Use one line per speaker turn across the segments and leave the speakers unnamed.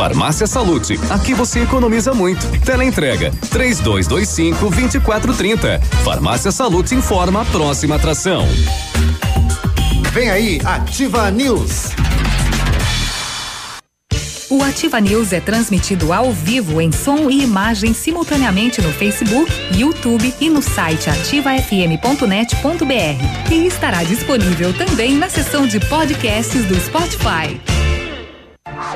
Farmácia Salute, aqui você economiza muito. Teleentrega, três dois, dois cinco, vinte e quatro, trinta. Farmácia Salute informa a próxima atração.
Vem aí, Ativa News.
O Ativa News é transmitido ao vivo em som e imagem simultaneamente no Facebook, YouTube e no site ativafm.net.br. E estará disponível também na seção de podcasts do Spotify.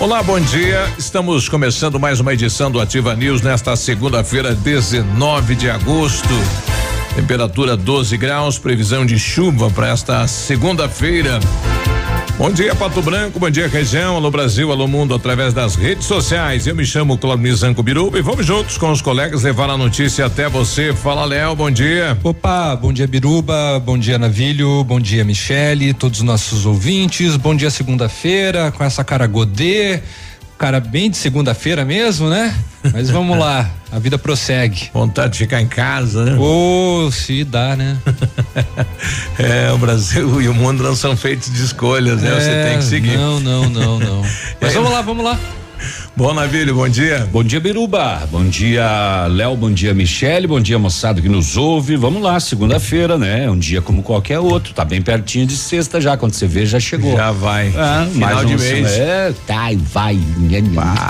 Olá, bom dia. Estamos começando mais uma edição do Ativa News nesta segunda-feira, 19 de agosto. Temperatura 12 graus, previsão de chuva para esta segunda-feira. Bom dia, Pato Branco, bom dia, região, alô Brasil, alô mundo, através das redes sociais. Eu me chamo Claudio Zanco Biruba e vamos juntos com os colegas levar a notícia até você. Fala, Léo, bom dia.
Opa, bom dia, Biruba, bom dia, Navilho, bom dia, Michele, todos os nossos ouvintes, bom dia, segunda-feira, com essa cara godê, cara bem de segunda-feira mesmo, né? Mas vamos lá, a vida prossegue.
Vontade de ficar em casa, né?
Ô, oh, se dá, né?
é, o Brasil e o mundo não são feitos de escolhas, né? É, Você tem que seguir.
Não, não, não, não. Mas vamos lá, vamos lá.
Bom, Navilho, bom dia.
Bom dia, Biruba. Bom dia, Léo. Bom dia, Michele. Bom dia, moçada que nos ouve. Vamos lá, segunda-feira, né? Um dia como qualquer outro. Tá bem pertinho de sexta já. Quando você vê, já chegou.
Já vai.
Ah,
Final
mais
de
um,
mês.
É, tá e vai.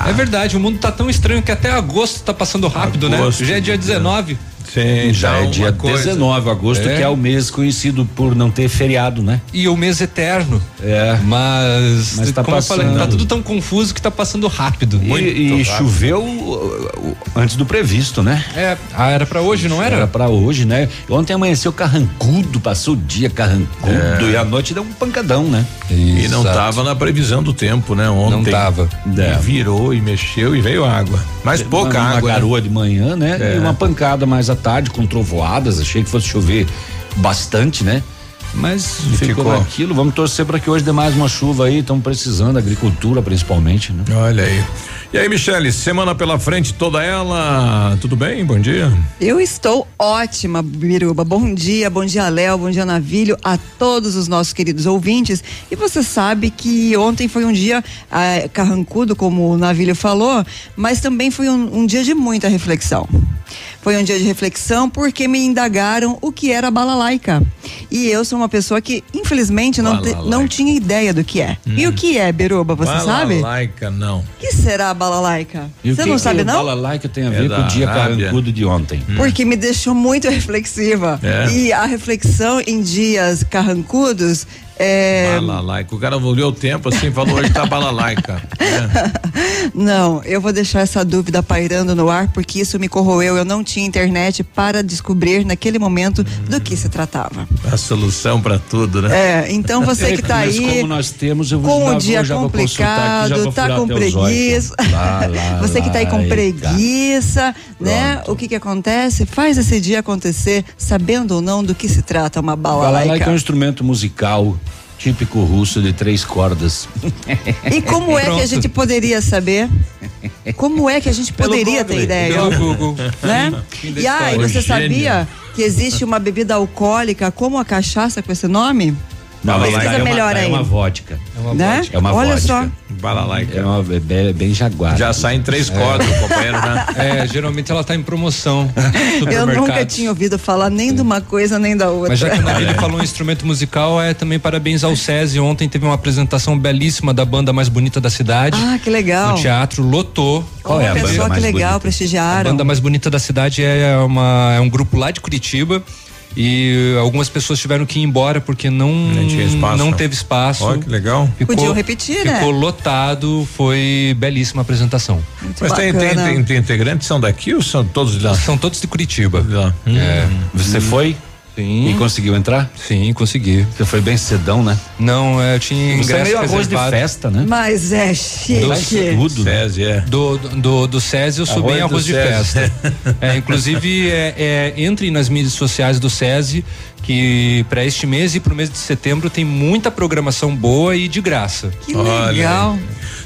É verdade, o mundo tá tão estranho que até agosto tá passando rápido,
Agosto,
né? Já é dia 19.
Sim,
Já é
então,
dia
coisa-
19 de agosto,
É.
que é o mês conhecido por não ter feriado, né?
E o mês eterno.
É.
Mas,
Mas tá
como eu falei, tá
passando.
tudo tão confuso que tá passando rápido.
E, e choveu uh, uh, antes do previsto, né?
É, ah, era pra hoje, não era?
Era pra hoje, né? Ontem amanheceu carrancudo, passou o dia carrancudo e à noite deu um pancadão, né?
E não
Exato.
tava na previsão do tempo, né? Ontem.
Não tava.
E virou e mexeu e veio água. Mas pouca
uma,
água.
Uma
né?
garoa de manhã, né?
É.
E uma pancada mais à tarde com trovoadas. Achei que fosse chover bastante, né? Mas
E
ficou,
ficou.
naquilo. Vamos torcer para que hoje dê mais uma chuva aí. Estamos precisando, agricultura principalmente, né?
Olha aí. E aí, Michele, semana pela frente, toda ela. Tudo bem? Bom dia.
Eu estou ótima, Biruba. Bom dia, bom dia, Léo, bom dia, Navilho, a todos os nossos queridos ouvintes. E você sabe que ontem foi um dia ah, carrancudo, como o Navilho falou, mas também foi um, um dia de muita reflexão. Foi um dia de reflexão porque me indagaram o que era balalaica. E eu sou uma pessoa que, infelizmente, não, te-
Balalaica.
não tinha ideia do que é. E o que é, Biruba, você sabe?
Laica, não.
O que será a balalaica?
E
Você
que
não
que
sabe,
o
não?
balalaica tem a
É
ver
da
com o dia
Arábia.
carrancudo de ontem?
Porque me deixou muito reflexiva.
É?
E a reflexão em dias carrancudos é.
Balalaica. O cara olhou o tempo assim e falou: hoje tá balalaica. É.
Não, eu vou deixar essa dúvida pairando no ar, porque isso me corroeu. Eu não tinha internet para descobrir naquele momento do que se tratava.
A solução pra tudo, né?
É, então você que tá
Mas
aí.
como nós temos, eu vou,
com
já
o dia
já vou consultar aqui, já
complicado,
vou
tá com preguiça.
Lá, lá,
Você que tá aí com preguiça, né?
Pronto.
O que que acontece? Faz esse dia acontecer, sabendo ou não do que se trata uma
Balalaica é um
balalaica.
instrumento musical típico russo de três cordas.
E como é que a gente poderia saber? Como é que a gente poderia
Google,
ter ideia?
Pelo Google.
Né? E aí,
história.
você sabia que existe uma bebida alcoólica como a cachaça com esse nome?
Não,
Balalaica
é uma-
melhor
é
aí.
uma vodka.
É uma
né?
vodka.
É uma
Olha
vodka.
só.
Balalaica.
É uma é bem, bem jaguar.
Já sai em três cordas, o companheiro, né?
É, geralmente ela tá em promoção.
Eu nunca tinha ouvido falar nem de uma coisa nem da outra.
Mas já que a Navília falou um instrumento musical, é também parabéns ao SESI. Ontem teve uma apresentação belíssima da banda mais bonita da cidade.
Ah, que legal.
No teatro, lotou.
Qual é a
Olha
banda
só que
mais
legal,
bonita?
A
prestigiaram.
banda mais bonita da cidade é, uma, é um grupo lá de Curitiba. E algumas pessoas tiveram que ir embora porque não, não teve espaço.
Olha que legal.
Ficou,
Podiam repetir, né?
Ficou lotado, foi belíssima apresentação.
Muito
Mas tem, tem, tem, tem integrantes que são daqui ou são todos de lá?
São todos de Curitiba.
De lá.
É.
Você foi?
Sim.
E conseguiu entrar?
Sim, consegui.
Você foi bem cedão, né?
Não, é, eu tinha
Você é
ingresso
meio arroz de festa, né?
Mas é chique.
Né?
César, é.
Do, do, do SESI eu sou
Arroz
bem
do
arroz de
SESI.
festa. É, inclusive, é, é, entre nas mídias sociais do SESI, que para este mês e para o mês de setembro tem muita programação boa e de graça.
Que
Olha
legal.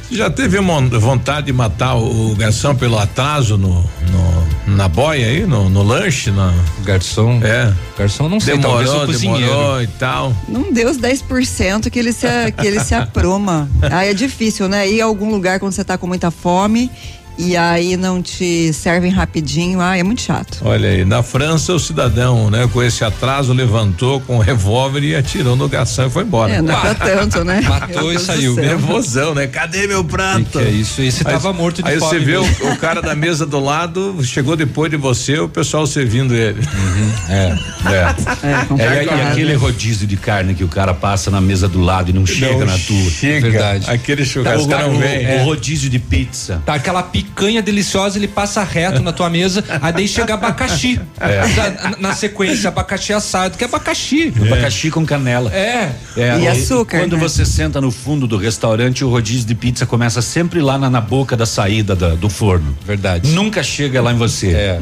Você já teve vontade de matar o garçom pelo atraso no, no- na boia aí, no, no lanche? Na,
Garçom.
é.
Garçom não sei, talvez o
Demorou,
cozinheiro.
demorou e tal.
Não deu os 10% que ele se, que ele se apruma. Aí é difícil, né? Ir a algum lugar quando você tá com muita fome e aí não te servem rapidinho. Ah, é muito chato.
Olha aí, na França o cidadão, né, com esse atraso levantou com um revólver e atirou no garçom e foi embora.
É, não é tanto, né?
Matou e saiu.
Nervosão, né? Cadê meu prato?
Que é isso? Esse tava morto de
aí
fome.
você vê o,
mesmo.
o cara da mesa do lado, chegou depois de você, o pessoal servindo ele.
É, é.
É,
É, e, e aquele rodízio de carne que o cara passa na mesa do lado e não chega na tua.
Chega.
Verdade.
Aquele churrasco
o,
não
o-
vem.
o rodízio de pizza.
Tá aquela picanha deliciosa, ele passa reto na tua mesa, aí daí chega abacaxi. Da- na, na sequência, abacaxi assado, que é abacaxi.
Abacaxi com canela.
É.
É,
E açúcar,
Quando
né?
você senta no fundo do restaurante, o rodízio de pizza começa sempre lá na, na boca da saída da- do forno.
Verdade.
Nunca chega lá em você.
É.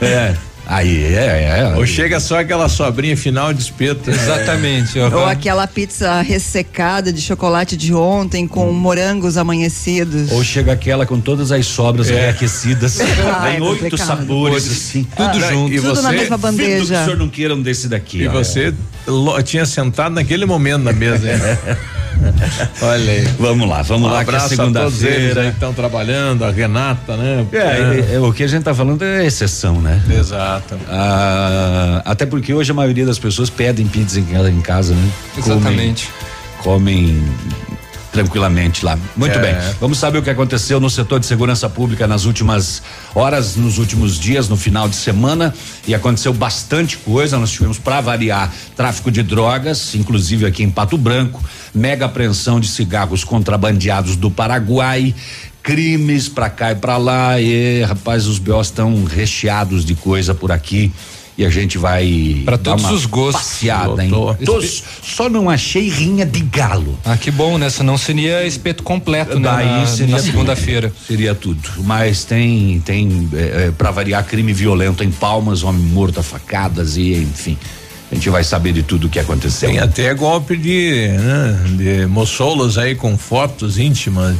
É. Aí, é, é.
Ou chega só aquela sobrinha final de espeto.
Exatamente.
Ou
aham.
aquela pizza ressecada de chocolate de ontem com morangos amanhecidos.
Ou chega aquela com todas as sobras reaquecidas.
Ah,
Tem
é
oito
complicado.
sabores, assim.
Tudo
Ah,
junto.
e
Tudo na
você-
mesma
Duvido que o
bandeja.
senhor não queira um desse daqui.
E
ó.
você tinha sentado naquele momento na mesa. Olha aí.
Vamos lá, vamos
Um
lá, que é segunda-feira.
estão trabalhando, a Renata, né?
É, é, é, o que a gente tá falando é exceção, né?
Exato.
Ah, até porque hoje a maioria das pessoas pedem pizza em casa, né?
Exatamente.
Comem, comem tranquilamente lá. Muito
É.
bem. Vamos saber o que aconteceu no setor de segurança pública nas últimas horas, nos últimos dias, no final de semana. E aconteceu bastante coisa. Nós tivemos, para variar, tráfico de drogas, inclusive aqui em Pato Branco, mega apreensão de cigarros contrabandeados do Paraguai. Crimes pra cá e pra lá, e rapaz, os BOs estão recheados de coisa por aqui e a gente vai
Pra
dar
todos
uma
os gostos.
passeada, hein? Todos- só não achei rinha de galo.
Ah, que bom, né? Senão seria espeto completo, né?
Daí
Na,
seria
na segunda-feira.
Seria tudo. Mas tem, tem é, é, para variar, crime violento em Palmas, homem morto a facadas e enfim. A gente vai saber de tudo o que aconteceu.
Tem até golpe de, né, de moçolas aí com fotos íntimas.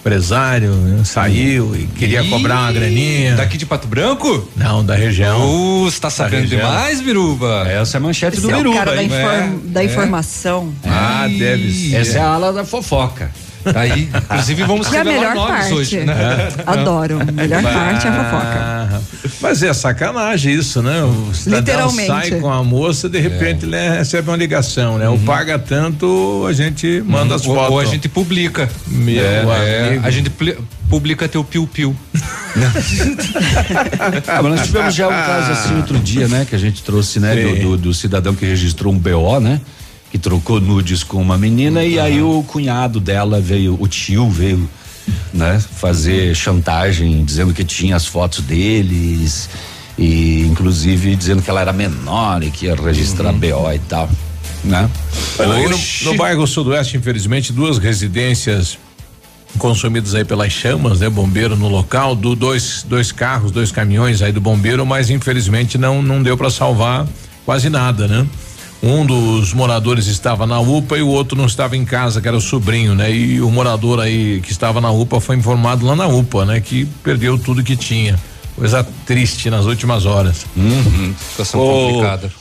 Empresário né, saiu e queria
Ih,
cobrar uma graninha.
Daqui de Pato Branco?
Não, da região.
Uh, você tá sabendo demais, Biruba?
Essa é a manchete
Esse
do
é o
Biruba,
cara da, inform-
É,
da
é.
informação.
Ah, deve ser.
Essa é a ala da fofoca.
Tá aí. Inclusive, vamos
Que é a
revelar
melhor
nomes
parte.
hoje, né?
Adoro. A melhor parte é a fofoca.
Ah, Mas é sacanagem isso, né? O cidadão
Literalmente.
sai com a moça, de repente ele recebe uma ligação, né? O paga tanto, a gente manda as
Ou,
fotos.
ou a gente publica.
Meu
É,
amigo.
a gente publica teu piu-piu.
Ah, mas nós tivemos já um caso assim outro dia, né? Que a gente trouxe, né? Do, do- do cidadão que registrou um BO, né? Que trocou nudes com uma menina e aí o cunhado dela veio, o tio veio, né? Fazer chantagem, dizendo que tinha as fotos deles e inclusive dizendo que ela era menor e que ia registrar BO e tal, né?
No, no bairro Sudoeste, infelizmente, duas residências consumidas aí pelas chamas, né? Bombeiro no local, do dois, dois carros, dois caminhões aí do bombeiro, mas infelizmente não não deu para salvar quase nada, né? Um dos moradores estava na UPA e o outro não estava em casa, que era o sobrinho, né? E o morador aí que estava na UPA foi informado lá na UPA, né? Que perdeu tudo que tinha. Coisa triste nas últimas horas.
Situação
O-
complicada.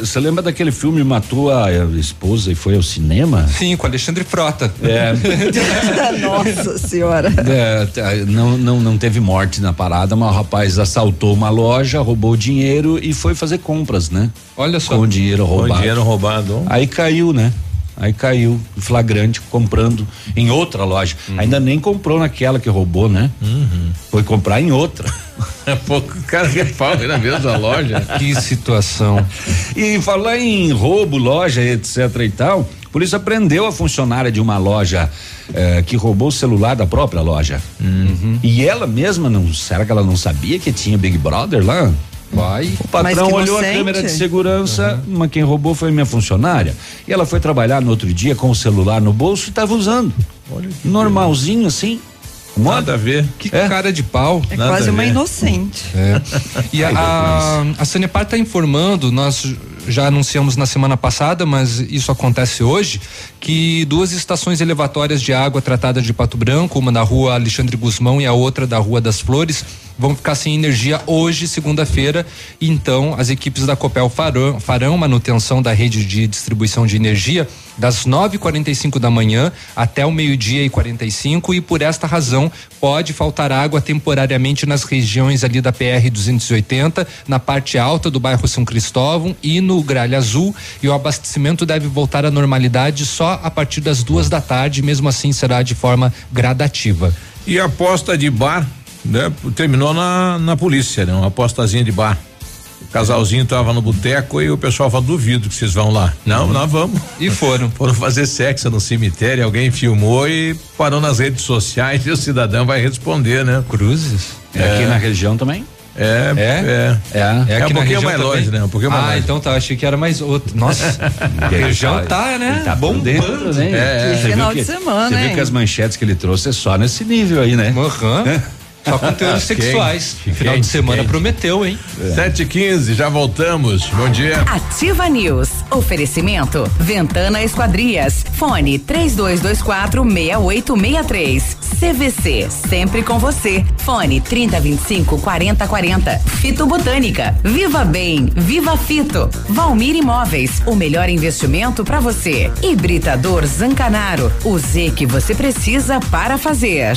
Você lembra daquele filme Matou a esposa e foi ao cinema?
Sim, com Alexandre Frota.
É,
Nossa senhora.
É, tá, não, não, não teve morte na parada, mas o rapaz assaltou uma loja, roubou o dinheiro e foi fazer compras, né?
Olha só.
Com o dinheiro
Com
roubado.
dinheiro roubado.
Aí caiu, né? Aí caiu, flagrante, comprando em outra loja. Ainda nem comprou naquela que roubou, né? Foi comprar em outra.
Pô, o cara que pau na mesma loja.
Que situação.
E falar em roubo, loja, etc e tal, a polícia prendeu a funcionária de uma loja eh, que roubou o celular da própria loja. E ela mesma não, será que ela não sabia que tinha Big Brother lá?
Vai.
O patrão olhou a câmera de segurança, uhum. mas quem roubou foi minha funcionária. E ela foi trabalhar no outro dia com o celular no bolso e estava usando. Olha Normalzinho assim.
Nada a ver.
Que é. cara de pau.
É Nada quase uma inocente.
É. E a, a, a Sanepar está informando, nós já anunciamos na semana passada, mas isso acontece hoje, que duas estações elevatórias de água tratada de Pato Branco, uma na rua Alexandre Guzmão e a outra da Rua das Flores, vão ficar sem energia hoje, segunda-feira. Então, as equipes da Copel farão, farão manutenção da rede de distribuição de energia das 9h45 da manhã até o meio-dia e 45 e por esta razão pode faltar água temporariamente nas regiões ali da PR 280, na parte alta do bairro São Cristóvão e no Gralha Azul e o abastecimento deve voltar à normalidade só a partir das duas da tarde, mesmo assim será de forma gradativa.
E aposta de bar né, terminou na, na polícia, né? Uma apostazinha de bar. O casalzinho tava no boteco e o pessoal falou, duvido que vocês vão lá. Não, nós vamos.
E foram.
foram fazer sexo no cemitério, alguém filmou e parou nas redes sociais e o cidadão vai responder, né?
Cruzes.
É. Aqui na região também?
É, é, é.
É, é,
é um pouquinho mais longe, né? Um pouquinho mais
ah,
longe.
então tá, achei que era mais outro. Nossa, a região tá, né?
Tá bom dentro, né?
É, que final de semana,
Você
hein?
viu que as manchetes que ele trouxe é só nesse nível aí, né?
Uhum. Só conteúdos sexuais. Quem, Final quem, de semana quem? prometeu, hein?
É. Sete e quinze, já voltamos. Bom dia.
Ativa News. Oferecimento. Ventana Esquadrias. Fone três dois, dois quatro meia oito meia três. CVC. Sempre com você. Fone trinta vinte e cinco quarenta quarenta. Fito Botânica. Viva Bem. Viva Fito. Valmir Imóveis. O melhor investimento para você. Hibridador Zancanaro. O Z que você precisa para fazer.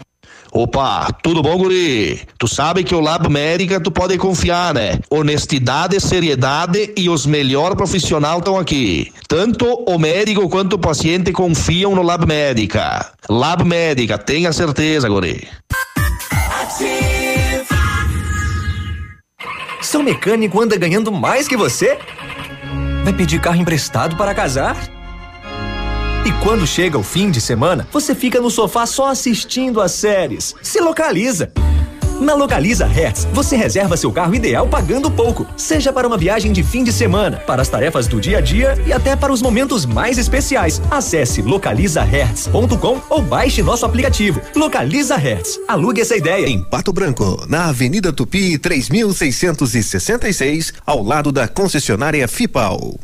Opa, tudo bom, guri? Tu sabe que o Lab Médica tu pode confiar, né? Honestidade, seriedade e os melhores profissionais estão aqui. Tanto o médico quanto o paciente confiam no Lab Médica. Lab Médica, tenha certeza, guri.
Seu mecânico anda ganhando mais que você? Vai pedir carro emprestado para casar? E quando chega o fim de semana, você fica no sofá só assistindo as séries. Se localiza! Na Localiza Hertz, você reserva seu carro ideal pagando pouco, seja para uma viagem de fim de semana, para as tarefas do dia a dia e até para os momentos mais especiais. Acesse localizahertz.com ou baixe nosso aplicativo. Localiza Hertz. Alugue essa ideia.
Em Pato Branco, na Avenida Tupi, 3666, ao lado da concessionária Fipal.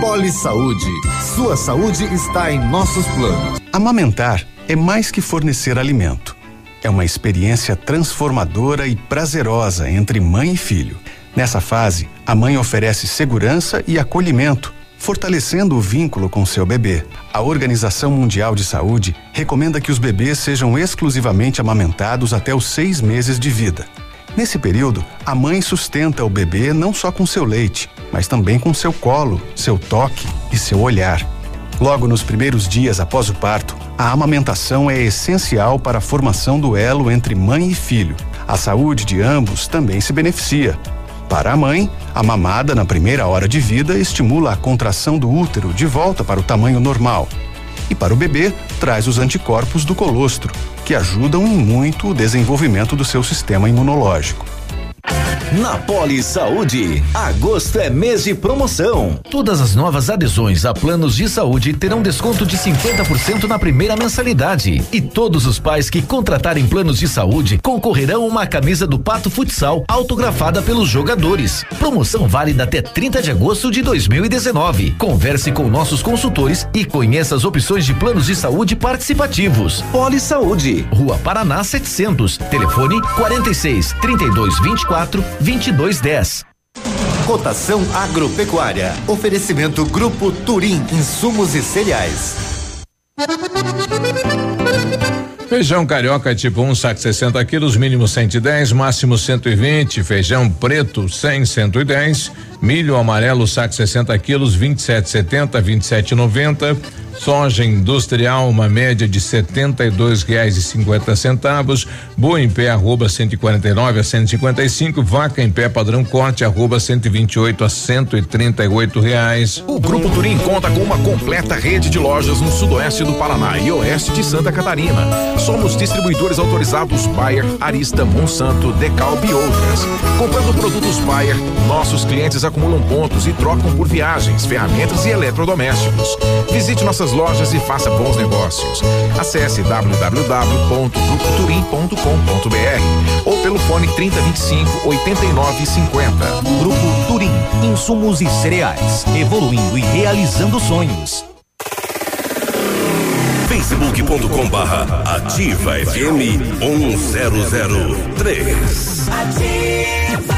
Poli Saúde. Sua saúde está em nossos planos.
Amamentar é mais que fornecer alimento. É uma experiência transformadora e prazerosa entre mãe e filho. Nessa fase, a mãe oferece segurança e acolhimento, fortalecendo o vínculo com seu bebê. A Organização Mundial de Saúde recomenda que os bebês sejam exclusivamente amamentados até os seis meses de vida. Nesse período, a mãe sustenta o bebê não só com seu leite, mas também com seu colo, seu toque e seu olhar. Logo nos primeiros dias após o parto, a amamentação é essencial para a formação do elo entre mãe e filho. A saúde de ambos também se beneficia. Para a mãe, a mamada na primeira hora de vida estimula a contração do útero de volta para o tamanho normal. E para o bebê, traz os anticorpos do colostro, que ajudam em muito o desenvolvimento do seu sistema imunológico.
Na Poli Saúde, agosto é mês de promoção. Todas as novas adesões a planos de saúde terão desconto de 50% na primeira mensalidade. E todos os pais que contratarem planos de saúde concorrerão uma camisa do Pato Futsal autografada pelos jogadores. Promoção válida até 30 de agosto de 2019. Converse com nossos consultores e conheça as opções de planos de saúde participativos. Poli Saúde, Rua Paraná 700, telefone 46 32 24 2210.
Cotação agropecuária. Oferecimento Grupo Turim, insumos e cereais.
Feijão carioca tipo 1, um, saco 60 quilos, mínimo 110, máximo 120. Feijão preto 100, 110. Milho amarelo, saco 60 quilos, 27,70, 27,90. Soja industrial, uma média de setenta e dois reais e cinquenta centavos. Boa em pé, arroba 149 a 155. Vaca em pé, padrão corte, arroba 128 a 138 reais.
O Grupo Turim conta com uma completa rede de lojas no sudoeste do Paraná e oeste de Santa Catarina. Somos distribuidores autorizados Bayer, Arista, Monsanto, Decalb e outras. Comprando produtos Bayer, nossos clientes acumulam pontos e trocam por viagens, ferramentas e eletrodomésticos. Visite nossas lojas e faça bons negócios. Acesse www.grupoturim.com.br ou pelo fone 3025 8950.
Grupo Turim, insumos e cereais, evoluindo e realizando sonhos.
facebook.com barra ativa FM 1003.
Ativa.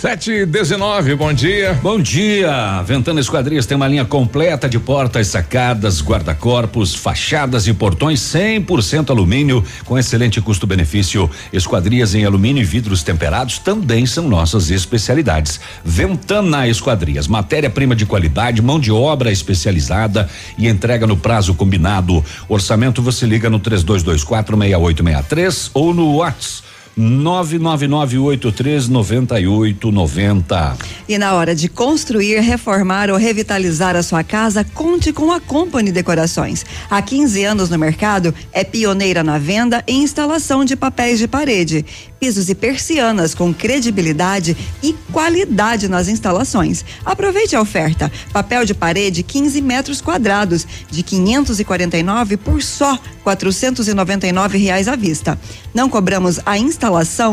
Sete e dezenove, bom dia.
Bom dia. Ventana Esquadrias tem uma linha completa de portas, sacadas, guarda-corpos, fachadas e portões 100% alumínio com excelente custo-benefício. Esquadrias em alumínio e vidros temperados também são nossas especialidades. Ventana Esquadrias, matéria-prima de qualidade, mão de obra especializada e entrega no prazo combinado. Orçamento você liga no 3224 6863 ou no WhatsApp 999839890.
E na hora de construir, reformar ou revitalizar a sua casa, conte com a Company Decorações. Há 15 anos no mercado, é pioneira na venda e instalação de papéis de parede, pisos e persianas com credibilidade e qualidade nas instalações. Aproveite a oferta: papel de parede 15 metros quadrados de 549 por só 499 reais à vista. Não cobramos a instalação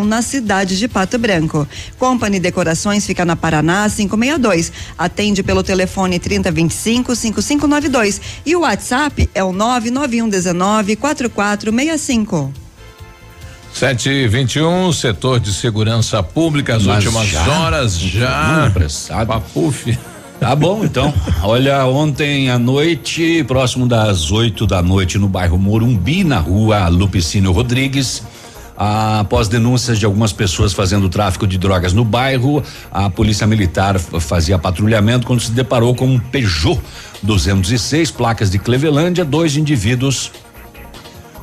na cidade de Pato Branco. Company Decorações fica na Paraná 562. Atende pelo telefone 3025 5592 e o WhatsApp é o 99119 4465.
Sete e vinte e um, setor de segurança pública, as
Mas
últimas
já?
horas já.
Apressado.
Papuf.
Tá bom, então. Olha, ontem à noite, próximo das 8 da noite, no bairro Morumbi, na rua Lupicínio Rodrigues. Após denúncias de algumas pessoas fazendo tráfico de drogas no bairro, a polícia militar fazia patrulhamento quando se deparou com um Peugeot 206, placas de Clevelândia, dois indivíduos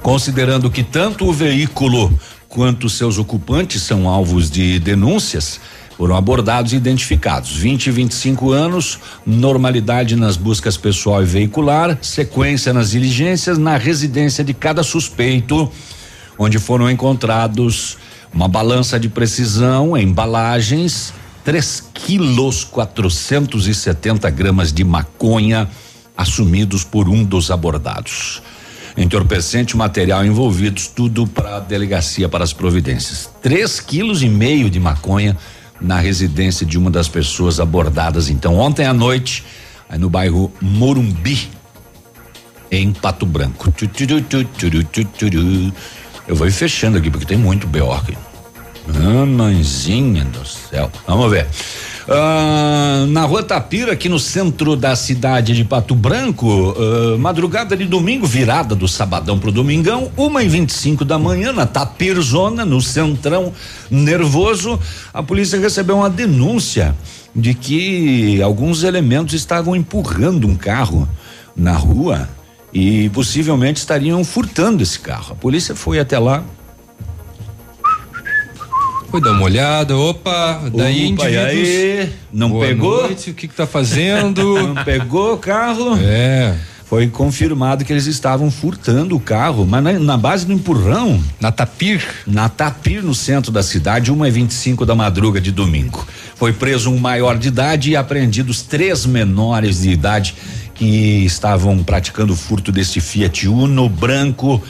Considerando que tanto o veículo quanto seus ocupantes são alvos de denúncias, foram abordados e identificados. 20 e 25 anos, normalidade nas buscas pessoal e veicular, sequência nas diligências na residência de cada suspeito, onde foram encontrados uma balança de precisão, embalagens, 3 quilos 470 gramas de maconha assumidos por um dos abordados entorpecente, material envolvidos, tudo para a delegacia para as providências. Três quilos e meio de maconha na residência de uma das pessoas abordadas. Então, ontem à noite, no bairro Morumbi, em Pato Branco. Tu, tu, tu, Eu vou ir fechando aqui porque tem muito B.O. aqui. Ah, mãezinha do céu. Vamos ver. Ah, na rua Tapira, aqui no centro da cidade de Pato Branco, ah, madrugada de domingo, virada do sabadão pro domingão, uma e vinte e cinco da manhã, na Tapirzona, no centrão nervoso, a polícia recebeu uma denúncia de que alguns elementos estavam empurrando um carro na rua e possivelmente estariam furtando esse carro. A polícia foi até lá,
Foi dar uma olhada, opa, daí
Opa, aí? Não
Boa
pegou?
noite, o que que tá fazendo?
Não pegou o carro?
É.
Foi confirmado que eles estavam furtando o carro, mas na, na base do empurrão.
Na Tapir?
Na Tapir, no centro da cidade, 1 e 25 da madruga de domingo. Foi preso um maior de idade e apreendidos três menores de idade que estavam praticando furto desse Fiat Uno branco.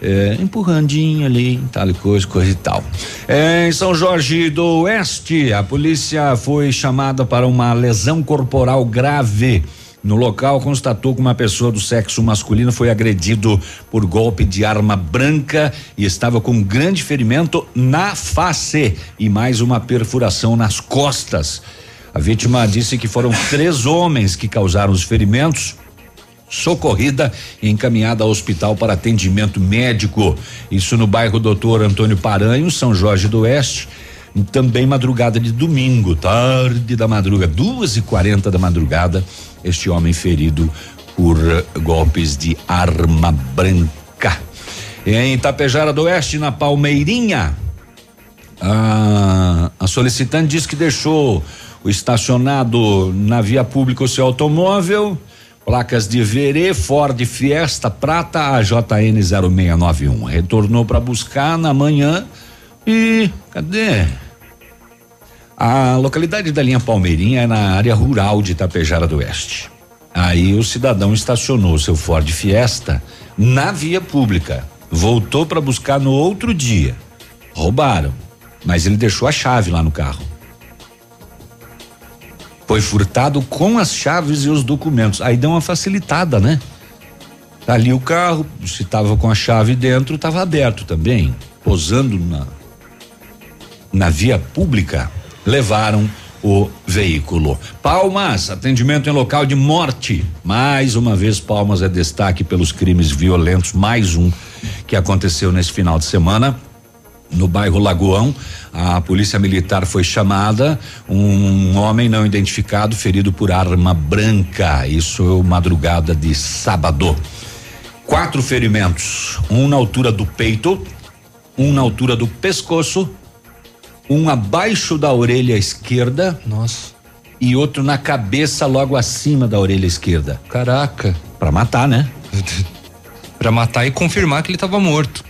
É, empurrandinho ali, tal coisa, coisa e tal. É, em São Jorge do Oeste, a polícia foi chamada para uma lesão corporal grave. No local, constatou que uma pessoa do sexo masculino foi agredido por golpe de arma branca e estava com um grande ferimento na face e mais uma perfuração nas costas. A vítima disse que foram três homens que causaram os ferimentos socorrida e encaminhada ao hospital para atendimento médico. Isso no bairro Doutor Antônio Paranho, São Jorge do Oeste. Também madrugada de domingo, tarde da madruga, duas e quarenta da madrugada, este homem ferido por golpes de arma branca. Em Itapejara do Oeste, na Palmeirinha, a, a solicitante diz que deixou o estacionado na via pública o seu automóvel, placas de Verê, Ford Fiesta Prata AJN 0691. Retornou para buscar na manhã e cadê? A localidade da linha Palmeirinha é na área rural de Itapejara do Oeste. Aí o cidadão estacionou seu Ford Fiesta na via pública. Voltou para buscar no outro dia. Roubaram, mas ele deixou a chave lá no carro. Foi furtado com as chaves e os documentos. Aí deu uma facilitada, né? Tá ali o carro, se tava com a chave dentro, tava aberto também, posando na na via pública, levaram o veículo. Palmas, atendimento em local de morte. Mais uma vez, Palmas é destaque pelos crimes violentos, mais um que aconteceu nesse final de semana. No bairro Lagoão, a polícia militar foi chamada, um homem não identificado ferido por arma branca, isso madrugada de sábado. Quatro ferimentos, um na altura do peito, um na altura do pescoço, um abaixo da orelha esquerda.
Nossa.
E outro na cabeça logo acima da orelha esquerda.
Caraca.
Pra matar, né?
Pra matar e confirmar que ele tava morto.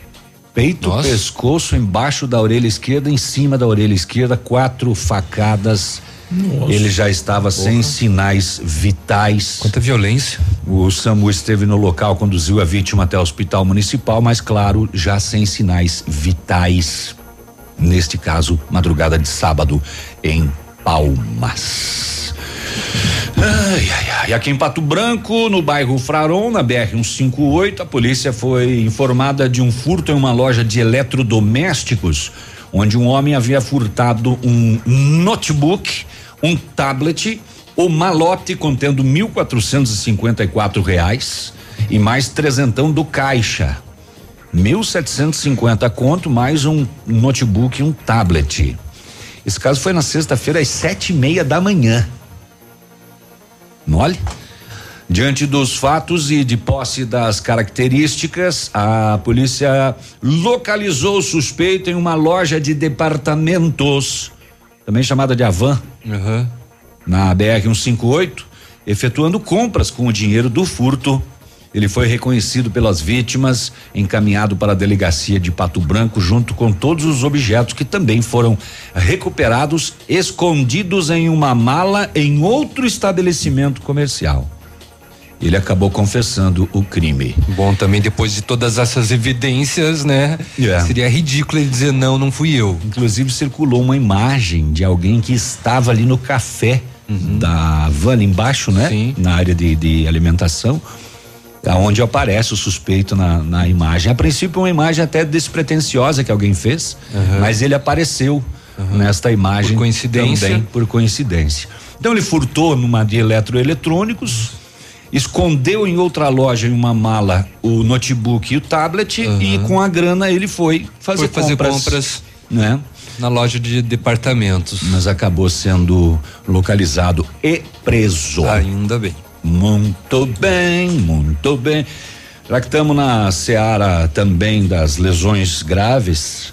Peito,
Nossa.
pescoço, embaixo da orelha esquerda, em cima da orelha esquerda, quatro facadas.
Nossa.
Ele já estava sem sinais vitais.
Quanta violência.
O SAMU esteve no local, conduziu a vítima até o hospital municipal, mas claro, já sem sinais vitais. Neste caso, madrugada de sábado em Palmas. Ai, ai, ai. Aqui em Pato Branco, no bairro Fraron, na BR 158, a polícia foi informada de um furto em uma loja de eletrodomésticos, onde um homem havia furtado um notebook, um tablet, o malote contendo mil quatrocentos e cinquenta e quatro reais e mais trezentão do caixa. Mil setecentos e cinquenta conto mais um notebook e um tablet. Esse caso foi na sexta-feira às sete e meia da manhã. Olha. Diante dos fatos e de posse das características, a polícia localizou o suspeito em uma loja de departamentos, também chamada de Avan, na BR 158, efetuando compras com o dinheiro do furto. Ele foi reconhecido pelas vítimas, encaminhado para a delegacia de Pato Branco, junto com todos os objetos que também foram recuperados, escondidos em uma mala em outro estabelecimento comercial. Ele acabou confessando o crime.
Bom, também depois de todas essas evidências, né?
É.
Seria ridículo ele dizer não, não fui eu.
Inclusive circulou uma imagem de alguém que estava ali no café da van embaixo, né? Na área de, de alimentação, aonde aparece o suspeito na, na imagem. A princípio uma imagem até despretensiosa que alguém fez,
Uhum.
mas ele apareceu nesta imagem.
Por coincidência.
Também por coincidência. Então ele furtou numa de eletroeletrônicos, escondeu em outra loja em uma mala o notebook e o tablet e com a grana ele foi fazer,
Foi fazer
compras,
compras.
né?
Na loja de departamentos.
Mas acabou sendo localizado e preso.
Ainda bem.
Muito bem, muito bem. Já que estamos na seara também das lesões graves,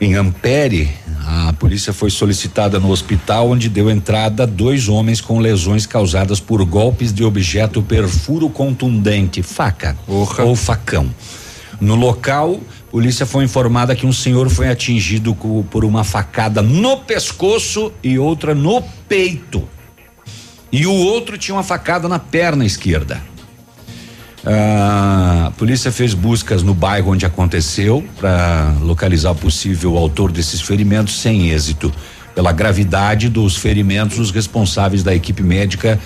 em Ampere, a polícia foi solicitada no hospital onde deu entrada dois homens com lesões causadas por golpes de objeto perfuro contundente, faca ou facão. No local, polícia foi informada que um senhor foi atingido por uma facada no pescoço e outra no peito. E o outro tinha uma facada na perna esquerda. Ah, a polícia fez buscas no bairro onde aconteceu para localizar o possível autor desses ferimentos sem êxito. Pela gravidade dos ferimentos, os responsáveis da equipe médica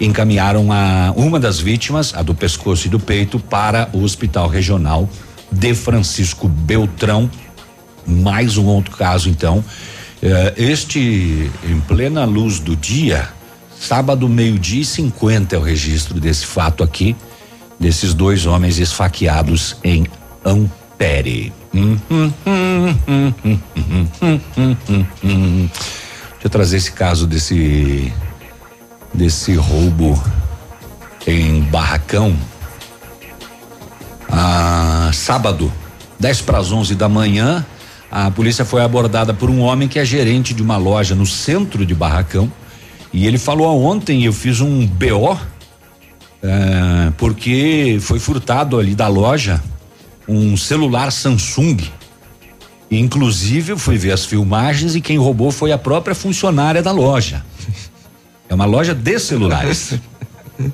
encaminharam a uma das vítimas, a do pescoço e do peito, para o Hospital Regional de Francisco Beltrão. Mais um outro caso, então. Eh, este, em plena luz do dia, Sábado, meio-dia e 50 é o registro desse fato aqui, desses dois homens esfaqueados em Ampere. Deixa eu trazer esse caso desse desse roubo em Barracão. Ah, sábado, 10 para as 11 da manhã, a polícia foi abordada por um homem que é gerente de uma loja no centro de Barracão e ele falou ontem, eu fiz um BO, eh, porque foi furtado ali da loja um celular Samsung. E, inclusive, eu fui ver as filmagens e quem roubou foi a própria funcionária da loja. É uma loja de celulares.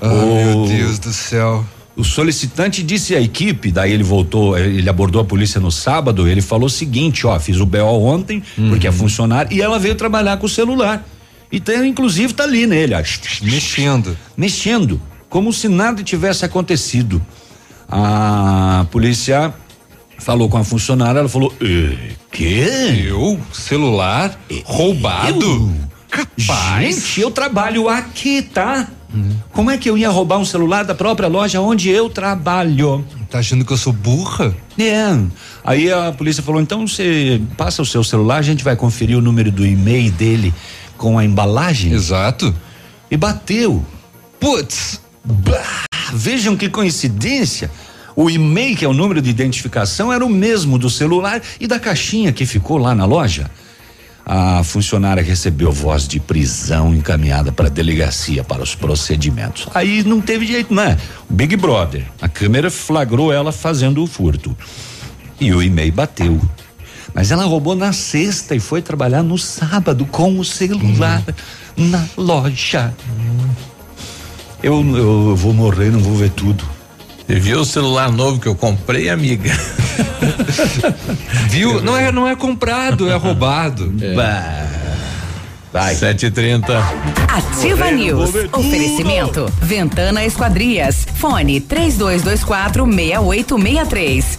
Ai, meu Deus do céu.
O solicitante disse à equipe, daí ele voltou, ele abordou a polícia no sábado, ele falou o seguinte, ó, fiz o BO ontem, porque é funcionário, e ela veio trabalhar com o celular. E tem, inclusive, tá ali nele, ó.
Mexendo.
Mexendo, como se nada tivesse acontecido. A polícia falou com a funcionária, ela falou, "Eh, quê?
Eu? Celular? Roubado?
Capaz. Gente, eu trabalho aqui, tá? Como é que eu ia roubar um celular da própria loja onde eu trabalho?
Tá achando que eu sou burra?
É. Aí a polícia falou: então você passa o seu celular, a gente vai conferir o número do e-mail dele com a embalagem.
Exato.
E bateu. Putz! Bah, vejam que coincidência. O e-mail, que é o número de identificação, era o mesmo do celular e da caixinha que ficou lá na loja. A funcionária recebeu voz de prisão encaminhada para a delegacia para os procedimentos. Aí não teve jeito, né? Big Brother. A câmera flagrou ela fazendo o furto. E o e-mail bateu. Mas ela roubou na sexta e foi trabalhar no sábado com o celular na loja. Eu, eu vou morrer, não vou ver tudo.
Você viu o celular novo que eu comprei, amiga?
Viu? Não é, não é comprado, é roubado.
Vai.
7h30.
Ativa News. Oferecimento. Ventana Esquadrias. Fone 3224 6863.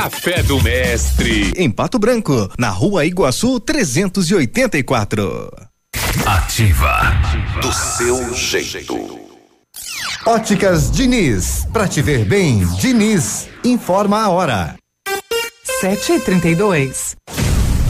Café do Mestre.
Em Pato Branco, na rua Iguaçu 384.
Ativa. Do seu jeito.
Óticas Diniz. Pra te ver bem, Diniz. Informa a hora.
7h32.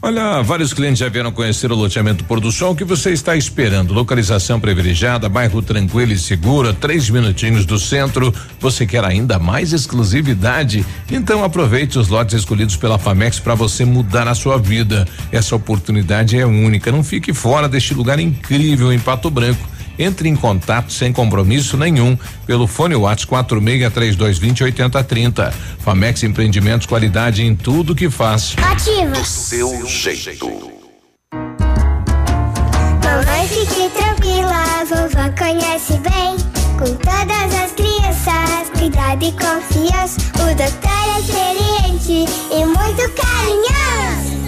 Olha, vários clientes já vieram conhecer o loteamento Pôr do Sol. O que você está esperando? Localização privilegiada, bairro tranquilo e seguro, três minutinhos do centro. Você quer ainda mais exclusividade? Então aproveite os lotes escolhidos pela Famex para você mudar a sua vida. Essa oportunidade é única. Não fique fora deste lugar incrível em Pato Branco. Entre em contato sem compromisso nenhum pelo fone WhatsApp 463220 8030. Famex Empreendimentos, qualidade em tudo que faz.
Ativa. Do seu jeito.
Mamãe, fique tranquila, vovó conhece bem. Com todas as crianças, cuidado e confiança. O doutor é experiente e muito carinhoso.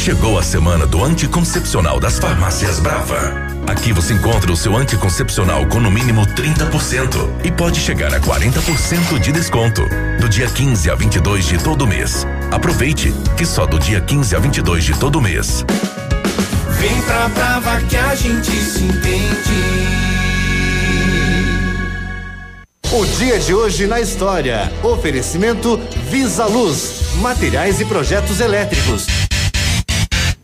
Chegou a semana do anticoncepcional das farmácias Brava. Aqui você encontra o seu anticoncepcional com no mínimo 30% e pode chegar a 40% de desconto. Do dia 15 a 22 de todo mês. Aproveite, que só do dia 15 a 22 de todo mês.
Vem pra Brava que a gente se entende.
O dia de hoje na história. Oferecimento Visa Luz, materiais e projetos elétricos.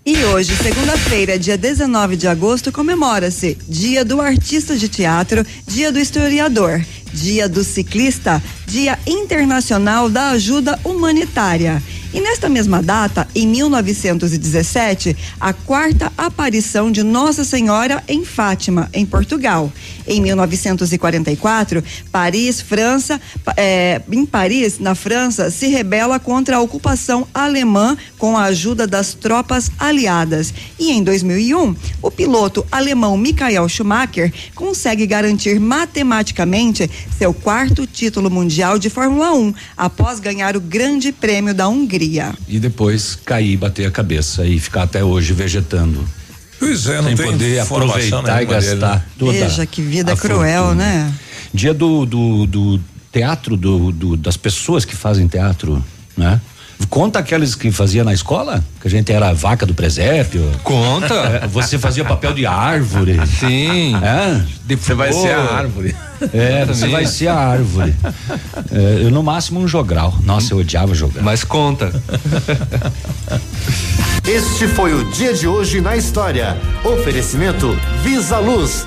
E hoje, segunda-feira, dia 19 de agosto, comemora-se Dia do Artista de Teatro, Dia do Historiador, Dia do Ciclista, Dia Internacional da Ajuda Humanitária. E nesta mesma data, em 1917, a quarta aparição de Nossa Senhora em Fátima, em Portugal. Em 1944, Paris, França, eh, em Paris, na França, se rebela contra a ocupação alemã com a ajuda das tropas aliadas. E em 2001, o piloto alemão Michael Schumacher consegue garantir matematicamente seu quarto título mundial de Fórmula 1, após ganhar o Grande Prêmio da Hungria.
E depois cair, bater a cabeça e ficar até hoje vegetando.
Pois é, não
Sem
tem
poder aproveitar e
nenhuma dele,
gastar
né?
toda
Veja que vida cruel,
fortuna.
né?
Dia do, do, do teatro, do, do- das pessoas que fazem teatro, né? Conta aqueles que fazia na escola? Que a gente era a vaca do presépio.
Conta.
É, você fazia papel de árvore.
Sim.
É?
Você vai ser a árvore.
É, você vai ser a árvore. É, eu no máximo um jogral. Nossa, eu odiava jogral.
Mas conta.
Este foi o dia de hoje na história. Oferecimento Visa Luz.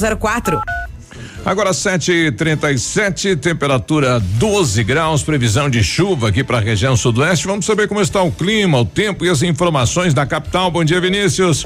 6004.
Agora 7h37, temperatura 12 graus, previsão de chuva aqui para a região sudoeste. Vamos saber como está o clima, o tempo e as informações da capital. Bom dia, Vinícius.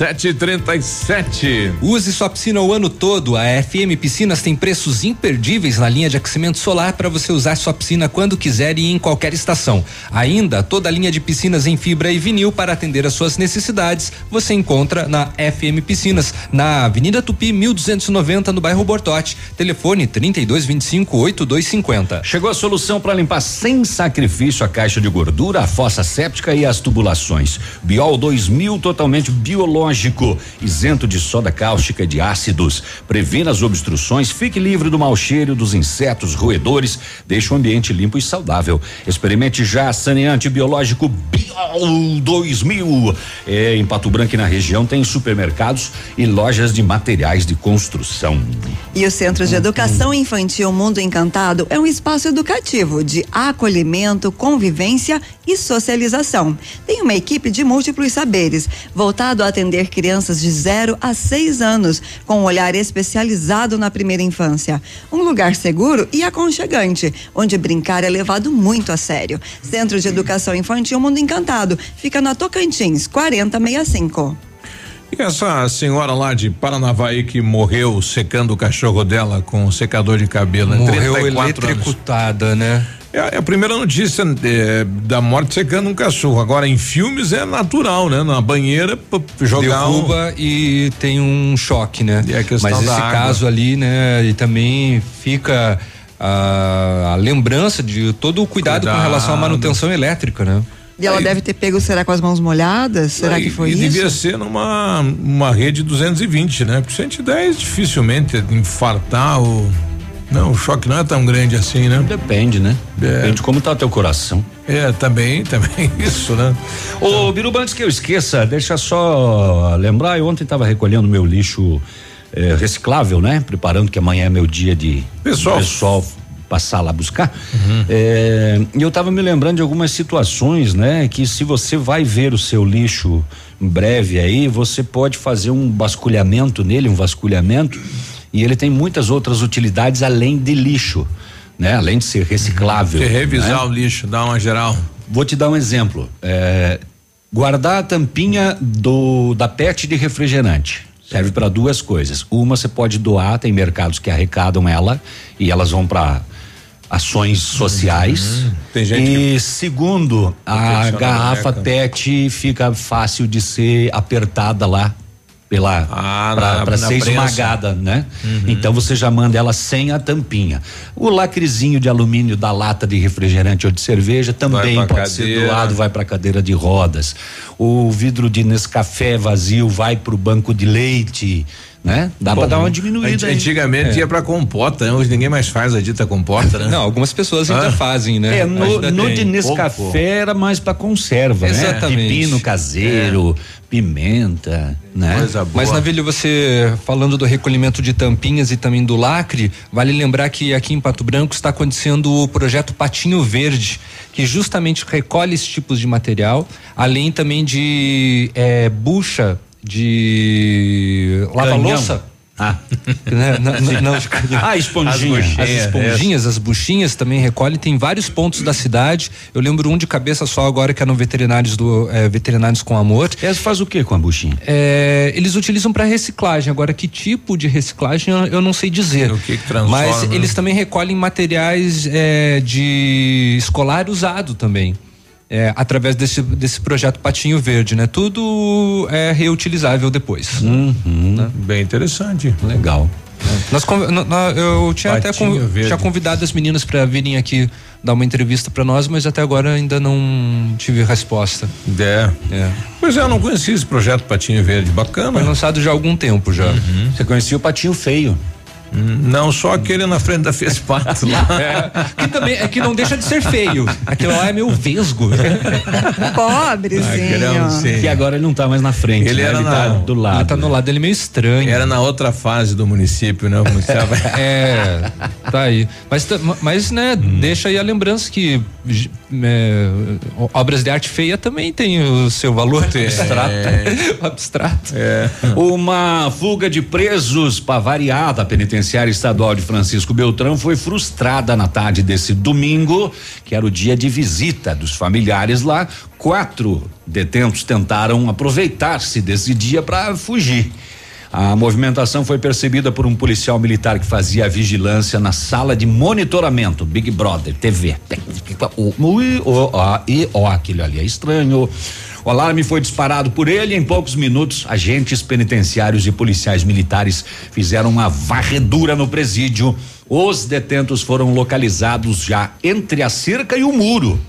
Sete e trinta e sete.
Use sua piscina o ano todo. A FM Piscinas tem preços imperdíveis na linha de aquecimento solar para você usar sua piscina quando quiser e em qualquer estação. Ainda toda a linha de piscinas em fibra e vinil para atender às suas necessidades você encontra na FM Piscinas, na Avenida Tupi 1290 no bairro Bortote. Telefone 3225 8250.
Chegou a solução para limpar sem sacrifício a caixa de gordura, a fossa séptica e as tubulações. Biol 2000 totalmente biológico, isento de soda cáustica e de ácidos. Previna as obstruções, fique livre do mau cheiro dos insetos, roedores, deixe o ambiente limpo e saudável. Experimente já saneante biológico Biol 2000. É, em Pato Branco e na região tem supermercados e lojas de materiais de construção.
E o Centro de Educação Infantil Mundo Encantado é um espaço educativo de acolhimento, convivência e socialização. Tem uma equipe de múltiplos saberes, voltado a atender crianças de 0 a 6 anos, com um olhar especializado na primeira infância. Um lugar seguro e aconchegante, onde brincar é levado muito a sério. Centro de Educação Infantil Mundo Encantado, fica na Tocantins, 4065.
E essa senhora lá de Paranavaí que morreu secando o cachorro dela com um secador de cabelo, né?
Morreu
34 anos.
eletrocutada, né?
É a primeira notícia é, da morte secando um cachorro. Agora, em filmes é natural, né? Na banheira, jogar um.
E tem um choque, né?
E a questão
Mas
da
esse
água.
caso ali, né? E também fica a, a lembrança de todo o cuidado, com relação à
Cuidado.
manutenção elétrica, né?
E ela deve ter pego, será com as mãos molhadas? Será
E-
que foi
e
isso?
devia ser numa uma rede 220, né? Porque 110 dificilmente infartar o. Não, o choque não é tão grande assim, né?
Depende, né? Depende de como tá o teu coração.
É, também, também isso, né?
Ô, Biruba, antes que eu esqueça, deixa só lembrar, eu ontem estava recolhendo meu lixo eh, reciclável, né? Preparando que amanhã é meu dia de
Pessoal.
pessoal passar lá buscar. Eh, E eu estava me lembrando de algumas situações, né? Que se você vai ver o seu lixo em breve aí, você pode fazer um basculhamento nele, um vasculhamento, e ele tem muitas outras utilidades além de lixo, né? Além de ser reciclável.
Você revisar
né?
o lixo, dar uma geral.
Vou te dar um exemplo. É, guardar a tampinha do da PET de refrigerante. Serve para duas coisas. Uma você pode doar, tem mercados que arrecadam ela e elas vão para ações sociais.
Uhum. Tem gente
e segundo, a garrafa. PET fica fácil de ser apertada lá pela
Ah, na
ser
prensa.
esmagada, né?
Uhum.
Então você já manda ela sem a tampinha. O lacrezinho de alumínio da lata de refrigerante ou de cerveja também pode ser
cadeira.
doado, vai para cadeira de rodas. O vidro de Nescafé vazio vai para o banco de leite, né? Dá para dar uma diminuída.
Antigamente
É.
ia pra compota, né? Hoje ninguém mais faz a dita compota, né?
Não, algumas pessoas ainda
Hã?
fazem, né?
É, no, no de Nescafé era mais para conserva, né?
Exatamente.
Pepino caseiro, pimenta, né?
Mas, Navilho, você falando do recolhimento de tampinhas e também do lacre, vale lembrar que aqui em Pato Branco está acontecendo o projeto Patinho Verde, que justamente recolhe esses tipos de material, além também de eh, bucha de lava-louça.
Ah.
Né? Não, não, não.
Ah, esponjinha.
As,
As
esponjinhas, as buchinhas também recolhem. Tem vários pontos da cidade. Eu lembro um de cabeça só agora que é no Veterinários do eh, Veterinários com Amor.
Eles faz o que com a buchinha?
É, eles utilizam para reciclagem. Agora, que tipo de reciclagem eu, não sei dizer.
O que que transforma,
Mas eles também recolhem materiais é, de escolar usado também. É, através desse, desse projeto Patinho Verde, né? Tudo é reutilizável depois.
Uhum.
né?
Bem interessante.
Legal.
Nós, conv- nó- nó- eu tinha até
Patinho
conv-
Verde.
tinha convidado as meninas para virem aqui dar uma entrevista para nós, mas até agora ainda não tive resposta.
É.
É.
Pois é, eu não conhecia esse projeto Patinho Verde. Bacana.
Foi lançado já há algum tempo já.
Você conhecia o patinho feio?
Não, só aquele na frente da Fespato lá.
É, que também é que não deixa de ser feio. Aquilo lá é meu vesgo.
Pobrezinho.
Que agora ele não tá mais na frente.
Ele
né?
era na-
tá do lado.
Ele tá no lado dele meio estranho.
Era na outra fase do município, né? O município-
É, tá aí. Mas, tá- mas né, deixa aí a lembrança que é, obras de arte feia também tem o seu valor abstrato. abstrato.
Uma fuga de presos para variar da penitenciária estadual de Francisco Beltrão foi frustrada na tarde desse domingo, que era o dia de visita dos familiares lá. Quatro detentos tentaram aproveitar-se desse dia para fugir. A movimentação foi percebida por um policial militar que fazia a vigilância na sala de monitoramento Big Brother TV. Ui, ó, ó, e ó, aquilo ali é estranho. O alarme foi disparado por ele. Em poucos minutos, agentes penitenciários e policiais militares fizeram uma varredura no presídio. Os detentos foram localizados já entre a cerca e o muro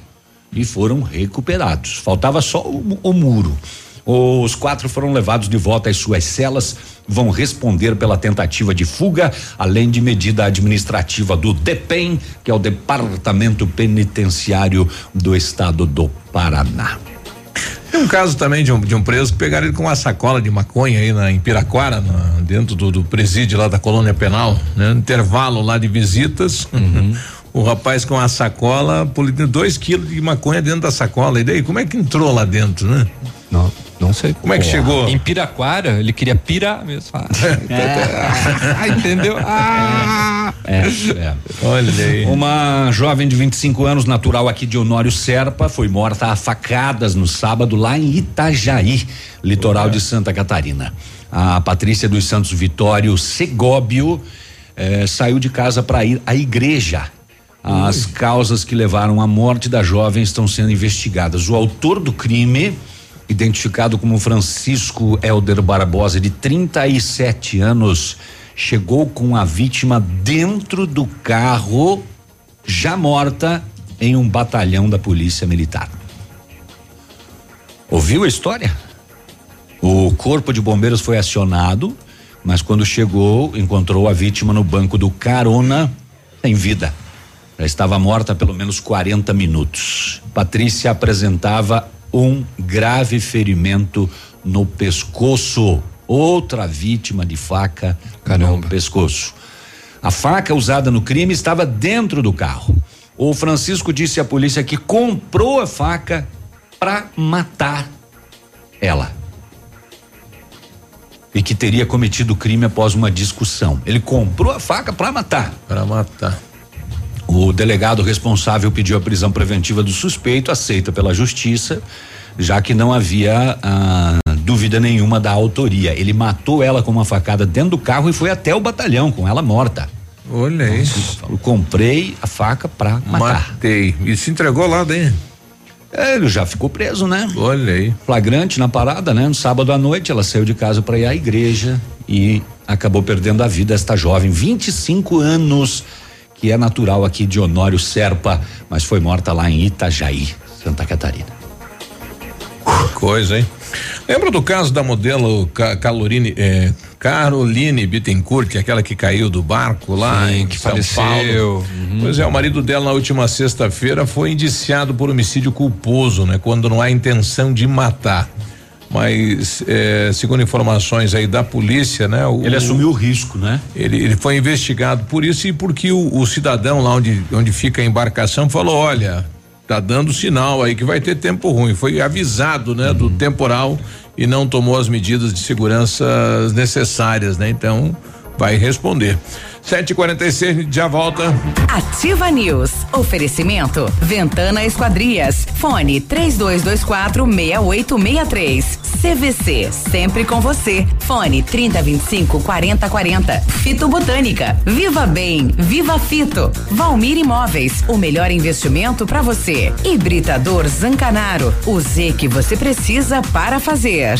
e foram recuperados. Faltava só o, o muro. Os quatro foram levados de volta às suas celas, vão responder pela tentativa de fuga, além de medida administrativa do DEPEN, que é o Departamento Penitenciário do Estado do Paraná.
Tem um caso também de um, de um preso que pegaram ele com uma sacola de maconha aí na, em Piraquara, na- dentro do, do presídio lá da colônia penal, né? No intervalo lá de visitas. O rapaz com a sacola, dois quilos de maconha dentro da sacola. E daí, como é que entrou lá dentro, né?
Não, não sei.
Como é que chegou?
Em Piraquara, ele queria pirar mesmo. Ah, entendeu? Ah.
É, é.
Olha aí.
Uma jovem de 25 anos, natural aqui de Honório Serpa, foi morta a facadas no sábado lá em Itajaí, litoral de Santa Catarina. A Patrícia dos Santos Vitório Segóbio eh, saiu de casa para ir à igreja. As causas que levaram à morte da jovem estão sendo investigadas. O autor do crime, identificado como Francisco Helder Barbosa, de 37 anos, chegou com a vítima dentro do carro, já morta, em um batalhão da Polícia Militar. Ouviu a história? O corpo de bombeiros foi acionado, mas quando chegou, encontrou a vítima no banco do carona, em vida. Já estava morta há pelo menos 40 minutos. Patrícia apresentava um grave ferimento no pescoço. Outra vítima de faca no pescoço. A faca usada no crime estava dentro do carro. O Francisco disse à polícia que comprou a faca para matar ela. E que teria cometido o crime após uma discussão. Ele comprou a faca para matar.
Para matar.
O delegado responsável pediu a prisão preventiva do suspeito, aceita pela justiça, já que não havia ah, dúvida nenhuma da autoria. Ele matou ela com uma facada dentro do carro e foi até o batalhão com ela morta.
Olha isso.
Eu comprei a faca pra matar.
Matei. E se entregou lá daí?
É, ele já ficou preso, né?
Olha aí.
Flagrante na parada, né? No sábado à noite, ela saiu de casa para ir à igreja e acabou perdendo a vida esta jovem, 25 anos, que é natural aqui de Honório Serpa, mas foi morta lá em Itajaí, Santa Catarina.
Coisa, hein? Lembra do caso da modelo Ca- Calorine, eh, Caroline Bittencourt, que aquela que caiu do barco lá
Sim,
em
que
São
faleceu.
Paulo?
Uhum.
Pois é, o marido dela na última sexta-feira foi indiciado por homicídio culposo, né? Quando não há intenção de matar. Mas, eh, segundo informações aí da polícia, né? o-
Ele assumiu o risco, né?
Ele, ele foi investigado por isso e porque o, o cidadão lá onde, onde fica a embarcação falou: olha, tá dando sinal aí que vai ter tempo ruim. Foi avisado, né, do temporal e não tomou as medidas de segurança necessárias, né? Então vai responder. 7h46, já volta.
Ativa News. Oferecimento. Ventana Esquadrias. Fone 3224 6863. CVC. Sempre com você. Fone 3025 4040. Fito Botânica. Viva Bem. Viva Fito. Valmir Imóveis. O melhor investimento para você. Hibridador Zancanaro. O Z que você precisa para fazer.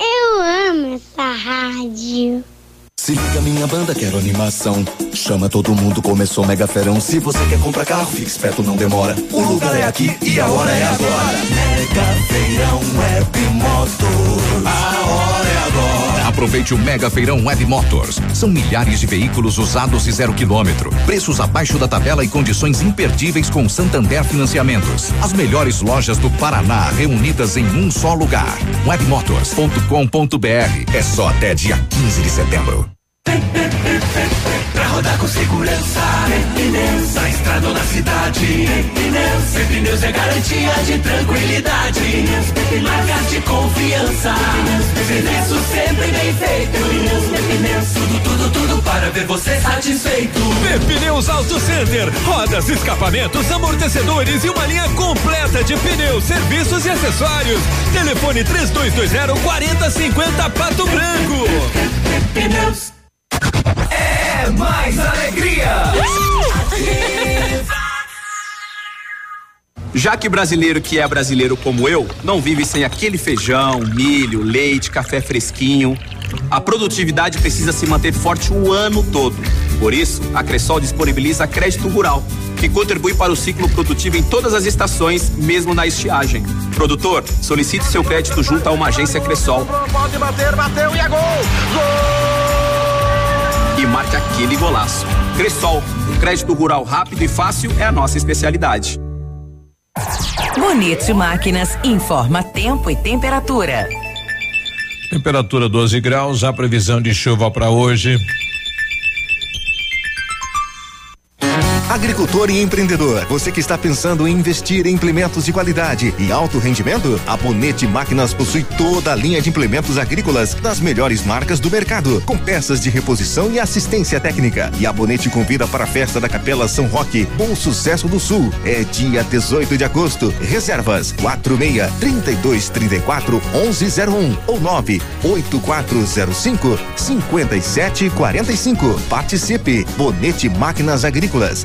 Eu amo essa rádio.
Se liga minha banda, quero animação. Chama todo mundo, começou mega ferão. Se você quer comprar carro, fique esperto, não demora. O lugar é aqui e a hora é agora. Mega feirão web motor. A hora agora.
Aproveite o Mega Feirão Web Motors. São milhares de veículos usados e zero quilômetro. Preços abaixo da tabela e condições imperdíveis com Santander Financiamentos. As melhores lojas do Paraná reunidas em um só lugar. Webmotors.com.br. É só até dia 15 de setembro.
Pra rodar com segurança, pneus, na estrada ou na cidade. Pneus, pneus é garantia de tranquilidade. Marcas de confiança, serviço sempre bem feito. Pneus, tudo, tudo, tudo para ver você satisfeito.
Pneus Auto Center, rodas, escapamentos, amortecedores e uma linha completa de pneus, serviços e acessórios. Telefone 3220 4050 Pato Branco.
Pneus. É mais alegria.
Já que brasileiro que é brasileiro como eu, não vive sem aquele feijão, milho, leite, café fresquinho. A produtividade precisa se manter forte o ano todo. Por isso, a Cressol disponibiliza crédito rural, que contribui para o ciclo produtivo em todas as estações, mesmo na estiagem. Produtor, solicite seu crédito junto a uma agência Cressol
Pode bater, bateu e é gol.
E marque aquele golaço. Cressol, crédito rural rápido e fácil é a nossa especialidade.
Bonito Máquinas informa tempo e temperatura.
Temperatura 12 graus, a previsão de chuva para hoje.
Agricultor e empreendedor, você que está pensando em investir em implementos de qualidade e alto rendimento? A Bonete Máquinas possui toda a linha de implementos agrícolas das melhores marcas do mercado, com peças de reposição e assistência técnica. E a Bonete convida para a festa da Capela São Roque, Bom Sucesso do Sul. É dia 18 de agosto. Reservas 46 32 34 1101 ou 9 8405 5745. Participe. Bonete Máquinas Agrícolas,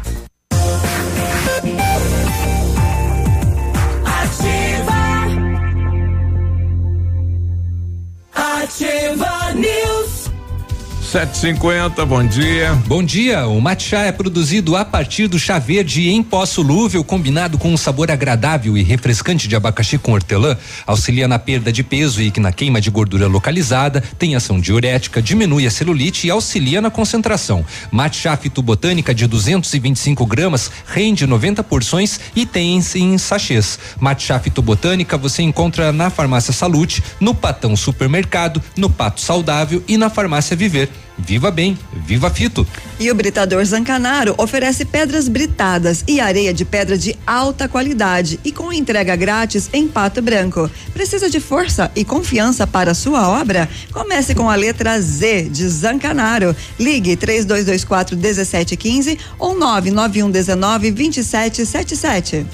750, bom dia.
Bom dia. O matcha é produzido a partir do chá verde em pó solúvel, combinado com um sabor agradável e refrescante de abacaxi com hortelã, auxilia na perda de peso e na queima de gordura localizada, tem ação diurética, diminui a celulite e auxilia na concentração. Matcha fitobotânica de 225 gramas rende 90 porções e tem em, em sachês. Matcha fitobotânica você encontra na farmácia Salute, no Patão Supermercado, no Pato Saudável e na farmácia Viver. Viva bem, viva fito.
E o Britador Zancanaro oferece pedras britadas e areia de pedra de alta qualidade e com entrega grátis em Pato Branco. Precisa de força e confiança para a sua obra? Comece com a letra Z de Zancanaro. Ligue 3224 1715 ou 99119 2777.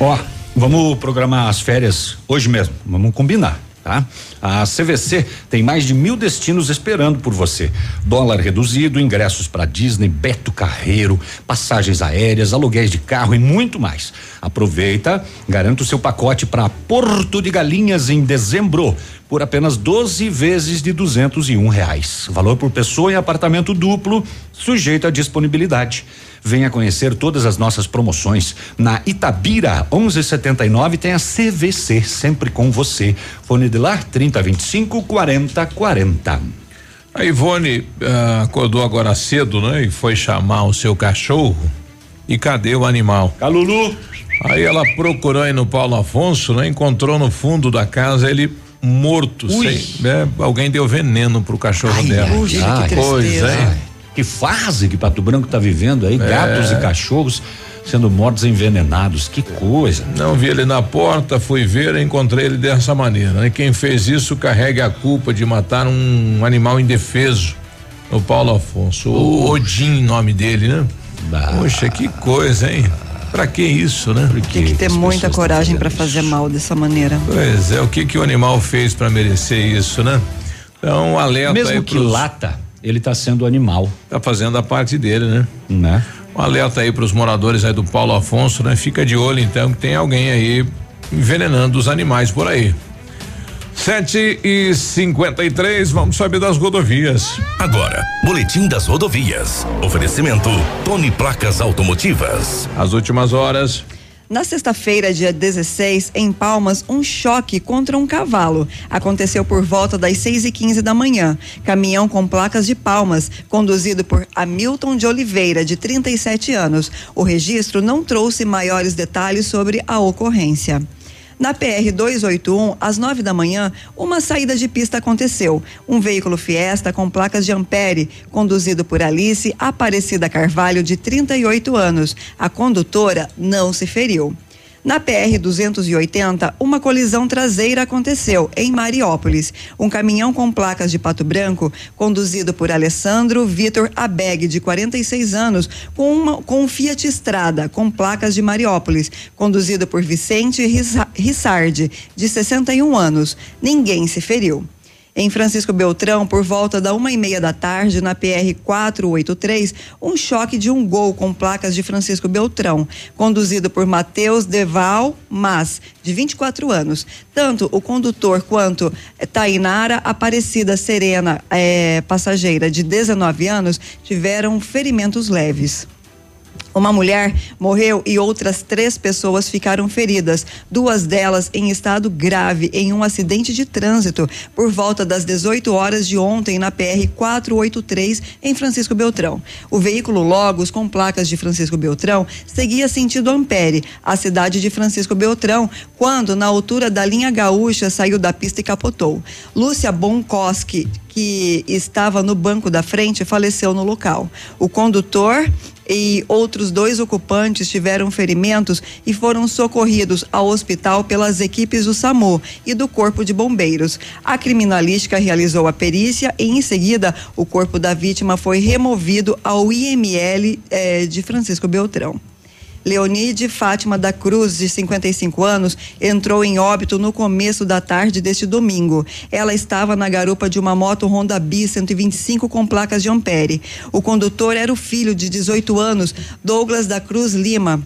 Ó, vamos programar as férias hoje mesmo. Vamos combinar. Tá? A CVC tem mais de mil destinos esperando por você. Dólar reduzido, ingressos para Disney, Beto Carreiro, passagens aéreas, aluguéis de carro e muito mais. Aproveita, garanta o seu pacote para Porto de Galinhas em dezembro por apenas 12 vezes de duzentos e um reais. Valor por pessoa em apartamento duplo, sujeito à disponibilidade. Venha conhecer todas as nossas promoções. Na Itabira 1179 tem a CVC, sempre com você. Fone de lá 3025 4040.
A Ivone ah, acordou agora cedo, né? E foi chamar o seu cachorro. E cadê o animal?
Calulu.
Aí ela procurou aí no Paulo Afonso, né? Encontrou no fundo da casa ele morto,
Ui.
sem, né? Alguém deu veneno pro cachorro dela.
puxa, que
pois é.
Que fase que Pato Branco tá vivendo aí,
É.
gatos e cachorros sendo mortos envenenados, que coisa.
Não vi ele na porta, fui ver, encontrei ele dessa maneira. Né? Quem fez isso carrega a culpa de matar um animal indefeso. O Paulo Afonso. O Odin, nome dele, né? Poxa, que coisa, hein? Pra que isso, né?
Tem que ter muita coragem para fazer mal dessa maneira.
Pois é, o que que o animal fez pra merecer isso, né? Então, alerta
Mesmo
aí
que
pros-
lata, ele tá sendo animal.
Tá fazendo a parte dele, né?
Né?
Um alerta aí pros moradores aí do Paulo Afonso, né? Fica de olho então que tem alguém aí envenenando os animais por aí. Sete e cinquenta e três, vamos saber das rodovias.
Agora, Boletim das Rodovias. Oferecimento Tony Placas Automotivas.
As últimas horas.
Na sexta-feira, dia 16, em Palmas, um choque contra um cavalo. Aconteceu por volta das 6 e 15 da manhã. Caminhão com placas de Palmas, conduzido por Hamilton de Oliveira, de 37 anos. O registro não trouxe maiores detalhes sobre a ocorrência. Na PR 281, às 9 da manhã, uma saída de pista aconteceu. Um veículo Fiesta com placas de Ampere, conduzido por Alice Aparecida Carvalho, de 38 anos. A condutora não se feriu. Na PR 280, uma colisão traseira aconteceu em Mariópolis. Um caminhão com placas de Pato Branco, conduzido por Alessandro Vitor Abeg, de 46 anos, com, uma, com um Fiat Estrada, com placas de Mariópolis, conduzido por Vicente Rissa- Rissardi, de 61 anos. Ninguém se feriu. Em Francisco Beltrão, por volta da uma e meia da tarde, na PR 483, um choque de um gol com placas de Francisco Beltrão, conduzido por Matheus Deval Mas, de 24 anos. Tanto o condutor quanto eh, Tainara Aparecida Serena, eh, passageira de 19 anos, tiveram ferimentos leves. Uma mulher morreu e outras três pessoas ficaram feridas, duas delas em estado grave em um acidente de trânsito por volta das 18 horas de ontem na PR 483 em Francisco Beltrão. O veículo Logos com placas de Francisco Beltrão seguia sentido Ampere, a cidade de Francisco Beltrão, quando na altura da linha gaúcha saiu da pista e capotou. Lúcia Bonkoski, que estava no banco da frente, faleceu no local. O condutor e outros dois ocupantes tiveram ferimentos e foram socorridos ao hospital pelas equipes do SAMU e do Corpo de Bombeiros. A criminalística realizou a perícia e, em seguida, o corpo da vítima foi removido ao IML eh, de Francisco Beltrão. Leonide Fátima da Cruz, de 55 anos, entrou em óbito no começo da tarde deste domingo. Ela estava na garupa de uma moto Honda Bi 125 com placas de Ampere. O condutor era o filho de 18 anos, Douglas da Cruz Lima.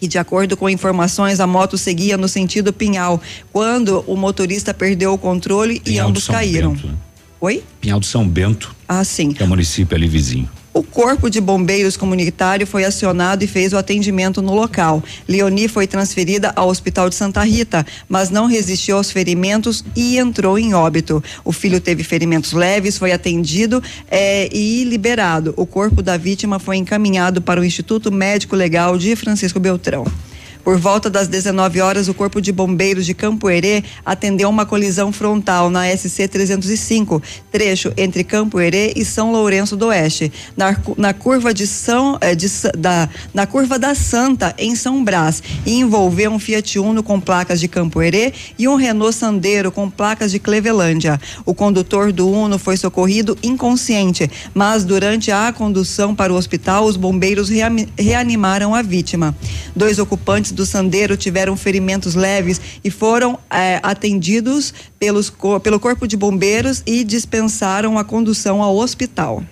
E de acordo com informações, a moto seguia no sentido Pinhal, quando o motorista perdeu o controle e
Pinhal do
ambos caíram.
Bento, né?
Oi?
Pinhal do São Bento,
Ah, sim.
que é o município ali vizinho.
O Corpo de Bombeiros Comunitário foi acionado e fez o atendimento no local. Leoni foi transferida ao Hospital de Santa Rita, mas não resistiu aos ferimentos e entrou em óbito. O filho teve ferimentos leves, foi atendido eh, e liberado. O corpo da vítima foi encaminhado para o Instituto Médico Legal de Francisco Beltrão. Por volta das 19 horas, o Corpo de Bombeiros de Campo Herê atendeu uma colisão frontal na SC 305, trecho entre Campo Herê e São Lourenço do Oeste, na, na curva de São eh, de da na curva da Santa em São Brás, e envolveu um Fiat Uno com placas de Campo Herê e um Renault Sandero com placas de Clevelândia. O condutor do Uno foi socorrido inconsciente, mas durante a condução para o hospital, os bombeiros reanimaram a vítima. Dois ocupantes do Sandeiro tiveram ferimentos leves e foram eh, atendidos pelos, pelo Corpo de Bombeiros e dispensaram a condução ao hospital.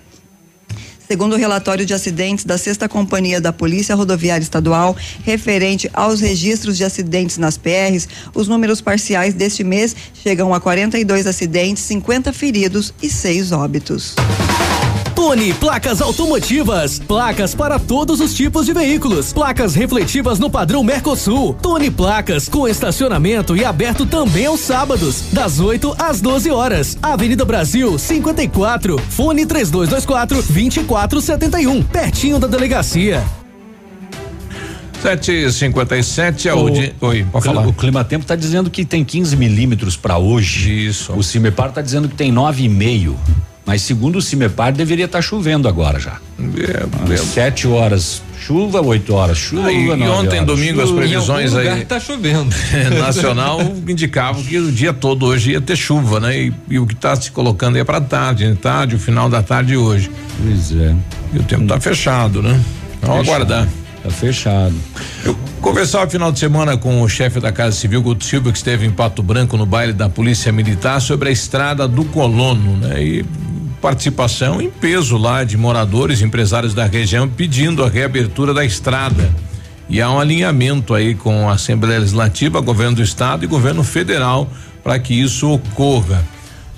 Segundo o relatório de acidentes da Sexta Companhia da Polícia Rodoviária Estadual, referente aos registros de acidentes nas PRs, os números parciais deste mês chegam a 42 acidentes, 50 feridos e 6 óbitos.
Tony Placas Automotivas. Placas para todos os tipos de veículos. Placas refletivas no padrão Mercosul. Tony Placas com estacionamento e aberto também aos sábados, das 8 às 12 horas. Avenida Brasil 54. Fone 3224 2471. Pertinho da delegacia.
757 Audi. Oi, pode
o,
falar.
O Clima Tempo está dizendo que tem 15 milímetros para hoje.
Isso.
O Cimepar está dizendo que tem 9,5. Mas segundo o Cimepar, deveria estar chovendo agora já.
É,
Às Sete horas chuva, oito horas chuva.
Ah, e, e ontem,
horas
domingo, as
chuva.
previsões
Em algum
aí.
lugar tá chovendo.
Nacional indicavam que o dia todo hoje ia ter chuva, né? E, e o que está se colocando aí é para tarde, né? tarde, o final da tarde hoje.
Pois é.
E o tempo está fechado, né? Vamos
Fechado.
aguardar.
Tá fechado.
Eu conversava final de semana com o chefe da Casa Civil, Guto Silva, que esteve em Pato Branco no baile da Polícia Militar sobre a estrada do Colono, né? E participação em peso lá de moradores, empresários da região pedindo a reabertura da estrada. E há um alinhamento aí com a Assembleia Legislativa, governo do estado e governo federal para que isso ocorra.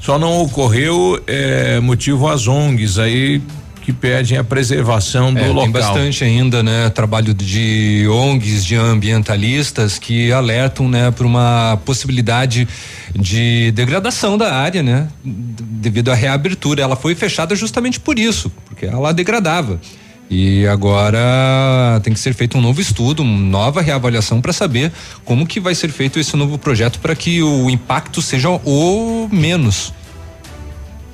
Só não ocorreu é, motivo às ONGs aí que pedem a preservação do
É,
local.
Tem bastante ainda, né? Trabalho de ONGs, de ambientalistas que alertam, né, para uma possibilidade de degradação da área, né? Devido à reabertura. Ela foi fechada justamente por isso, porque ela degradava. E agora tem que ser feito um novo estudo, uma nova reavaliação para saber como que vai ser feito esse novo projeto para que o impacto seja o menos.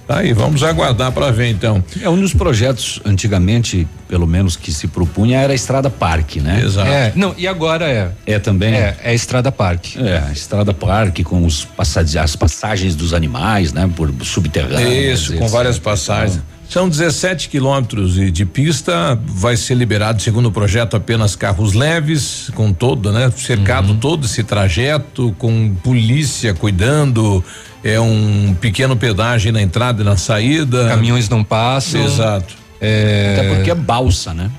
Tá aí, vamos aguardar para ver então.
É um dos projetos, antigamente, pelo menos que se propunha, era a Estrada Parque, né?
Exato.
É, não, e agora é.
É também?
É, é a Estrada Parque.
É, a Estrada Parque com os passage- as passagens dos animais, né? Por subterrâneos.
Isso, com
etc.
várias passagens. São 17 quilômetros de, de pista, vai ser liberado, segundo o projeto, apenas carros leves, com todo, né? Cercado
Uhum.
todo esse trajeto, com polícia cuidando, é um pequeno pedágio na entrada e na saída.
Caminhões não passam.
Exato.
É,
Até porque é balsa, né?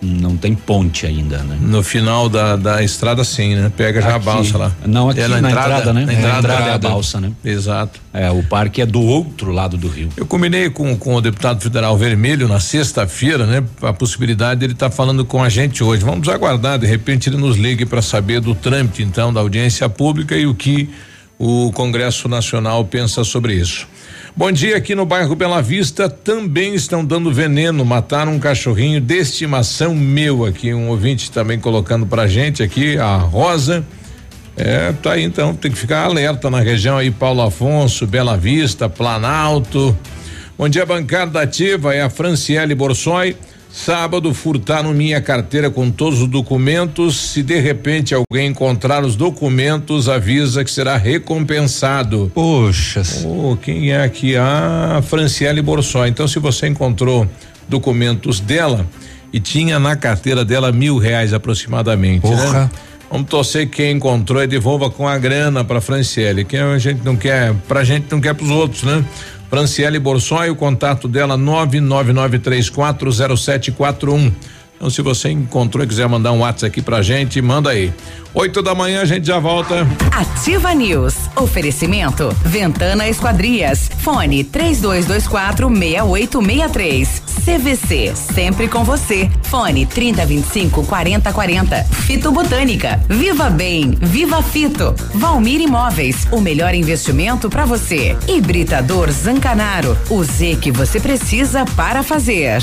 Não tem ponte ainda, né?
No final da, da estrada, sim, né? Pega já a balsa lá.
Não, aqui
É
na, entrada, né?
Na
Na
entrada,
entrada é a balsa, né?
Exato.
É, o parque é do outro lado do rio.
Eu combinei com, com o deputado federal Vermelho na sexta-feira, né? A possibilidade dele estar falando com a gente hoje. Vamos aguardar, de repente ele nos ligue para saber do trâmite, então, da audiência pública e o que o Congresso Nacional pensa sobre isso. Bom dia, aqui no bairro Bela Vista também estão dando veneno, mataram um cachorrinho de estimação meu aqui, um ouvinte também colocando pra gente aqui, a Rosa. É, tá aí então, tem que ficar alerta na região aí, Paulo Afonso, Bela Vista, Planalto. Bom dia, bancada da ativa, é a Franciele Borsoi. Sábado furtaram minha carteira com todos os documentos. Se de repente alguém encontrar os documentos, avisa que será recompensado.
Poxa.
Oh, quem é aqui? A Franciele Borsoi. Então, se você encontrou documentos dela e tinha na carteira dela mil reais aproximadamente,
Porra.
né? Vamos torcer que quem encontrou e devolva com a grana para Franciele, que a gente não quer, pra gente não quer pros outros, né? Franciele Borsoi, o contato dela 999340741. Então, se você encontrou e quiser mandar um WhatsApp aqui pra gente, manda aí. Oito da manhã a gente já volta.
Ativa News. Oferecimento. Ventana Esquadrias. Fone 3224 6863. CVC. Sempre com você. Fone 3025 4040. Fito Botânica. Viva Bem. Viva Fito. Valmir Imóveis. O melhor investimento para você. Hibridador Zancanaro. O Z que você precisa para fazer.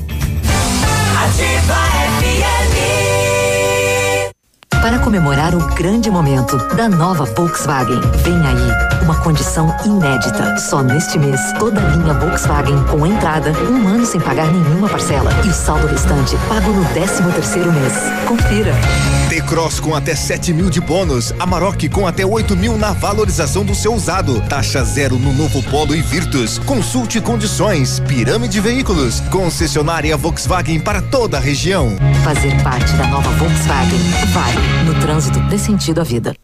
Para comemorar o grande momento da nova Volkswagen, vem aí uma condição inédita. Só neste mês, toda a linha Volkswagen com entrada, um ano sem pagar nenhuma parcela e o saldo restante pago no 13 terceiro mês. Confira.
T-Cross com até 7 mil de bônus. Amarok com até 8 mil na valorização do seu usado. Taxa zero no novo Polo e Virtus. Consulte condições. Pirâmide Veículos. Concessionária Volkswagen para toda a região.
Fazer parte da nova Volkswagen vale. No trânsito, dê sentido à vida.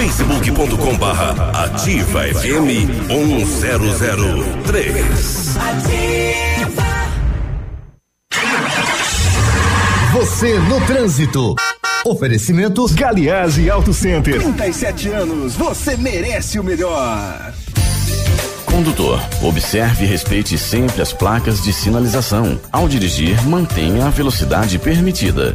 facebook.com barra ativa FM 1003.
Você no trânsito. Oferecimento Galiase Auto Center.
37 anos, você merece o melhor.
Condutor, observe e respeite sempre as placas de sinalização. Ao dirigir, mantenha a velocidade permitida.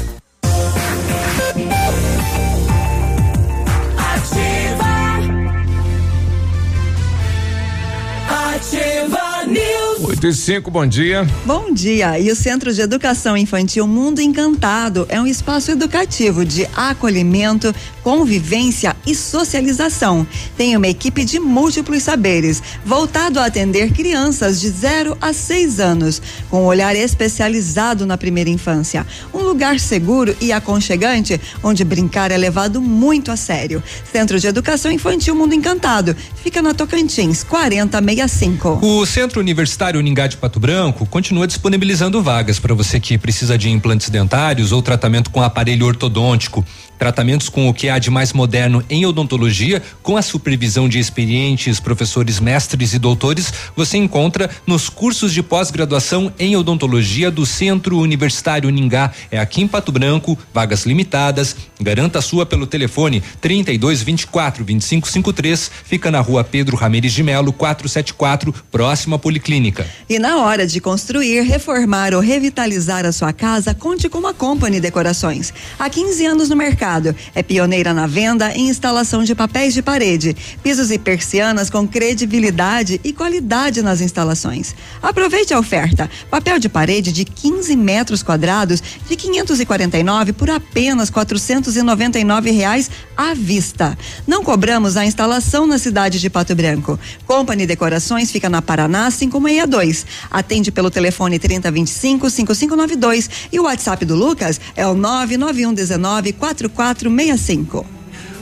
35, bom dia.
Bom dia. E o Centro de Educação Infantil Mundo Encantado é um espaço educativo de acolhimento, convivência e socialização. Tem uma equipe de múltiplos saberes, voltado a atender crianças de 0 a 6 anos, com um olhar especializado na primeira infância. Um lugar seguro e aconchegante, onde brincar é levado muito a sério. Centro de Educação Infantil Mundo Encantado fica na Tocantins, 4065.
O Centro Universitário Uningá de Pato Branco continua disponibilizando vagas para você que precisa de implantes dentários ou tratamento com aparelho ortodôntico. Tratamentos com o que há de mais moderno em odontologia, com a supervisão de experientes professores, mestres e doutores, você encontra nos cursos de pós-graduação em odontologia do Centro Universitário Ningá. É aqui em Pato Branco, vagas limitadas. Garanta a sua pelo telefone 32 24 25 53. Fica na rua Pedro Ramirez de Melo, 474, próxima Policlínica.
E na hora de construir, reformar ou revitalizar a sua casa, conte com a Company Decorações. Há 15 anos no mercado. É pioneira na venda e instalação de papéis de parede, pisos e persianas com credibilidade e qualidade nas instalações. Aproveite a oferta. Papel de parede de 15 metros quadrados de 549 por apenas 499 reais à vista. Não cobramos a instalação na cidade de Pato Branco. Company Decorações fica na Paraná 562. Atende pelo telefone 3025 5592 e o WhatsApp do Lucas é o 991 19 4465.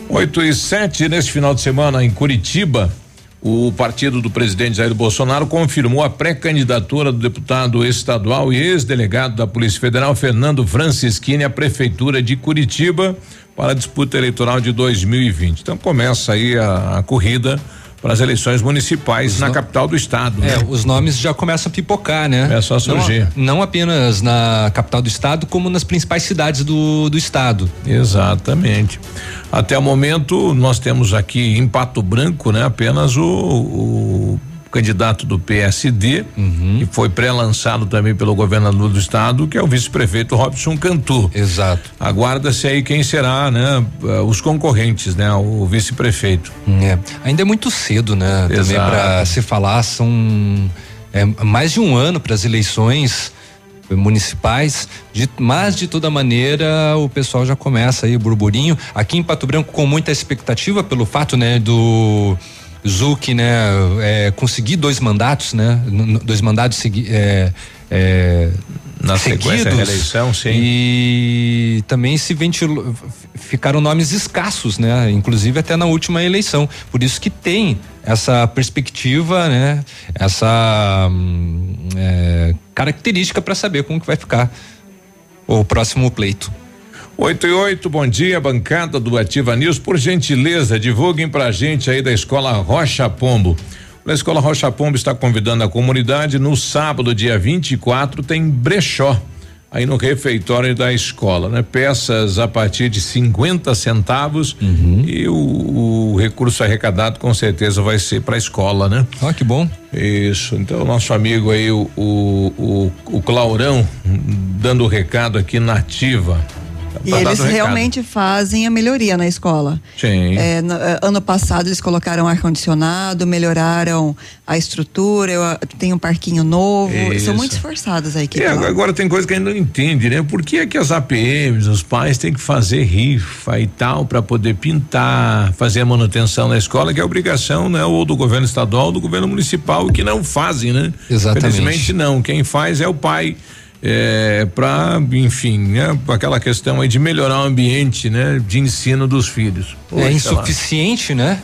8 e 7, neste final de semana em Curitiba, o partido do presidente Jair Bolsonaro confirmou a pré-candidatura do deputado estadual e ex-delegado da Polícia Federal, Fernando Francischini, à Prefeitura de Curitiba para a disputa eleitoral de 2020. Então começa aí a, a corrida para as eleições municipais
Os
na
no-
capital do estado.
É,
né?
os nomes já começam a pipocar, né?
É só surgir.
Não, não apenas na capital do estado, como nas principais cidades do, do estado.
Exatamente. Até o momento, nós temos aqui em Pato Branco, né, apenas o, o candidato do PSD, que foi pré-lançado também pelo governador do estado, que é o vice-prefeito Robson Cantu.
Exato.
Aguarda-se aí quem será, né, eh, os concorrentes, né, o vice-prefeito.
É. Ainda é muito cedo, né? Também
Exato.
para se falar, são é, mais de um ano para as eleições municipais, de, mas de toda maneira o pessoal já começa aí o burburinho. Aqui em Pato Branco com muita expectativa pelo fato, né, do Zuc, né, é, conseguir dois mandatos, né, dois mandatos segui, é, é,
Na sequência da reeleição, sim.
E também se ventilou, ficaram nomes escassos, né? Inclusive até na última eleição. Por isso que tem essa perspectiva, né? Essa hum, é, característica para saber como que vai ficar o próximo pleito.
8 e 8, bom dia, bancada do Ativa News. Por gentileza, divulguem pra gente aí da escola Rocha Pombo. A escola Rocha Pombo está convidando a comunidade no sábado, dia 24, tem brechó aí no refeitório da escola, né? Peças a partir de 50 centavos e o, o recurso arrecadado com certeza vai ser para a escola, né?
Ó, que bom.
Isso. Então, nosso amigo aí, o, o, o, o Claurão, dando o recado aqui na ativa.
E
Tá
eles realmente fazem a melhoria na escola.
Sim.
É, no- é, ano passado eles colocaram ar-condicionado, melhoraram a estrutura, eu, tem um parquinho novo.
Isso.
São muito esforçados a equipe.
É,
lá.
agora tem coisa que a gente não entende, né? Por que é que as APMs, os pais têm que fazer rifa e tal para poder pintar, fazer a manutenção na escola, que é obrigação, né? Ou do governo estadual ou do governo municipal, que não fazem, né?
Exatamente.
Felizmente não, quem faz é o pai. É, para, enfim, né, aquela questão aí de melhorar o ambiente, né, de ensino dos filhos.
é
Poxa lá.
insuficiente, né?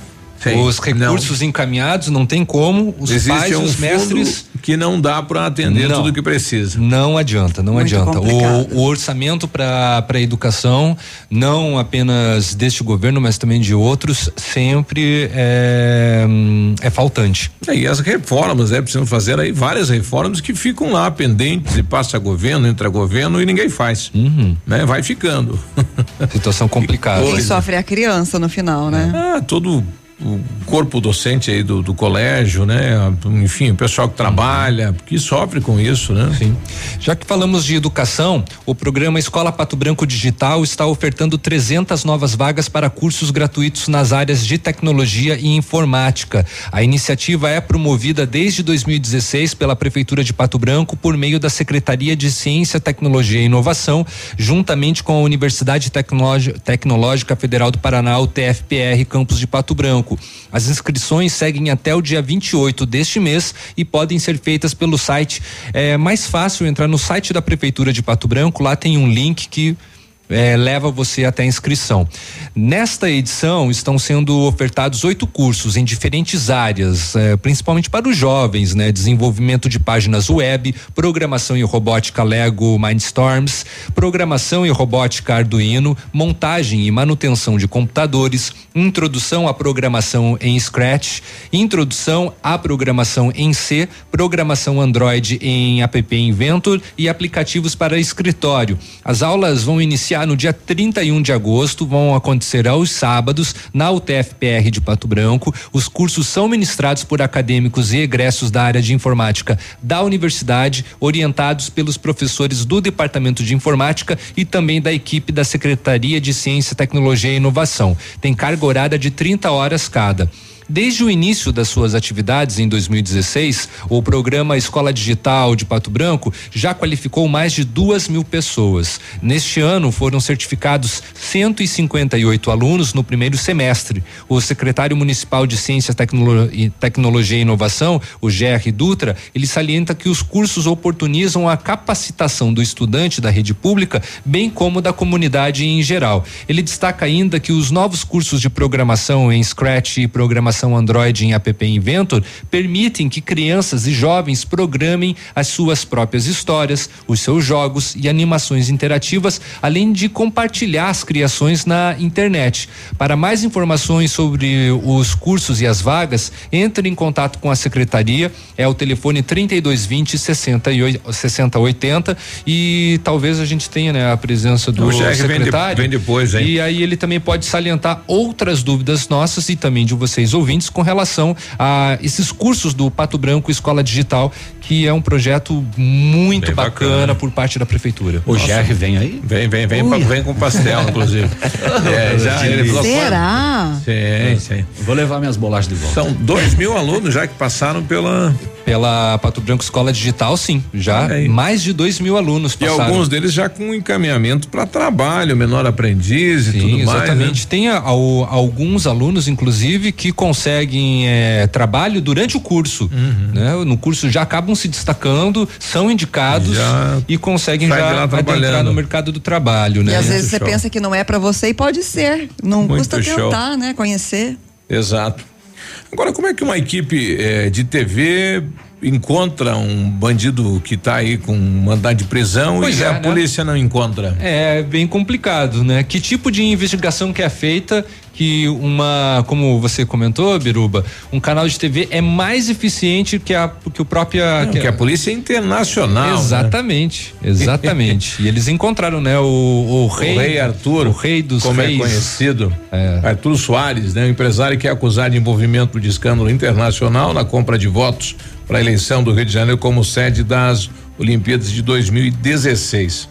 Sim,
Os recursos encaminhados, não tem como. Os
Existe
pais,
um
os
fundo
mestres.
que não dá para atender
Não.
tudo que precisa.
Não adianta, não
Muito
adianta. O, o orçamento para a educação, não apenas deste governo, mas também de outros, sempre é, é faltante.
É, E as reformas, né? Precisam fazer aí várias reformas que ficam lá pendentes e passa governo, entra governo e ninguém faz. Né? Vai ficando.
Situação complicada.
Quem sofre é a criança no final, né?
Ah, todo o corpo docente aí do, do colégio, né? Enfim, o pessoal que trabalha, que sofre com isso, né?
Sim. Já que falamos de educação, o programa Escola Pato Branco Digital está ofertando 300 novas vagas para cursos gratuitos nas áreas de tecnologia e informática. A iniciativa é promovida desde 2016 pela Prefeitura de Pato Branco por meio da Secretaria de Ciência, Tecnologia e Inovação, juntamente com a Universidade Tecnológi- Tecnológica Federal do Paraná, o TFPR, campus de Pato Branco. As inscrições seguem até o dia 28 deste mês e podem ser feitas pelo site. É mais fácil entrar no site da Prefeitura de Pato Branco, lá tem um link que é, leva você até a inscrição. Nesta edição estão sendo ofertados oito cursos em diferentes áreas, é, principalmente para os jovens, né? Desenvolvimento de páginas web, programação e robótica Lego Mindstorms, programação e robótica Arduino, montagem e manutenção de computadores, introdução à programação em Scratch, introdução à programação em C, programação Android em App Inventor e aplicativos para escritório. As aulas vão iniciar no dia 31 de agosto, vão acontecer aos sábados na UTFPR de Pato Branco. Os cursos são ministrados por acadêmicos e egressos da área de informática da universidade, orientados pelos professores do Departamento de Informática e também da equipe da Secretaria de Ciência, Tecnologia e Inovação. Tem carga horária de 30 horas cada. Desde o início das suas atividades em 2016, o programa Escola Digital de Pato Branco já qualificou mais de duas mil pessoas. Neste ano foram certificados 158 alunos no primeiro semestre. O secretário municipal de Ciência, Tecnolo Tecnologia e Inovação, o GR Dutra, ele salienta que os cursos oportunizam a capacitação do estudante da rede pública, bem como da comunidade em geral. Ele destaca ainda que os novos cursos de programação em Scratch e programação aplicação Android em App Inventor permitem que crianças e jovens programem as suas próprias histórias, os seus jogos e animações interativas, além de compartilhar as criações na internet. Para mais informações sobre os cursos e as vagas, entre em contato com a secretaria, é o telefone 3220 6080 e talvez a gente tenha né, a presença do secretário.
Vem, de, vem depois, hein?
E aí ele também pode salientar outras dúvidas nossas e também de vocês ouvintes ouvintes com relação a esses cursos do Pato Branco Escola Digital, que é um projeto muito bacana, bacana, por parte da prefeitura.
O GR vem aí?
Vem, vem, vem, pra, vem com pastel, inclusive.
é, já, ele falou, Será?
Sim, sim.
Vou levar minhas bolachas de volta.
São dois mil alunos já que passaram pela
pela Pato Branco Escola Digital, sim. Já mais de dois mil alunos
passaram. E alguns deles já com encaminhamento para trabalho, menor aprendiz sim, e tudo
exatamente.
mais. Exatamente.
Né? Tem a, a, alguns alunos, inclusive, que conseguem é, trabalho durante o curso. Uhum. Né? No curso já acabam se destacando, são indicados já e conseguem já adentrar no mercado do trabalho. Né?
E às vezes você pensa que não é para você e pode ser. Não Muito custa show. tentar, né? Conhecer.
Exato. Agora, como é que uma equipe eh, de TV encontra um bandido que está aí com mandado de prisão pois e é, a né? polícia não encontra?
É bem complicado, né? Que tipo de investigação que é feita que uma, como você comentou, Biruba, um canal de TV é mais eficiente que a que o própria
Não, que, a, que a polícia internacional.
Né? Exatamente, né? exatamente. e eles encontraram, né, o, o rei,
o rei Arthur,
o rei dos
como
é reis.
é conhecido, é. Arthur Soares, né, um empresário que é acusado de envolvimento de escândalo internacional na compra de votos para a eleição do Rio de Janeiro como sede das Olimpíadas de 2016.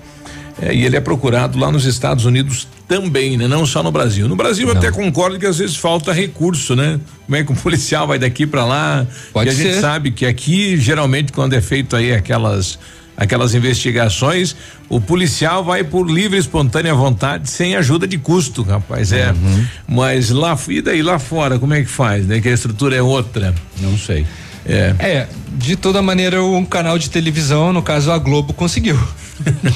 É, e ele é procurado lá nos Estados Unidos também, né? Não só no Brasil. No Brasil eu até concordo que às vezes falta recurso, né? Como é que um policial vai daqui para lá?
Pode
e a
ser.
gente sabe que aqui geralmente quando é feito aí aquelas aquelas investigações, o policial vai por livre, espontânea vontade, sem ajuda de custo, rapaz. É. Uhum. Mas lá, e daí lá fora, como é que faz, né? Que a estrutura é outra.
Não sei.
É. é, de toda maneira, um canal de televisão, no caso a Globo, conseguiu.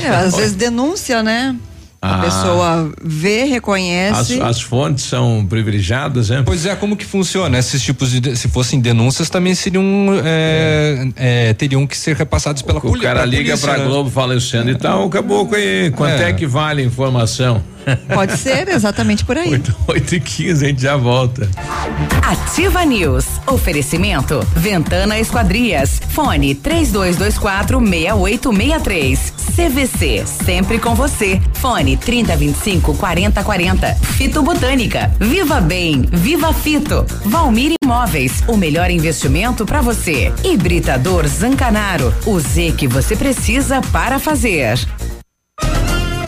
É, às vezes denúncia, né? A ah, pessoa vê, reconhece.
As, as, fontes são privilegiadas, né?
Pois é, como que funciona? Esses tipos de. Se fossem denúncias, também seriam. É, é. É, teriam que ser repassados pela
polícia. O cara liga polícia, pra né? Globo, fala, Luciano, e tal, o caboclo aí, quanto é. é que vale a informação?
Pode ser, exatamente por aí.
8, 8 e 15, a gente já volta.
Ativa News. Oferecimento. Ventana Esquadrias. Fone 3224 6863. CVC. Sempre com você. Fone 3025 4040. Fito Botânica. Viva Bem. Viva Fito. Valmir Imóveis. O melhor investimento para você. Hibridador Zancanaro. O Z que você precisa para fazer.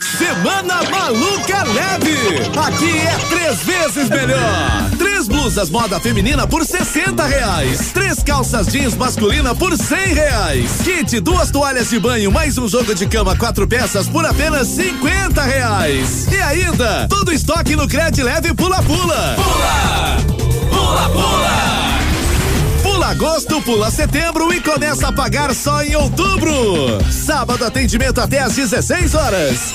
Semana Maluca Leve. Aqui é três vezes melhor. Três blusas moda feminina por sessenta reais. Três calças jeans masculina por cem reais. Kit duas toalhas de banho mais um jogo de cama quatro peças por apenas cinquenta reais. E ainda todo estoque no Cred Leve Pula Pula. Pula, pula, pula. Pula agosto, pula setembro e começa a pagar só em outubro. Sábado atendimento até às 16 horas.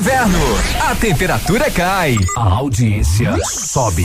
Inverno, a temperatura cai, a audiência sobe.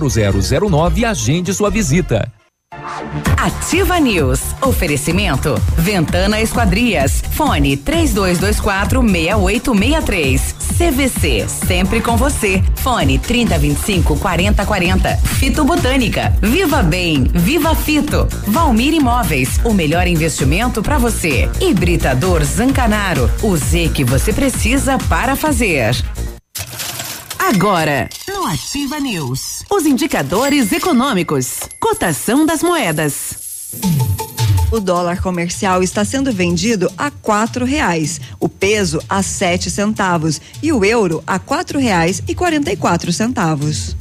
32250009 e agende sua visita.
Ativa News. Oferecimento. Ventana Esquadrias. Fone 3224 6863. CVC. Sempre com você. Fone 3025 4040. Fito Botânica. Viva Bem. Viva Fito. Valmir Imóveis. O melhor investimento para você. Hibridador Zancanaro. O Z que você precisa para fazer. Agora, no Ativa News, os indicadores econômicos, cotação das moedas.
O dólar comercial está sendo vendido a quatro reais, o peso a sete centavos e o euro a quatro reais e quarenta e quatro centavos.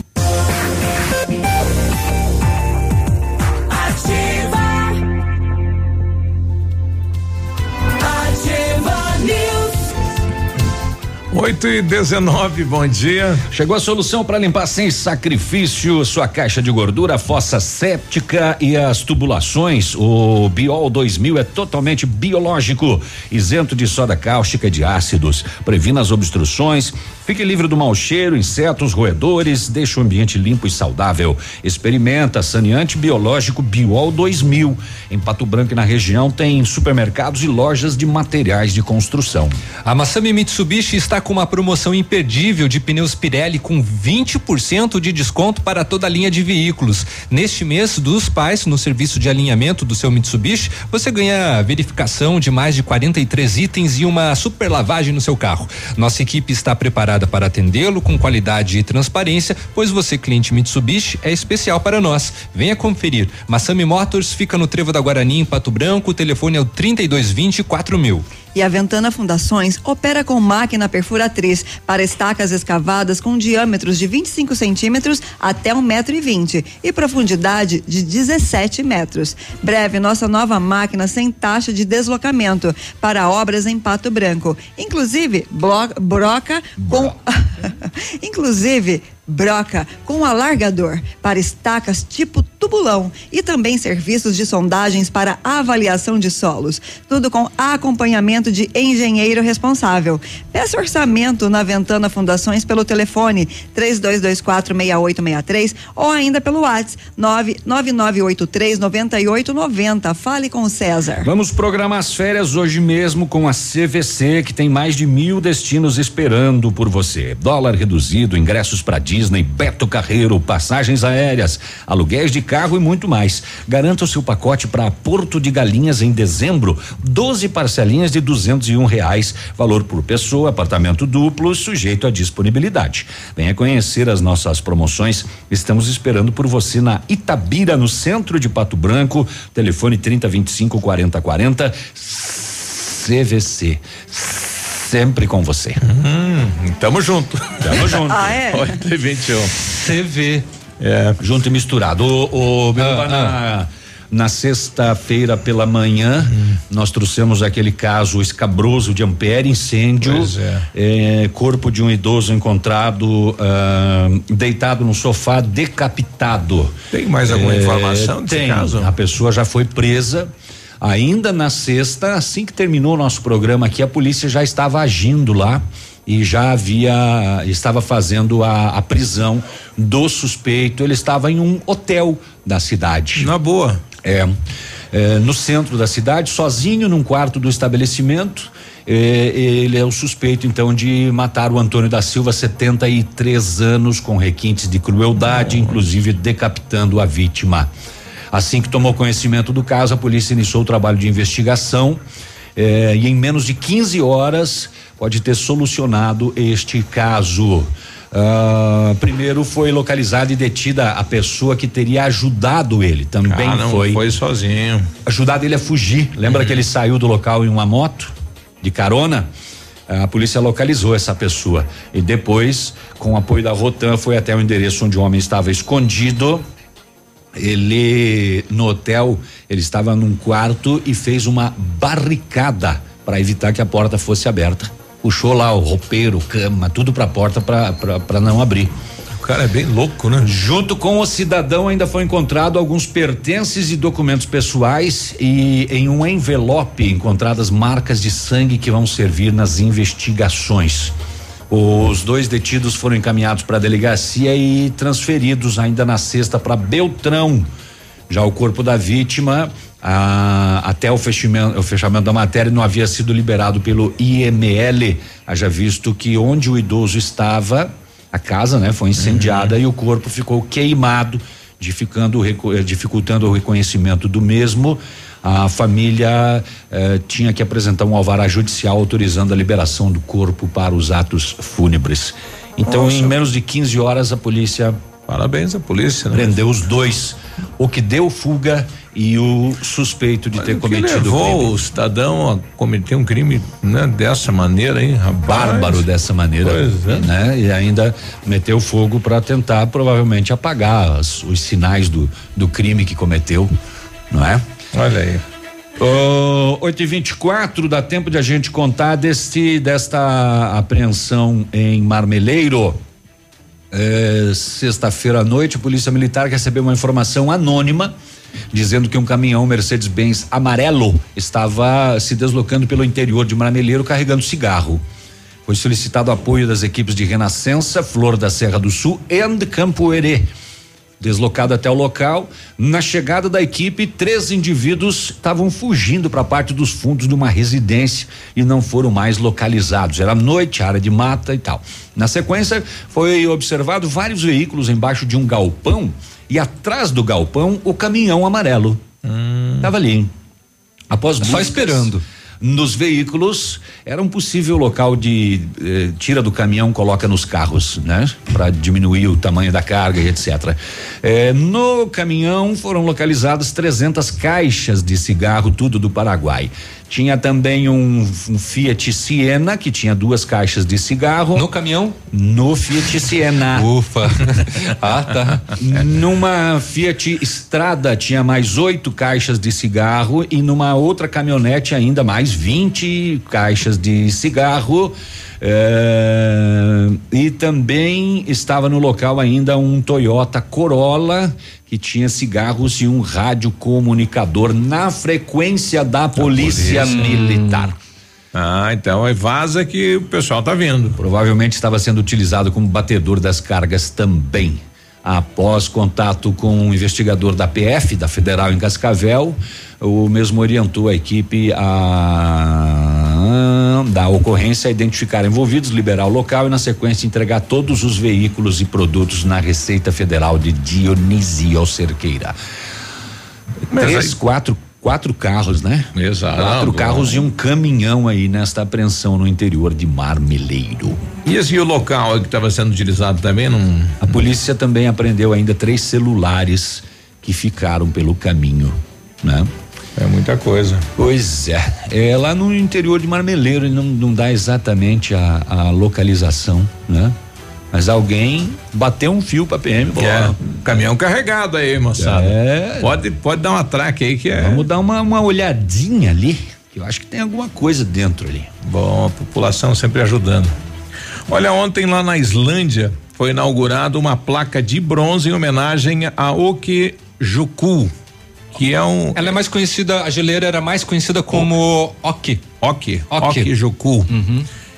8 e 19, bom dia.
Chegou a solução para limpar sem sacrifício sua caixa de gordura, fossa séptica e as tubulações. O Biol 2000 é totalmente biológico, isento de soda cáustica e de ácidos. Previna as obstruções, fique livre do mau cheiro, insetos, roedores, deixa o ambiente limpo e saudável. Experimenta saneante biológico Biol 2000. Em Pato Branco e na região tem supermercados e lojas de materiais de construção.
A Massami Mitsubishi está com uma promoção imperdível de pneus Pirelli com 20% de desconto para toda a linha de veículos. Neste mês dos pais, no serviço de alinhamento do seu Mitsubishi, você ganha verificação de mais de 43 itens e uma super lavagem no seu carro. Nossa equipe está preparada para atendê-lo com qualidade e transparência, pois você, cliente Mitsubishi, é especial para nós. Venha conferir. Massami Motors fica no Trevo da Guarani, em Pato Branco. O telefone é o 3220 4000.
E a Ventana Fundações opera com máquina perfuratriz para estacas escavadas com diâmetros de 25 centímetros até um metro e vinte e profundidade de 17 metros. Breve, nossa nova máquina sem taxa de deslocamento para obras em Pato Branco. Inclusive, broca com. Inclusive, broca com alargador para estacas tipo tubulão e também serviços de sondagens para avaliação de solos. Tudo com acompanhamento de engenheiro responsável. Peça orçamento na Ventana Fundações pelo telefone 32246863 ou ainda pelo WhatsApp 999839890. Fale com o César.
Vamos programar as férias hoje mesmo com a CVC, que tem mais de mil destinos esperando por você. Dólar reduzido, ingressos para Disney, Beto Carreiro, passagens aéreas, aluguéis de carro e muito mais. Garanta o seu pacote para Porto de Galinhas em dezembro. 12 parcelinhas de duzentos e um reais, valor por pessoa, apartamento duplo, sujeito à disponibilidade. Venha conhecer as nossas promoções. Estamos esperando por você na Itabira, no centro de Pato Branco. Telefone 3025 4040. CVC. Sempre com você.
Hum, tamo junto.
Tamo junto.
Ah, é?
8 e 21.
CV. É. Junto e misturado. O, o Biruba, na, na sexta-feira pela manhã, nós trouxemos aquele caso escabroso de Ampere, incêndio.
Pois é.
É, corpo de um idoso encontrado ah, deitado no sofá, decapitado.
Tem mais alguma
É,
informação desse
tem.
caso?
A pessoa já foi presa. Ainda na sexta, assim que terminou o nosso programa aqui, a polícia já estava agindo lá e já havia estava fazendo a, a prisão do suspeito. Ele estava em um hotel da cidade.
Na boa.
É, é, no centro da cidade, sozinho num quarto do estabelecimento. É, ele é o suspeito então de matar o Antônio da Silva, 73 anos, com requintes de crueldade, inclusive decapitando a vítima. Assim que tomou conhecimento do caso, a polícia iniciou o trabalho de investigação eh, e em menos de 15 horas pode ter solucionado este caso. Ah, primeiro foi localizada e detida a pessoa que teria ajudado ele. Também
Ah, não
foi.
foi sozinho.
Ajudado ele a fugir. Lembra que ele saiu do local em uma moto de carona? A polícia localizou essa pessoa e depois, com o apoio da Rotan, foi até o endereço onde o homem estava escondido. Ele no hotel, ele estava num quarto e fez uma barricada para evitar que a porta fosse aberta. Puxou lá o roupeiro, cama, tudo para a porta para não abrir.
O cara é bem louco, né?
Junto com o cidadão ainda foi encontrado alguns pertences e documentos pessoais e em um envelope encontradas marcas de sangue que vão servir nas investigações. Os dois detidos foram encaminhados para a delegacia e transferidos ainda na sexta para Beltrão. Já o corpo da vítima, ah, até o fechamento, o fechamento da matéria, não havia sido liberado pelo IML. Haja visto que onde o idoso estava, a casa, né, foi incendiada e o corpo ficou queimado, dificultando, o reco- eh, dificultando o reconhecimento do mesmo. A família eh, tinha que apresentar um alvará judicial autorizando a liberação do corpo para os atos fúnebres. Então,
Nossa.
em menos de 15 horas, a polícia
Parabéns à polícia, né?
prendeu os dois, o que deu fuga e o suspeito de ter
O que
cometido o
levou
crime.
o cidadão a cometer um crime né, dessa maneira, hein, rapaz?
Bárbaro dessa maneira,
Pois é.
né? E ainda meteu fogo para tentar provavelmente apagar as- os sinais do, do crime que cometeu, não é?
Olha aí.
Ô, 8 e 24 dá tempo de a gente contar deste desta apreensão em Marmeleiro. É, Sexta-feira à noite, a Polícia Militar recebeu uma informação anônima dizendo que um caminhão Mercedes-Benz amarelo estava se deslocando pelo interior de Marmeleiro carregando cigarro. Foi solicitado apoio das equipes de Renascença, Flor da Serra do Sul e Campo Herê. Deslocado até o local, na chegada da equipe, três indivíduos estavam fugindo para a parte dos fundos de uma residência e não foram mais localizados. Era noite, área de mata e tal. Na sequência, foi observado vários veículos embaixo de um galpão e atrás do galpão o caminhão amarelo. Tava ali. Após
Só
buscas
esperando.
Nos veículos era um possível local de eh, tira do caminhão, coloca nos carros, né? Para diminuir o tamanho da carga e etc. Eh, no caminhão foram localizadas 300 caixas de cigarro, tudo do Paraguai. Tinha também um, um Fiat Siena que tinha duas caixas de cigarro.
No caminhão?
No Fiat Siena.
Ufa. ah, tá.
Numa Fiat Estrada tinha mais oito caixas de cigarro e numa outra caminhonete ainda mais 20 caixas de cigarro. É, e também estava no local ainda um Toyota Corolla que tinha cigarros e um rádio comunicador na frequência da, polícia,
polícia.
militar.
Ah, então é vaza que o pessoal tá vendo.
Provavelmente estava sendo utilizado como batedor das cargas também. Após contato com um investigador da PF, da Federal em Cascavel, o mesmo orientou a equipe a, da ocorrência identificar envolvidos, liberar o local e, na sequência, entregar todos os veículos e produtos na Receita Federal de Dionísio Cerqueira.
Mas
Três,
aí-
quatro, quatro carros, né?
Exato.
Quatro carros e um caminhão aí nesta apreensão no interior de Marmeleiro.
E esse local que estava sendo utilizado também não.
A polícia também apreendeu ainda três celulares que ficaram pelo caminho, né?
É muita coisa.
Pois é. É lá no interior de Marmeleiro, ele não, não dá exatamente a, a localização, né? Mas alguém bateu um fio pra PM.
É caminhão carregado aí, moçada.
É.
Pode, pode dar um atraque aí que é.
Vamos dar uma, uma olhadinha ali, que eu acho que tem alguma coisa dentro ali.
Bom, a população sempre ajudando. Olha, ontem lá na Islândia foi inaugurada uma placa de bronze em homenagem a Okejuku, que é um.
Ela é mais conhecida, a geleira era mais conhecida como Ok.
Ok,
Ok.
Okejuku.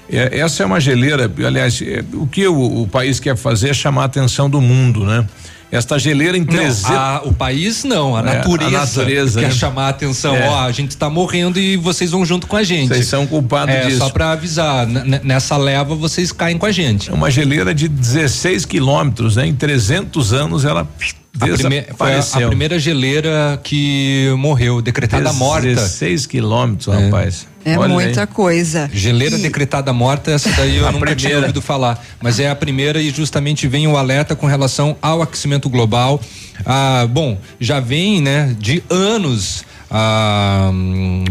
É, essa é uma geleira, aliás, é, o que o, o país quer fazer é chamar a atenção do mundo, né? Esta geleira em
Não,
300.
a- o país não, a
É, a
natureza,
natureza,
quer
né?
chamar a atenção.
É.
Ó, a gente tá morrendo e vocês vão junto com a gente.
Vocês são culpados
é,
disso.
Só pra avisar, nessa leva vocês caem com a gente.
É uma geleira de 16 quilômetros, né? Em 300 anos ela
Foi a,
desapareceu.
a primeira geleira que morreu, decretada morta.
16 quilômetros, rapaz.
É
Olha
muita
aí.
coisa.
Geleira decretada morta, essa daí eu
A
nunca tinha
primeira.
ouvido falar. Mas é a primeira e justamente vem o alerta com relação ao aquecimento global. Ah, bom, já vem, né, de anos. Ah,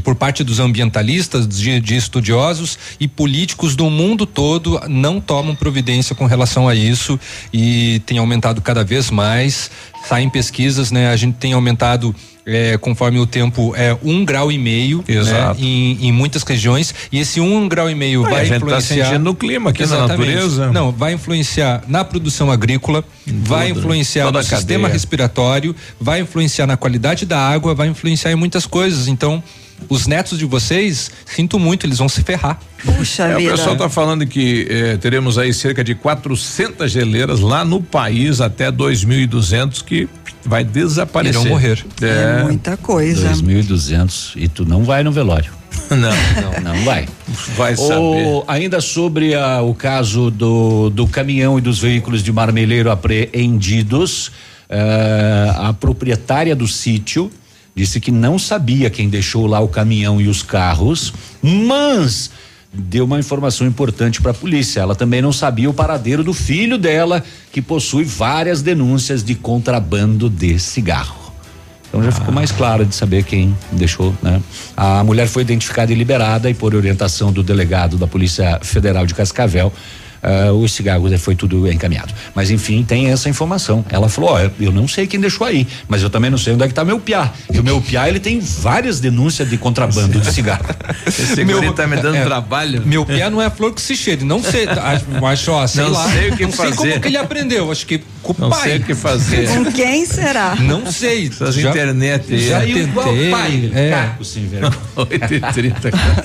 por parte dos ambientalistas, de, de estudiosos e políticos do mundo todo não tomam providência com relação a isso e tem aumentado cada vez mais. Saem pesquisas, né? A gente tem aumentado é, conforme o tempo é um grau e meio né, em, em muitas regiões e esse um grau e meio
Ah,
vai
a gente tá
influenciar
sentindo no clima aqui na
Exatamente.
natureza.
não vai influenciar na produção agrícola vai
tudo,
influenciar
toda
no sistema
cadeia.
respiratório vai influenciar na qualidade da água vai influenciar em muitas coisas então os netos de vocês sinto muito eles vão se ferrar
Puxa
É, o
vida.
pessoal está falando que eh, teremos aí cerca de 400 geleiras lá no país até 2.200 que vai desaparecer.
Irão morrer.
É
É,
muita coisa.
2.200 e tu não vai no velório.
não,
Não, não vai.
vai saber.
O- ainda sobre a- o caso do, do caminhão e dos veículos de marmeleiro apreendidos, eh, a proprietária do sítio disse que não sabia quem deixou lá o caminhão e os carros, mas deu uma informação importante para a polícia. Ela também não sabia o paradeiro do filho dela, que possui várias denúncias de contrabando de cigarro. Então já ficou mais claro de saber quem deixou, né? A mulher foi identificada e liberada e por orientação do delegado da Polícia Federal de Cascavel, ah, os cigarros foi tudo encaminhado. Mas enfim, tem essa informação. Ela falou, ó, eu- eu não sei quem deixou aí, mas eu também não sei onde é que tá meu piá. E o meu piá, ele tem várias denúncias de contrabando de cigarro.
Esse guri tá me dando
é,
trabalho.
meu pé não é flor que se cheire não sei acho, acho ó, sei
Não
lá
sei o que
não sei
fazer.
como que ele aprendeu acho que com o
Não
pai
sei o que fazer.
Com quem será?
não sei
Essas
já,
internet aí.
já
é.
tentei é.
Caco sem vergonha.
8h30, cara.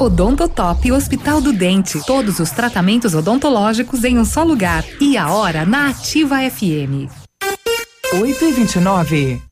Odontotop Hospital do Dente. Todos os tratamentos odontológicos em um só lugar. E a hora na Ativa FM.
8 e 29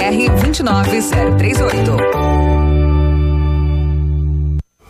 29038.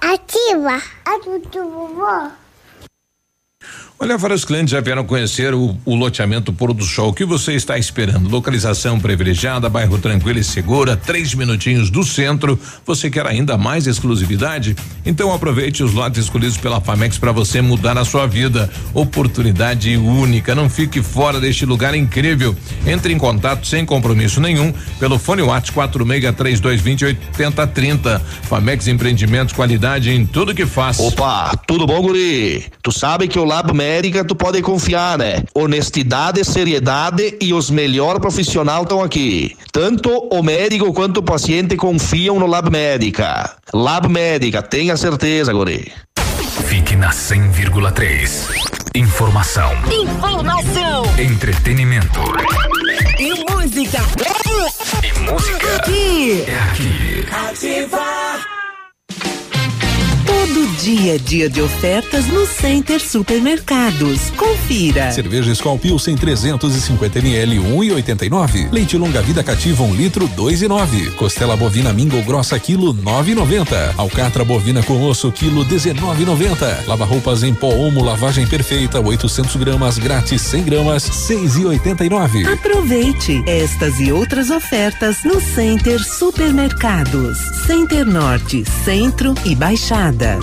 Ativa a do vovó.
Olha, vários clientes já vieram conhecer o, o loteamento Pôr do Sol. O que você está esperando? Localização privilegiada, bairro tranquilo e segura, três minutinhos do centro. Você quer ainda mais exclusividade? Então aproveite os lotes escolhidos pela Famex para você mudar a sua vida. Oportunidade única. Não fique fora deste lugar incrível. Entre em contato sem compromisso nenhum pelo fone WhatsApp 463220 8030. Famex Empreendimentos, qualidade em tudo que faz.
Opa, tudo bom, guri? Tu sabe que o Lab Médica tu pode confiar, né? Honestidade, seriedade e os melhores profissionais estão aqui. Tanto o médico quanto o paciente confiam no Lab Médica. Lab Médica, tenha certeza, guri.
Fique na 100,3. Informação,
Informação
entretenimento
e música.
e música.
Aqui.
É aqui.
Ativa.
Todo dia é dia de ofertas no Center Supermercados. Confira.
Cerveja Skol Pilsen 350 ml 1,89. Leite longa vida cativa 1 litro 2,9. Costela bovina Mingo grossa quilo 9,90. Alcatra bovina com osso quilo 19,90. Lava roupas em pó Omo lavagem perfeita 800 gramas grátis 100 gramas 6,89.
Aproveite estas e outras ofertas no Center Supermercados. Center Norte, Centro e Baixada. then.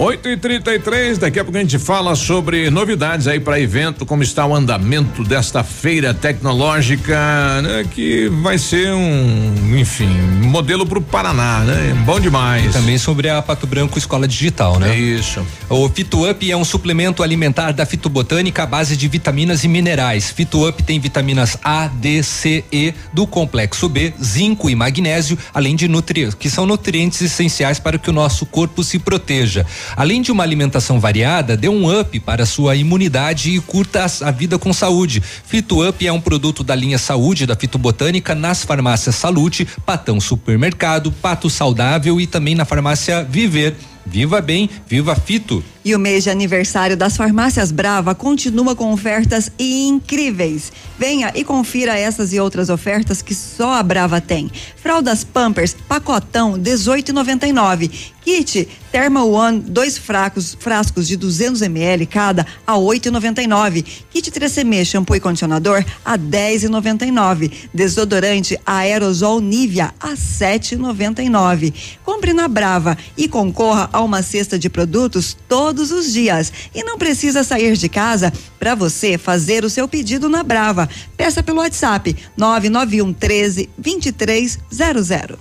8 e 33 daqui a pouco a gente fala sobre novidades aí para evento, como está o andamento desta feira tecnológica, né, que vai ser um, enfim, modelo para o Paraná, né? Bom demais.
E também sobre a Pato Branco Escola Digital, né?
É isso.
O Fito Up é um suplemento alimentar da fitobotânica à base de vitaminas e minerais. Fito Up tem vitaminas A, D, C, E do complexo B, zinco e magnésio, além de nutrientes, que são nutrientes essenciais para que o nosso corpo se proteja. Além de uma alimentação variada, dê um up para sua imunidade e curta a vida com saúde. Fito Up é um produto da linha Saúde da Fitobotânica nas farmácias Salute, Patão Supermercado, Pato Saudável e também na farmácia Viver. Viva bem, viva Fito.
E o mês de aniversário das farmácias Brava continua com ofertas incríveis. Venha e confira essas e outras ofertas que só a Brava tem. Fraldas Pampers, pacotão 18,99. Kit Thermal One, dois fracos, frascos de 200 ml cada a 8,99. Kit 3CM shampoo e condicionador a 10,99. Desodorante aerosol Nivea a 7,99. Compre na Brava e concorra a uma cesta de produtos todos os dias. E não precisa sair de casa para você fazer o seu pedido na Brava. Peça pelo WhatsApp 991 13 2300.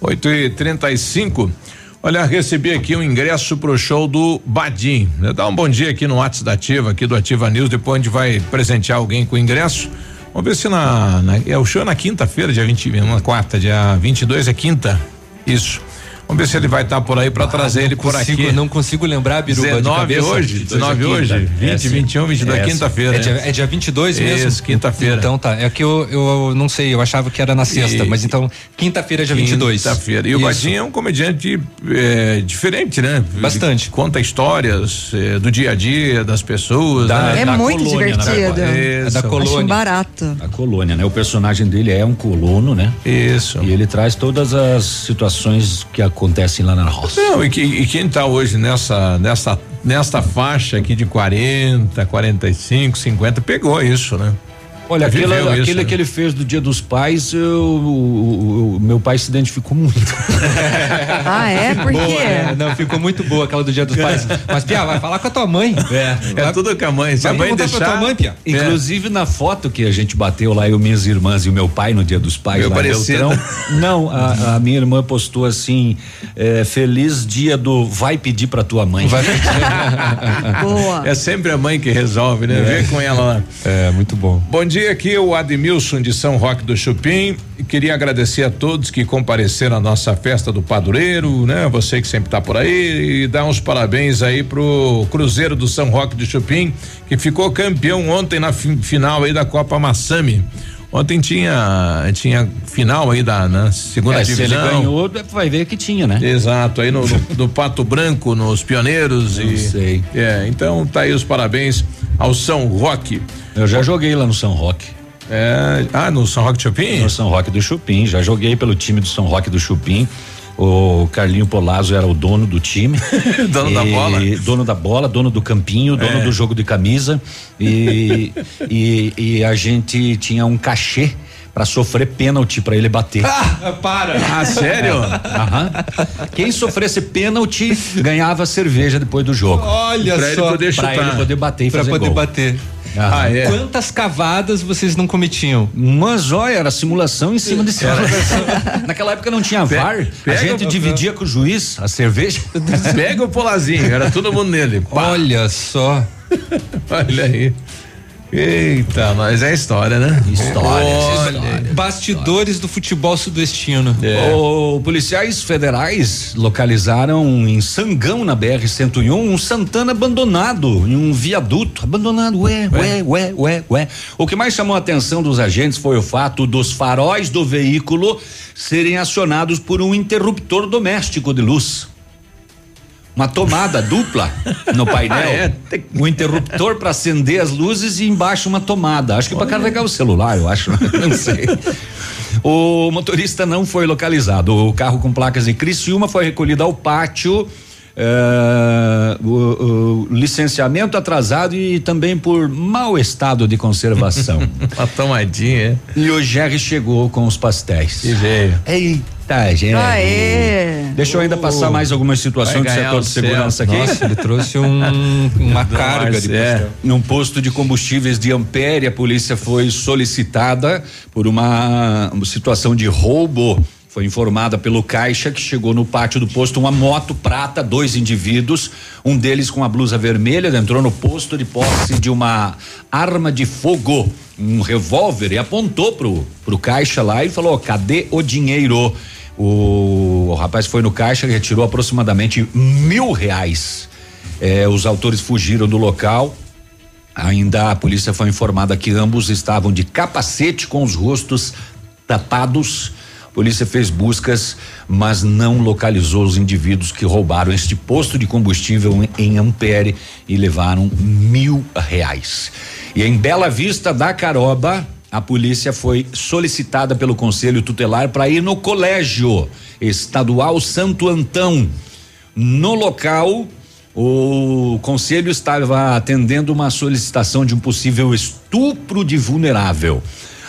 8 e 35 Olha, recebi aqui um ingresso pro show do Badim. Dá um bom dia aqui no WhatsApp da Ativa, aqui do Ativa News. Depois a gente vai presentear alguém com ingresso. Vamos ver se na. na é o show é na quinta-feira, dia 20, na quarta, dia 22 é quinta. Isso. Vamos ver se ele vai estar tá por aí para ah, trazer ele por
consigo,
aqui.
Não consigo lembrar, Biruba,
19 hoje, 19 é hoje, 20, é, 21, 22, é, quinta-feira.
É, dia, é dia 22 mesmo?
Isso, quinta-feira.
Então tá, é que eu, eu não sei, eu achava que era na sexta, e, mas então quinta-feira é dia 22.
Quinta-feira. E o Badinho é um comediante é, diferente, né?
Bastante.
conta histórias é, do dia a dia das pessoas.
Da,
né?
É da muito colônia, divertido.
É da colônia. Acho
barato.
A colônia, né? O personagem dele é um colono, né?
Isso.
E ele traz todas as situações que acontecem lá na
roça. Não, e, que, e quem está hoje nessa, nessa, nessa faixa aqui de 40, 45, 50, pegou isso, né?
Olha, aquele, isso, aquele né? que ele fez do Dia dos Pais, eu, o, o, meu pai se identificou muito.
ah, é? Por
boa, quê? Né? Não, ficou muito boa aquela do Dia dos Pais. Mas, Pia, vai falar com a tua mãe.
É, é tudo com a mãe. Se vai a mãe deixar... pra tua mãe, Pia.
É. Inclusive, na foto que a gente bateu lá, eu, minhas irmãs e o meu pai no Dia dos Pais, meu lá
parecido.
Beltrão, não, a, a, minha irmã postou assim, é, feliz dia do vai pedir pra tua mãe. Vai pedir.
boa. É sempre a mãe que resolve, né? É. Vê com ela lá.
É, muito bom.
Bom dia dia, aqui o Admilson de São Roque do Chupim. Queria agradecer a todos que compareceram à nossa festa do Padureiro, né? Você que sempre está por aí e dar uns parabéns aí pro Cruzeiro do São Roque do Chupim, que ficou campeão ontem na final aí da Copa Massami. Ontem tinha tinha final aí da né? segunda é, divisão. Se ele
ganhou, vai ver que tinha, né?
Exato, aí no, no, no Pato Branco, nos Pioneiros
Não
e
sei.
É, então tá aí os parabéns ao São Roque.
Eu já joguei lá no São Roque.
É, ah, no São Roque do Chupim?
No São Roque do Chupim, já joguei pelo time do São Roque do Chupim. O Carlinho Polazzo era o dono do time.
dono da bola?
Dono da bola, dono do campinho, dono é. do jogo de camisa. E, e, e, a gente tinha um cachê para sofrer pênalti para ele bater.
Ah, para!
Ah, sério? Aham. Quem sofresse pênalti ganhava cerveja depois do jogo.
Olha
pra
só.
Ele poder chutar. Pra ele poder bater e
pra
fazer
poder
gol.
bater.
Ah, é.
Quantas cavadas vocês não cometiam?
Uma joia, era simulação em cima de simulação. Naquela época não tinha VAR, a gente o, dividia com o juiz a cerveja.
Pega o polazinho, era todo mundo nele.
Pá. Olha só.
Olha aí. Eita, mas é história, né?
História. Olha,
história bastidores história. do futebol sudestino.
É. O, policiais federais localizaram em Sangão, na BR-101, um Santana abandonado em um viaduto. Abandonado, ué, ué, ué, ué, ué. O que mais chamou a atenção dos agentes foi o fato dos faróis do veículo serem acionados por um interruptor doméstico de luz uma tomada dupla no painel, ah, é? um interruptor para acender as luzes e embaixo uma tomada. Acho que para carregar o celular, eu acho, não sei. O motorista não foi localizado. O carro com placas de Criciúma foi recolhido ao pátio. Uh, o, o, licenciamento atrasado e também por mau estado de conservação.
Uma tomadinha.
E o Jerry chegou com os pastéis.
E veio.
Eita. Tá, gente.
Aê.
Deixa eu ainda passar mais algumas situações do setor de segurança aqui.
Nossa, ele trouxe um, uma carga de
é. Num posto de combustíveis de Ampere, a polícia foi solicitada por uma, uma situação de roubo foi informada pelo caixa que chegou no pátio do posto uma moto prata, dois indivíduos, um deles com a blusa vermelha, entrou no posto de posse de uma arma de fogo, um revólver e apontou pro pro caixa lá e falou: "Cadê o dinheiro?" O, o rapaz foi no caixa e retirou aproximadamente mil reais. É, os autores fugiram do local. Ainda a polícia foi informada que ambos estavam de capacete com os rostos tapados. Polícia fez buscas, mas não localizou os indivíduos que roubaram este posto de combustível em, Ampere e levaram mil reais. E em Bela Vista da Caroba, a polícia foi solicitada pelo Conselho Tutelar para ir no colégio estadual Santo Antão. No local, o conselho estava atendendo uma solicitação de um possível estupro de vulnerável.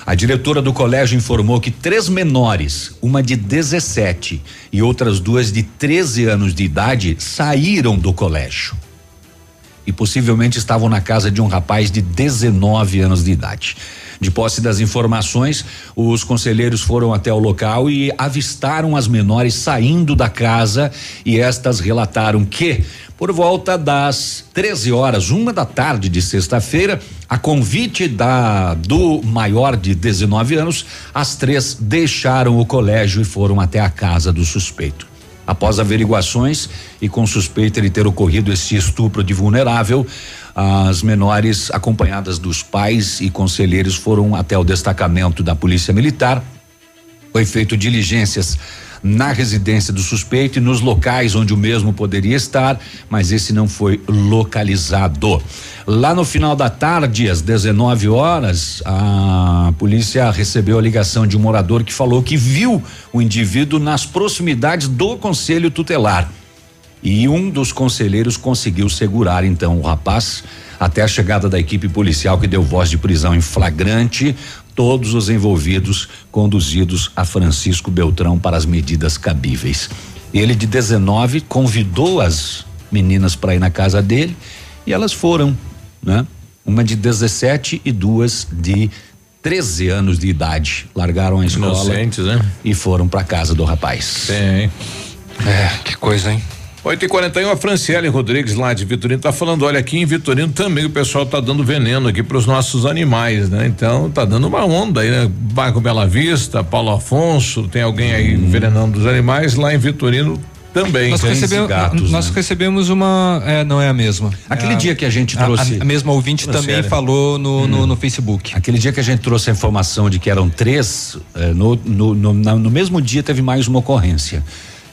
A diretora do colégio informou que três menores, uma de 17 e outras duas de 13 anos de idade, saíram do colégio. E possivelmente estavam na casa de um rapaz de 19 anos de idade. De posse das informações, os conselheiros foram até o local e avistaram as menores saindo da casa e estas relataram que por volta das 13 horas, uma da tarde de sexta-feira, a convite da do maior de 19 anos, as três deixaram o colégio e foram até a casa do suspeito. Após averiguações e com suspeita de ter ocorrido esse estupro de vulnerável, as menores, acompanhadas dos pais e conselheiros, foram até o destacamento da Polícia Militar. Foi feito diligências na residência do suspeito e nos locais onde o mesmo poderia estar, mas esse não foi localizado. Lá no final da tarde, às 19 horas, a polícia recebeu a ligação de um morador que falou que viu o indivíduo nas proximidades do conselho tutelar. E um dos conselheiros conseguiu segurar então o rapaz até a chegada da equipe policial que deu voz de prisão em flagrante, todos os envolvidos conduzidos a Francisco Beltrão para as medidas cabíveis. Ele de 19 convidou as meninas para ir na casa dele e elas foram, né? Uma de 17 e duas de 13 anos de idade. Largaram a escola
Inocentes, né?
e foram para casa do rapaz.
Sim.
É, que coisa, hein?
8 e 41 a Franciele Rodrigues lá de Vitorino tá falando, olha aqui em Vitorino também o pessoal tá dando veneno aqui para os nossos animais, né? Então tá dando uma onda aí, né? Bairro Bela Vista, Paulo Afonso, tem alguém aí
Hum.
envenenando os animais lá em Vitorino também.
Nós, recebemos,
gatos,
nós
né?
recebemos uma. É, não é a mesma.
Aquele
É
dia que a gente
a-
trouxe-
A, a mesma ouvinte também falou no, no, no Facebook.
Aquele dia que a gente trouxe a informação de que eram três, eh, no, no, no, na- no mesmo dia teve mais uma ocorrência.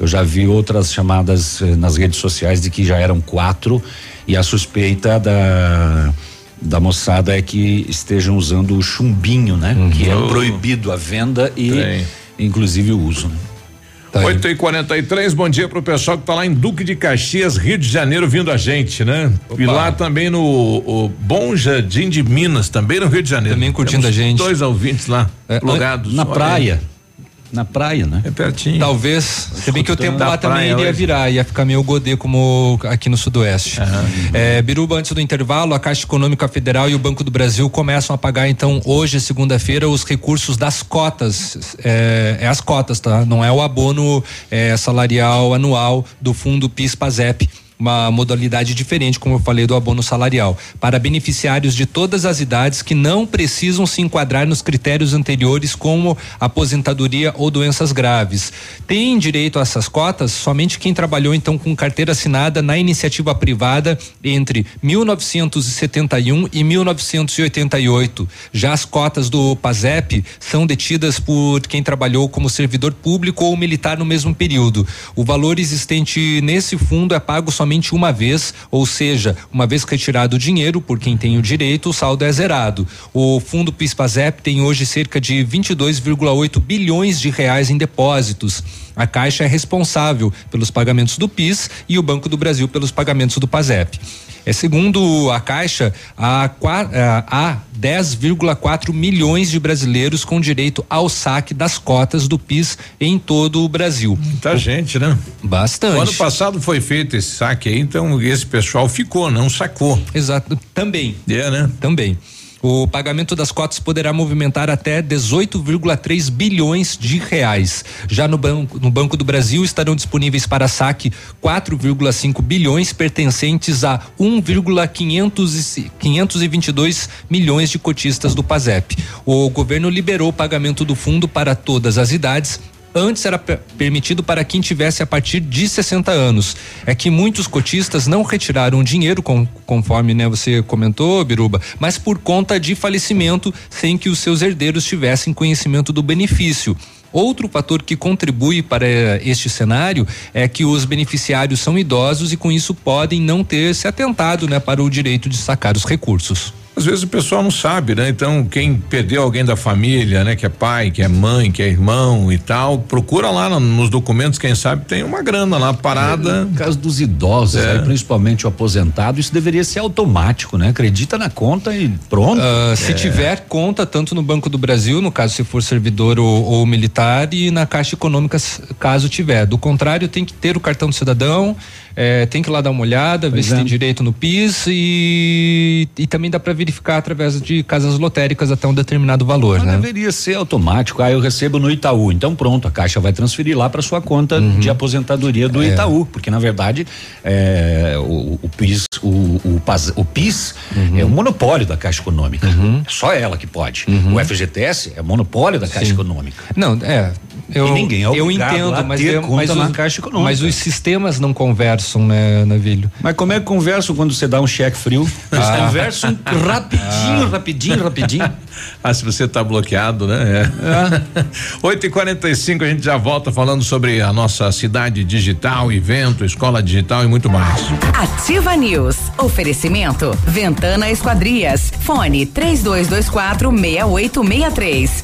Eu já vi outras chamadas eh, nas redes sociais de que já eram quatro e a suspeita da da moçada é que estejam usando o chumbinho, né? Que é
Oh.
proibido a venda e
Tem.
inclusive o uso. Né?
Tá
8 e 43 bom dia pro pessoal que tá lá em Duque de Caxias, Rio de Janeiro, vindo a gente, né? E lá também no o Bom Jardim de Minas, também no Rio de Janeiro.
Também curtindo
Temos
a gente.
Dois ouvintes lá,
É,
plugados.
Na
Olha aí.
Na praia, né?
É pertinho.
Talvez, se bem que o tempo lá também iria
hoje.
virar, ia ficar meio godê como aqui no Sudoeste. É, Biruba, antes do intervalo, a Caixa Econômica Federal e o Banco do Brasil começam a pagar, então, hoje, segunda-feira, os recursos das cotas. É, é as cotas, tá? Não é o abono é, salarial anual do fundo PIS-PASEP uma modalidade diferente, como eu falei, do abono salarial, para beneficiários de todas as idades que não precisam se enquadrar nos critérios anteriores, como aposentadoria ou doenças graves. Tem direito a essas cotas somente quem trabalhou então com carteira assinada na iniciativa privada entre 1971 e 1988. Já as cotas do PASEP são detidas por quem trabalhou como servidor público ou militar no mesmo período. O valor existente nesse fundo é pago somente uma vez, ou seja, uma vez retirado o dinheiro por quem tem o direito, o saldo é zerado. O fundo PIS/PASEP tem hoje cerca de 22,8 bilhões de reais em depósitos. A Caixa é responsável pelos pagamentos do PIS e o Banco do Brasil pelos pagamentos do PASEP. É segundo a Caixa, há, ah, há 10,4 milhões de brasileiros com direito ao saque das cotas do PIS em todo o Brasil.
Muita gente, né?
Bastante.
O ano passado foi feito esse saque aí, então esse pessoal ficou, não sacou.
Exato, também.
É, né?
Também. O pagamento das cotas poderá movimentar até 18,3 bilhões de reais. Já no banco, no Banco do Brasil estarão disponíveis para saque 4,5 bilhões pertencentes a 1,522 milhões de cotistas do PASEP. O governo liberou o pagamento do fundo para todas as idades Antes era per- permitido para quem tivesse a partir de 60 anos. É que muitos cotistas não retiraram dinheiro, com- conforme né, você comentou, Biruba, mas por conta de falecimento, sem que os seus herdeiros tivessem conhecimento do benefício. Outro fator que contribui para este cenário é que os beneficiários são idosos e com isso podem não ter se atentado, né, para o direito de sacar os recursos.
Às vezes o pessoal não sabe, né? Então, quem perdeu alguém da família, né? Que é pai, que é mãe, que é irmão e tal, procura lá no, nos documentos, quem sabe tem uma grana lá parada.
No caso dos idosos, é. aí, principalmente o aposentado, isso deveria ser automático, né? Acredita na conta e pronto.
Uh, se é. tiver conta, tanto no Banco do Brasil, no caso se for servidor ou, ou militar, e na Caixa Econômica, caso tiver. Do contrário, tem que ter o cartão do cidadão, é, tem que ir lá dar uma olhada, pois ver se tem é. direito no PIS e, e também dá para verificar através de casas lotéricas até um determinado valor, Mas né?
Deveria ser automático. Ah, eu recebo no Itaú. Então pronto, a Caixa vai transferir lá para sua conta uhum. de aposentadoria do é. Itaú, porque na verdade é, o, o, PIS, o, o, o PIS uhum. é o monopólio da Caixa Econômica. Uhum. Só ela que pode. Uhum. O FGTS é monopólio da Caixa Sim. Econômica.
Não, é. Eu,
e ninguém é
eu entendo, mas, eu, mas, os, Caixa Econômica. mas os sistemas não conversam, né, Navilho?
Mas como é que conversam quando você dá um cheque frio? Eles ah. conversam rapidinho, ah. rapidinho, rapidinho.
Ah, se você está bloqueado, né? É. é. 8 e 45 a gente já volta falando sobre a nossa cidade digital, evento, escola digital e muito mais.
Ativa News. Oferecimento. Ventana Esquadrias. Fone 3224 6863.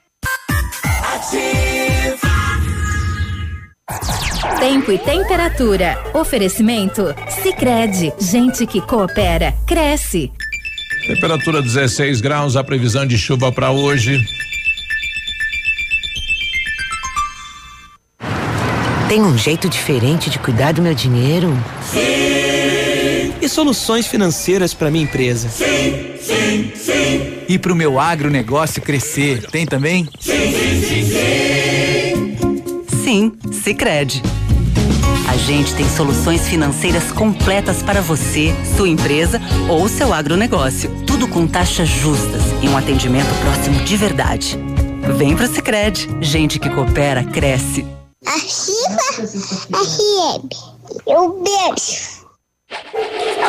Tempo e temperatura. Oferecimento? Sicredi Gente que coopera, cresce.
Temperatura 16 graus, a previsão de chuva para hoje.
Tem um jeito diferente de cuidar do meu dinheiro?
Sim. E soluções financeiras para minha empresa?
Sim, sim, sim.
E para o meu agronegócio crescer? Tem também?
Sim, sim, sim, sim. Sim, Sicredi. A gente tem soluções financeiras completas para você, sua empresa ou seu agronegócio. Tudo com taxas justas e um atendimento próximo de verdade. Vem pro Sicredi. Gente que coopera cresce.
Ativa FM. Eu beijo.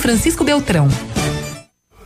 Francisco Beltrão.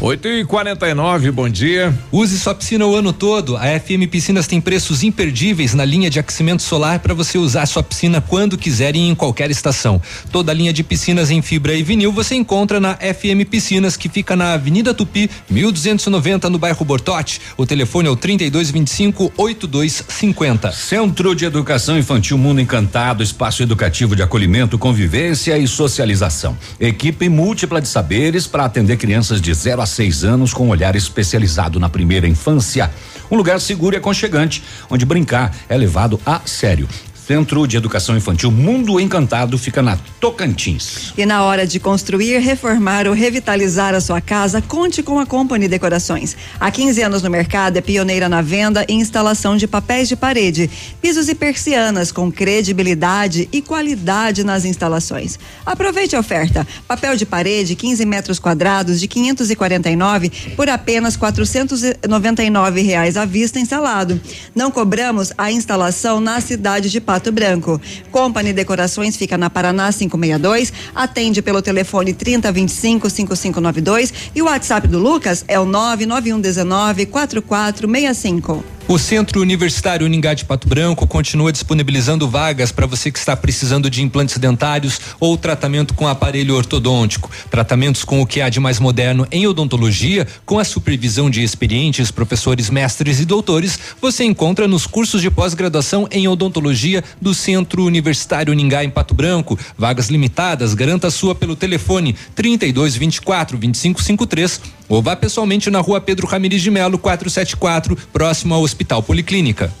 8 e 49 bom dia.
Use sua piscina o ano todo. A FM Piscinas tem preços imperdíveis na linha de aquecimento solar para você usar sua piscina quando quiser e em qualquer estação. Toda a linha de piscinas em fibra e vinil você encontra na FM Piscinas, que fica na Avenida Tupi, 1290, no bairro Bortote. O telefone é o 3225 8250.
Centro de Educação Infantil Mundo Encantado, espaço educativo de acolhimento, convivência e socialização. Equipe múltipla de saberes para atender crianças de 0 a seis anos com um olhar especializado na primeira infância. Um lugar seguro e aconchegante, onde brincar é levado a sério. Centro de Educação Infantil Mundo Encantado fica na Tocantins.
E na hora de construir, reformar ou revitalizar a sua casa, conte com a Company Decorações. Há 15 anos no mercado, é pioneira na venda e instalação de papéis de parede, pisos e persianas com credibilidade e qualidade nas instalações. Aproveite a oferta. Papel de parede, 15 metros quadrados de 549 por apenas 499 reais à vista instalado. Não cobramos a instalação na cidade de Pato Branco. Company Decorações fica na Paraná 562, atende pelo telefone 3025 5592 e o WhatsApp do Lucas é o 99119 4465.
O Centro Universitário Uningá de Pato Branco continua disponibilizando vagas para você que está precisando de implantes dentários ou tratamento com aparelho ortodôntico. Tratamentos com o que há de mais moderno em odontologia, com a supervisão de experientes professores, mestres e doutores, você encontra nos cursos de pós-graduação em odontologia do Centro Universitário Uningá em Pato Branco. Vagas limitadas, garanta sua pelo telefone 3224 2553 ou vá pessoalmente na rua Pedro Ramirez de Melo 474, próximo ao Hospital Policlínica.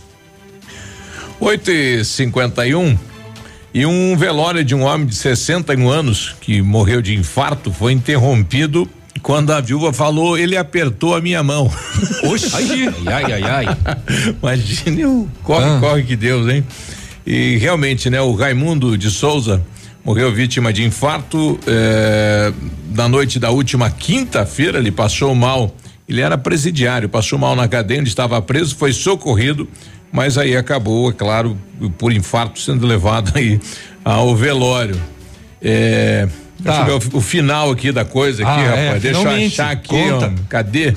8 e 51 e um velório de um homem de 61 anos que morreu de infarto foi interrompido quando a viúva falou, ele apertou a minha mão.
Oxi, ai, ai, ai.
Imagine o corre,
Ah.
corre que Deus, hein? E realmente, né, o Raimundo de Souza morreu vítima de infarto eh, na noite da última quinta-feira, ele passou mal. Ele era presidiário, passou mal na cadeia onde estava preso, foi socorrido, mas aí acabou, é claro, por infarto sendo levado aí ao velório. É,
Tá.
Deixa eu ver o, o final aqui da coisa aqui,
Ah,
rapaz.
é,
Deixa eu achar aqui,
conta.
ó. Cadê?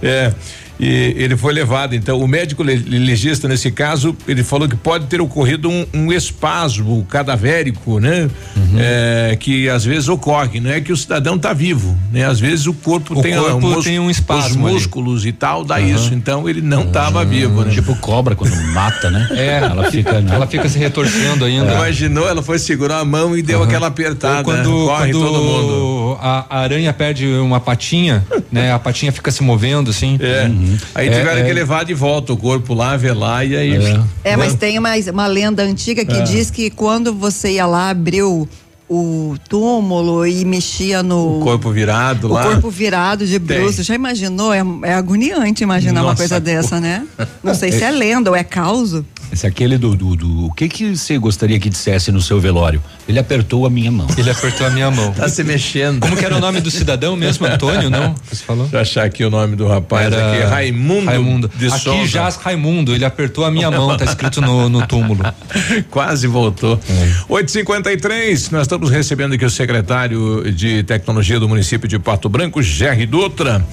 é. E ele foi levado, então, o médico le- legista nesse caso, ele falou que pode ter ocorrido um, um espasmo cadavérico, né?
Uhum.
É, que às vezes ocorre, não é que o cidadão tá vivo, né? Às vezes o corpo
O
tem
corpo
ah, mus-
tem um espasmo
os
ali.
músculos e tal, dá
Aham.
isso, então ele não tava vivo, né?
Tipo cobra quando mata, né?
É,
Ela fica, né?
ela fica se retorcendo ainda.
Imaginou, ela foi segurar a mão e deu aquela apertada.
Ou quando,
Corre
quando
todo mundo.
A, a aranha perde uma patinha, né? A patinha fica se movendo assim.
É. Aí
É,
tiveram
é.
que levar de volta o corpo lá, velar e aí.
É, mas tem uma, uma lenda antiga que
É.
diz que quando você ia lá, abriu o túmulo e mexia no.
O corpo virado
o
lá.
corpo virado de bruxo. Já imaginou? É, é agoniante imaginar uma
Nossa,
coisa dessa, né? Não sei se é lenda ou é causo.
Esse é aquele do, do, do- O que que você gostaria que dissesse no seu velório? Ele apertou a minha mão.
Ele apertou a minha mão.
Tá se mexendo.
Como que era o nome do cidadão mesmo? Antônio, não? Você falou?
Deixa eu achar aqui o nome do rapaz
Era
aqui. Raimundo,
Raimundo.
de
Aqui
Souza.
jaz Raimundo, ele apertou a minha mão, tá escrito no, no túmulo.
Quase voltou. 853, nós estamos recebendo aqui o secretário de Tecnologia do município de Pato Branco, Gerry Dutra.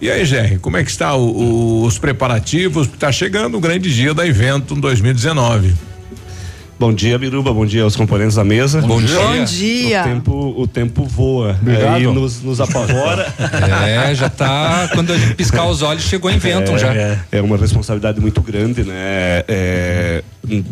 E aí, Gerry, como é que está o- o- os preparativos? Está chegando o grande dia da evento 2019.
Bom dia, Biruba. Bom dia aos componentes da mesa.
Bom dia. Bom dia.
O tempo, o tempo voa
Obrigado.
é, e nos, nos apavora.
É, já tá. Quando a gente piscar os olhos, chegou em vento
é,
já.
É uma responsabilidade muito grande, né? É,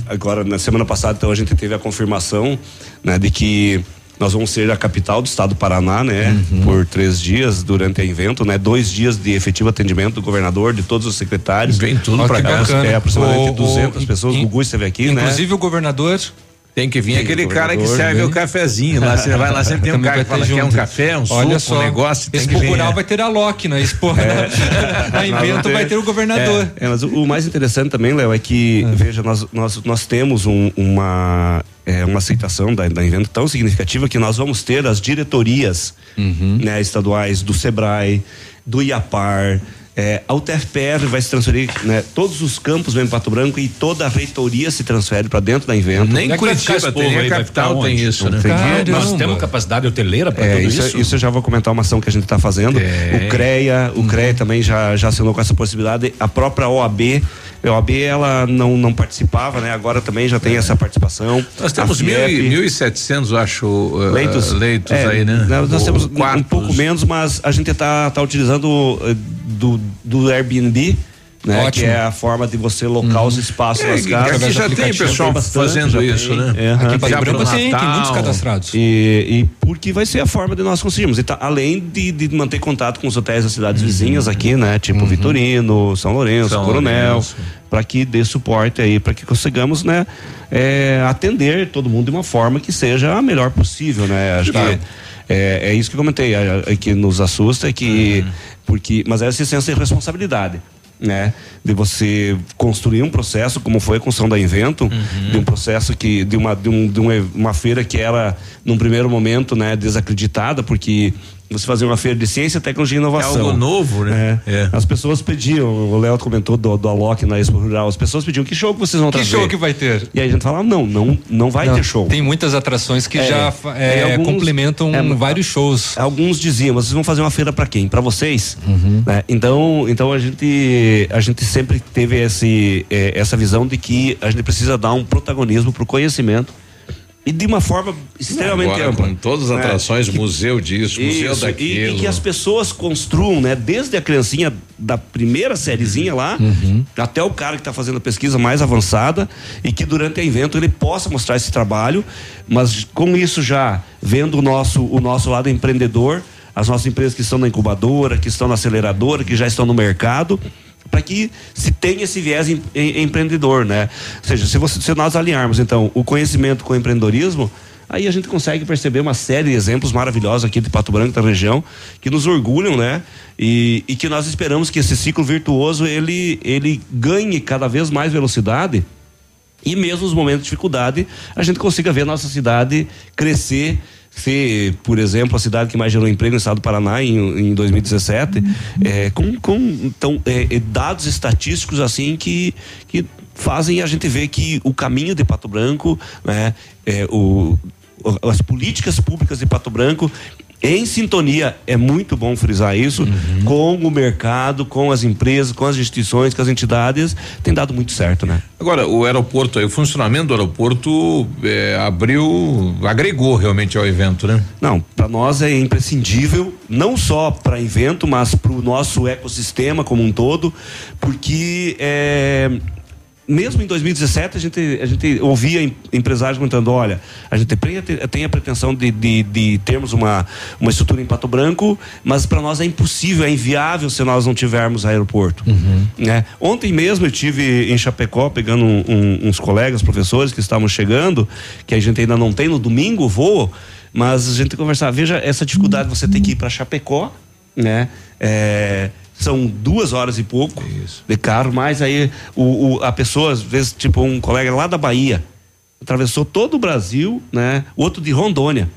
agora, na semana passada, então, a gente teve a confirmação né, de que nós vamos ser a capital do estado do Paraná, né?
Uhum.
Por três dias durante o evento, né? Dois dias de efetivo atendimento do governador, de todos os secretários.
Vem tudo
que
cá.
É, aproximadamente
O- o-
200 pessoas. O Gugu esteve aqui, né?
Inclusive o governador.
Tem que vir
Sim,
aquele cara que serve
vem.
o cafezinho lá. Você vai lá, sempre tem um
Também
cara que fala que é um café, um
Olha
suco,
só,
um negócio.
Esse
que vir.
rural vai ter a Loki na Expo. Na invento vai ter o governador.
É, mas o, o mais interessante também, Léo, é que, veja, nós, nós, nós temos um- uma, é, uma aceitação da, da Invento tão significativa que nós vamos ter as diretorias né, estaduais do SEBRAE, do IAPAR. É, a UTFPR vai se transferir, né? Todos os campos vêm para Pato Branco e toda a reitoria se transfere para dentro da Invento.
Nem Curitiba tem, a capital tem isso, né?
Nós temos capacidade hoteleira para
É,
tudo
isso,
isso?
isso eu já vou comentar uma ação que a gente está fazendo. O CREA, o CREA também já, já assinou com essa possibilidade. A própria OAB, a OAB ela não, não participava, né? Agora também já tem essa participação.
Nós temos
A
mil e-
FIEP,
1.700, acho, uh,
leitos,
leitos
É,
aí, né?
Nós, nós temos um- um
quartos.
pouco menos, mas a gente está tá utilizando eh, do, do Airbnb. Né,
Ótimo.
que é a forma de você locar os espaços
É,
casas.
aqui já tem pessoal fazendo
já
isso,
tem.
né?
É,
Aqui em pro tem, muitos
cadastrados.
E, e porque vai ser a forma de nós conseguirmos. E tá- além de, de manter contato com os hotéis das cidades vizinhas aqui, né? Tipo Vitorino, São Lourenço,
São
Coronel, para que dê suporte aí, para que consigamos, né? é, atender todo mundo de uma forma que seja a melhor possível, né? Acho
Tá.
que é, é isso que eu comentei, é, é que nos assusta é que porque, mas é essa senso de responsabilidade. Né? De você construir um processo, como foi a construção da Invento, de um processo que, de uma, de, um, de uma, uma feira que era, num primeiro momento, né, desacreditada, porque você fazer uma feira de ciência, tecnologia e inovação.
É algo novo, né?
É. As pessoas pediam, o Léo comentou do, do Alok na Expo Rural, as pessoas pediam que show que vocês vão
Que
trazer.
show que vai ter?
E aí a gente falava, não, não, não vai
Não,
ter show.
Tem muitas atrações que
É,
já é,
alguns-
complementam
é,
vários shows.
Alguns diziam, vocês vão fazer uma feira para quem? Para vocês?
Uhum.
Né? Então, então a gente a gente sempre teve esse eh, essa visão de que a gente precisa dar um protagonismo para o conhecimento e de uma forma extremamente
Agora,
ampla.
com todas as
né?
atrações, museu disso, museu
Isso, e-
daquilo.
E, que as pessoas construam, né? Desde a criancinha da primeira sériezinha lá,
Uhum.
até o cara que está fazendo a pesquisa mais avançada e que durante o evento ele possa mostrar esse trabalho, mas com isso já vendo o nosso, o nosso lado empreendedor, as nossas empresas que estão na incubadora, que estão na aceleradora, que já estão no mercado, para que se tenha esse viés em- em- empreendedor, né? Ou seja, se, você, se nós alinharmos então o conhecimento com o empreendedorismo, aí a gente consegue perceber uma série de exemplos maravilhosos aqui de Pato Branco da região que nos orgulham, né? E, e que nós esperamos que esse ciclo virtuoso ele ele ganhe cada vez mais velocidade e mesmo nos momentos de dificuldade a gente consiga ver a nossa cidade crescer ser, por exemplo, a cidade que mais gerou emprego no estado do Paraná em, em 2017, é, com, com então, é, é, dados estatísticos assim que, que fazem a gente ver que o caminho de Pato Branco, né, é, o, as políticas públicas de Pato Branco em sintonia, é muito bom frisar isso, com o mercado, com as empresas, com as instituições, com as entidades, tem dado muito certo, né?
Agora, o aeroporto o funcionamento do aeroporto é, abriu, agregou realmente ao evento, né?
Não, para nós é imprescindível, não só para evento, mas para o nosso ecossistema como um todo, porque é, mesmo em 2017 a gente, a gente ouvia em- empresários comentando, olha, a gente tem, tem a pretensão de, de, de termos uma, uma estrutura em Pato Branco, mas para nós é impossível, é inviável se nós não tivermos aeroporto. né? Ontem mesmo eu tive em Chapecó pegando um- um- uns colegas, professores que estavam chegando, que a gente ainda não tem no domingo o voo, mas a gente conversar, veja essa dificuldade de você ter que ir para Chapecó, né? É, são duas horas e pouco de carro, mas aí o, o- a pessoa, às vezes, tipo um colega lá da Bahia, atravessou todo o Brasil, né? Outro de Rondônia.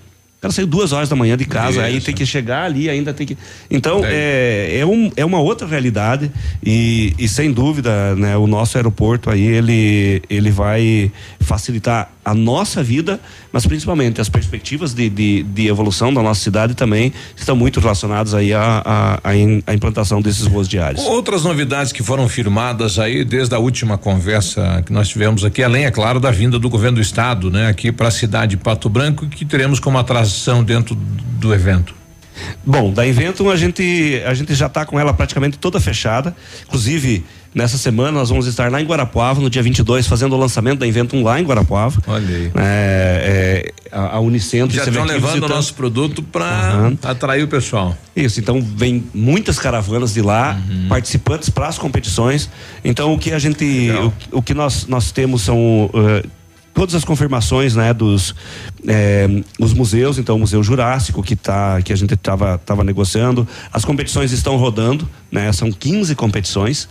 O cara saiu duas horas da manhã de casa, aí tem que chegar ali, ainda tem que. Então, é, é, um, é uma outra realidade e, e sem dúvida, né, o nosso aeroporto aí, ele, ele vai facilitar a nossa vida, mas principalmente as perspectivas de, de, de evolução da nossa cidade também estão muito relacionadas aí à, à, à implantação desses voos diários.
Outras novidades que foram firmadas aí desde a última conversa que nós tivemos aqui, além, é claro, da vinda do governo do estado, né, aqui para a cidade de Pato Branco, que teremos como atração dentro do evento.
Bom, da Inventum a gente a gente já está com ela praticamente toda fechada. Inclusive, nessa semana nós vamos estar lá em Guarapuava, no dia 22, fazendo o lançamento da Inventum lá em Guarapuava.
Olha aí.
É, é, a, a Unicentro.
Já estão levando o nosso produto para uhum. atrair o pessoal.
Isso, então vem muitas caravanas de lá, uhum. participantes para as competições. Então o que a gente, o, o, que nós, nós temos são. Uh, todas as confirmações né dos é, os museus. Então o museu jurássico que tá que a gente estava tava negociando. As competições estão rodando né são 15 competições.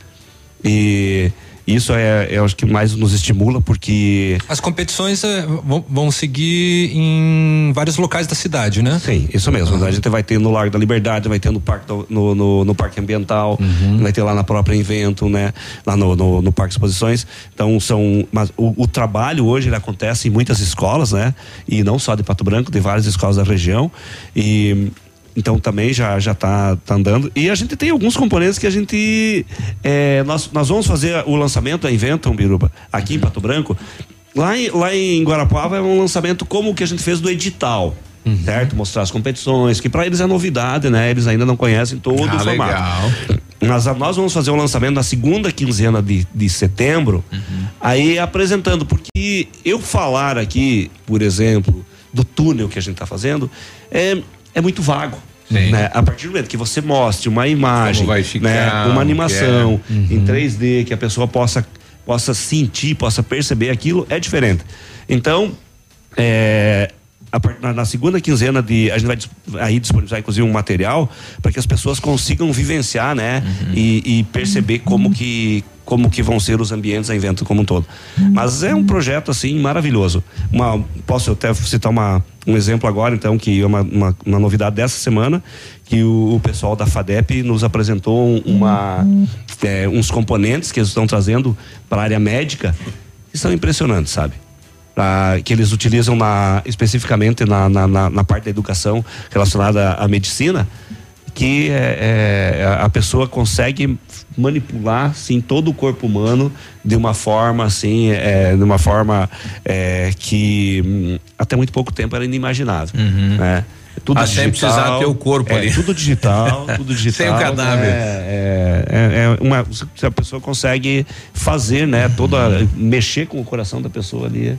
E isso é, é o que mais nos estimula, porque.
As competições é, vão, vão, seguir em vários locais da cidade, né?
Sim, isso mesmo. Uhum. A gente vai ter no Largo da Liberdade, vai ter no Parque, do, no, no, no, Parque Ambiental, uhum. vai ter lá na própria Invento, né? Lá no, no, no Parque Exposições. Então, são. Mas o, o, trabalho hoje ele acontece em muitas escolas, né? E não só de Pato Branco, de várias escolas da região. E então também já já está tá andando e a gente tem alguns componentes que a gente é, nós, nós vamos fazer o lançamento da Inventum Biruba aqui em Pato Branco lá em, lá em Guarapuava é um lançamento como o que a gente fez do edital uhum. certo mostrar as competições que para eles é novidade né eles ainda não conhecem todo ah, o formato legal. Mas nós vamos fazer o lançamento na segunda quinzena de, de setembro, uhum. aí apresentando, porque eu falar aqui, por exemplo, do túnel que a gente está fazendo, é, é muito vago. Né? A partir do momento que você mostre uma imagem, ficar, né? uma animação é. uhum. em 3D, que a pessoa possa, possa sentir, possa perceber aquilo, é diferente. Então, é, a, na, segunda quinzena de a gente vai aí disponibilizar inclusive um material para que as pessoas consigam vivenciar, né, uhum. e, e, perceber como que como que vão ser os ambientes a evento como um todo. Mas é um projeto assim maravilhoso. Uma, posso até citar uma, um exemplo agora, então, que é uma, uma, uma novidade dessa semana, que o, o, pessoal da FADEP nos apresentou uma, é, uns componentes que eles estão trazendo para a área médica que são impressionantes, sabe? Que eles utilizam na, especificamente na, na, na, parte da educação relacionada à medicina, que é, é, a pessoa consegue manipular sim todo o corpo humano de uma forma assim é, de uma forma é, que hum, até muito pouco tempo era inimaginável uhum. né
tudo ah, digital, precisar ter o corpo
é,
ali.
Tudo digital, tudo digital.
sem o cadáver.
É, é, é, uma, se a pessoa consegue fazer, né, toda, mexer com o coração da pessoa ali.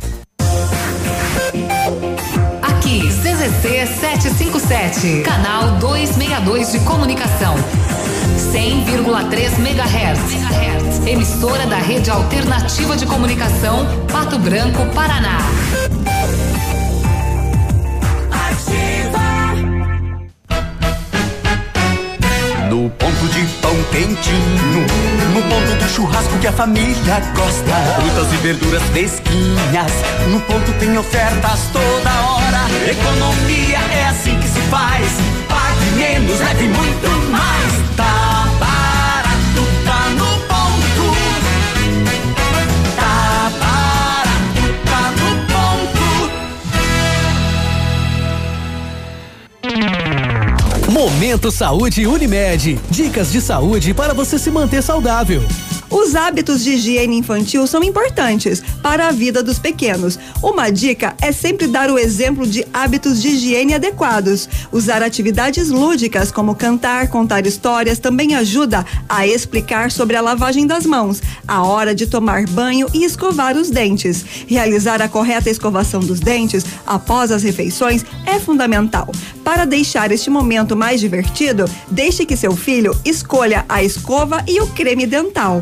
CZC 757, canal 262 de comunicação. 100,3 MHz. Emissora da Rede Alternativa de Comunicação, Pato Branco, Paraná.
No ponto de pão quentinho, no ponto do churrasco que a família gosta. Frutas e verduras fresquinhas, no ponto tem ofertas toda hora. Economia é assim que se faz. Pague menos, leve muito mais. Tá barato, tá no ponto. Tá barato, tá
no ponto. Momento Saúde Unimed. Dicas de saúde para você se manter saudável.
Os hábitos de higiene infantil são importantes para a vida dos pequenos. Uma dica é sempre dar o exemplo de hábitos de higiene adequados. Usar atividades lúdicas como cantar, contar histórias também ajuda a explicar sobre a lavagem das mãos, a hora de tomar banho e escovar os dentes. Realizar a correta escovação dos dentes após as refeições é fundamental. Para deixar este momento mais divertido, deixe que seu filho escolha a escova e o creme dental.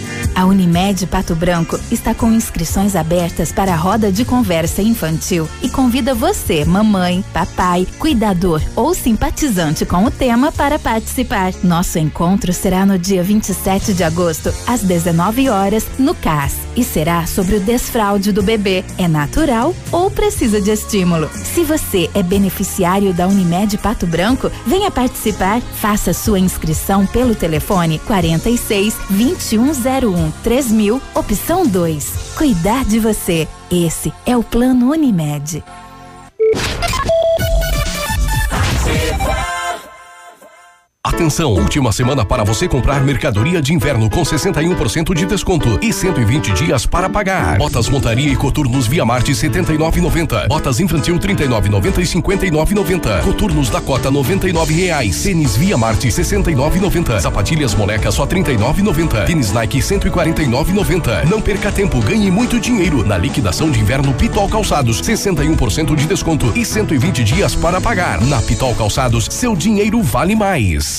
A Unimed Pato Branco está com inscrições abertas para a roda de conversa infantil e convida você, mamãe, papai, cuidador ou simpatizante com o tema para participar. Nosso encontro será no dia 27 de agosto, às 19 horas, no CAS, e será sobre o desfraude do bebê. É natural ou precisa de estímulo? Se você é beneficiário da Unimed Pato Branco, venha participar. Faça sua inscrição pelo telefone 46 2101 3000, opção 2. Cuidar de você. Esse é o Plano Unimed.
Atenção, última semana para você comprar mercadoria de inverno com 61% de desconto e 120 dias para pagar. Botas montaria e coturnos Via Marte 79,90. Botas infantil 39,90 e 59,90. Coturnos Dakota 99 reais. Tênis Via Marte 69,90. Sapatilhas moleca só 39,90. Tênis Nike 149,90. Não perca tempo, ganhe muito dinheiro na liquidação de inverno Pitol Calçados 61% de desconto e 120 dias para pagar. Na Pitol Calçados, seu dinheiro vale mais.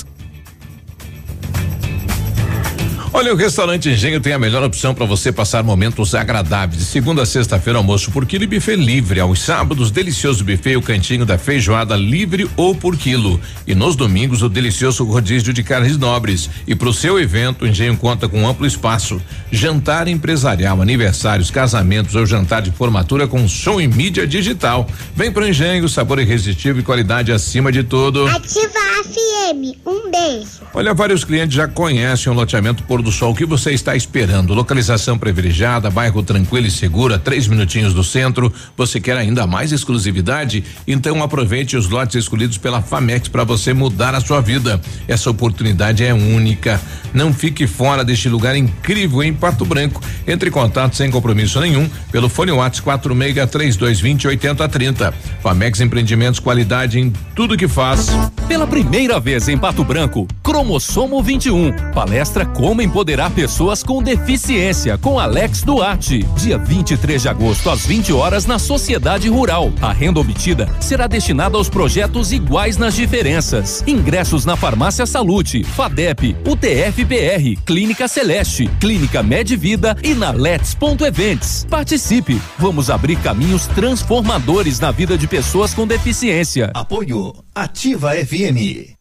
Olha, o restaurante Engenho tem a melhor opção para você passar momentos agradáveis. De segunda a sexta-feira, almoço por quilo e buffet livre. Aos sábados, delicioso buffet, o cantinho da feijoada livre ou por quilo. E nos domingos, o delicioso rodízio de carnes nobres. E para o seu evento, o Engenho conta com amplo espaço. Jantar empresarial, aniversários, casamentos ou jantar de formatura com som e mídia digital. Vem pro Engenho, sabor irresistível e qualidade acima de tudo.
Ativa a FM. Um beijo.
Olha, vários clientes já conhecem o loteamento Do Sol. O que você está esperando? Localização privilegiada, bairro tranquilo e seguro, três minutinhos do centro. Você quer ainda mais exclusividade? Então aproveite os lotes escolhidos pela Famex para você mudar a sua vida. Essa oportunidade é única. Não fique fora deste lugar incrível em Pato Branco. Entre em contato sem compromisso nenhum pelo fone WhatsApp 46 3220 8030. Famex Empreendimentos, qualidade em tudo que faz.
Pela primeira vez em Pato Branco, Cromossomo 21. Palestra Como Empoderar Pessoas com Deficiência, com Alex Duarte. Dia 23 de agosto, às 20 horas, na Sociedade Rural. A renda obtida será destinada aos projetos iguais nas diferenças. Ingressos na Farmácia Salute, FADEP, UTFPR, Clínica Celeste, Clínica Medvida e na Let's.events. Participe! Vamos abrir caminhos transformadores na vida de pessoas com deficiência.
Apoio Ativa FM.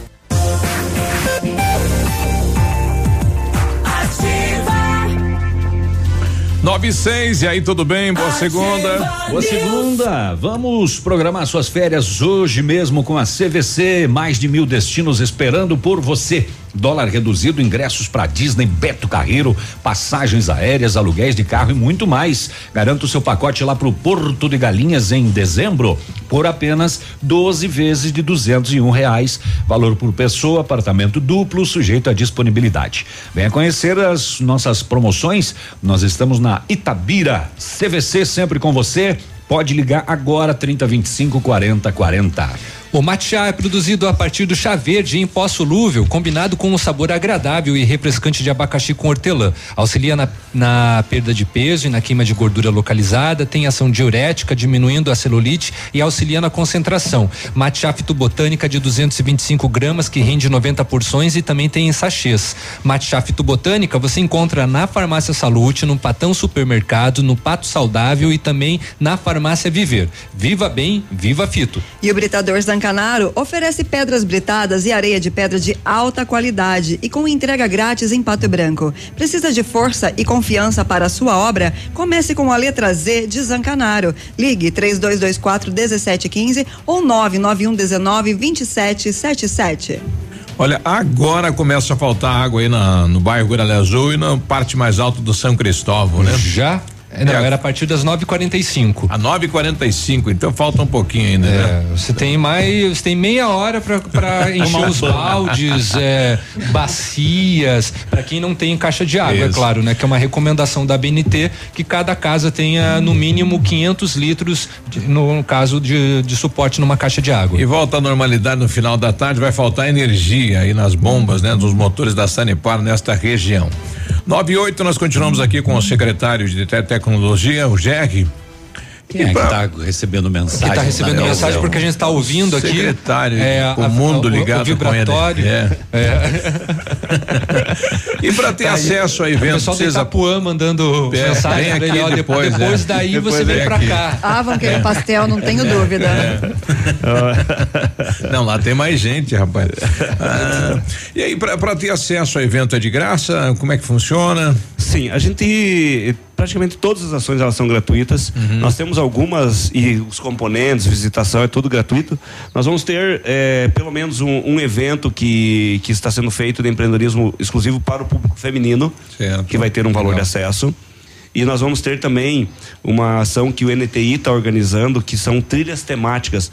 Nove e seis, e aí, tudo bem? Boa segunda.
Boa segunda. Vamos programar suas férias hoje mesmo com a CVC. Mais de mil destinos esperando por você. Dólar reduzido, ingressos para Disney, Beto Carreiro, passagens aéreas, aluguéis de carro e muito mais. Garanta o seu pacote lá pro Porto de Galinhas em dezembro por apenas 12 vezes de duzentos e um reais. Valor por pessoa, apartamento duplo, sujeito à disponibilidade. Venha conhecer as nossas promoções. Nós estamos na Itabira. CVC sempre com você. Pode ligar agora 30 25 40 40.
O matcha é produzido a partir do chá verde em pó solúvel, combinado com um sabor agradável e refrescante de abacaxi com hortelã. Auxilia na, na perda de peso e na queima de gordura localizada, tem ação diurética, diminuindo a celulite e auxilia na concentração. Matcha fitobotânica de 225 gramas, que rende 90 porções e também tem em sachês. Matcha fitobotânica você encontra na Farmácia Salute, no Patão Supermercado, no Pato Saudável e também na Farmácia Viver. Viva bem, viva fito.
E o Britador Zancanaro oferece pedras britadas e areia de pedra de alta qualidade e com entrega grátis em Pato Branco. Precisa de força e confiança para a sua obra? Comece com a letra Z de Zancanaro. Ligue 3224 1715 ou 991 19 2777.
Olha, agora começa a faltar água aí na, no bairro Guaralha Azul e na parte mais alta do São Cristóvão, né?
Já? É, não, era a partir das 9h45.
A 9h45, então falta um pouquinho ainda,
É,
né?
você tem mais, você tem meia hora para encher os baldes, é, bacias, para quem não tem caixa de água, é
Isso.
claro, né? Que é uma recomendação da BNT que cada casa tenha no mínimo 500 litros, de- no caso de, de suporte numa caixa de água.
E volta à normalidade no final da tarde, vai faltar energia aí nas bombas, né? Dos motores da Sanepar nesta região. 9 e 8, nós continuamos aqui com o secretário de Te- Tecnologia, o Jerry.
Quem é que tá recebendo mensagem?
Que tá recebendo
Daniel?
mensagem porque a gente tá ouvindo aqui.
Secretário,
é,
com
a-
o mundo
o- o
ligado
vibratório.
com ele. É. E para ter
Tá aí.
acesso a
O
eventos,
pessoal de
precisa
Itapuã mandando
É,
mensagem
aqui
ele,
depois,
depois,
é.
daí
Depois
você vem
vem
pra
aqui.
cá.
Ah, vão querer pastel, não tenho dúvida.
Não, lá tem mais gente, rapaz. Ah, e aí, para ter acesso ao evento é de graça? Como é que funciona?
Sim, a gente praticamente todas as ações elas são gratuitas. Nós temos algumas e os componentes, visitação é tudo gratuito. Nós vamos ter eh, pelo menos um, um evento que, que está sendo feito de empreendedorismo exclusivo para o público feminino, que vai ter um valor de acesso. E nós vamos ter também uma ação que o NTI está organizando, que são trilhas temáticas,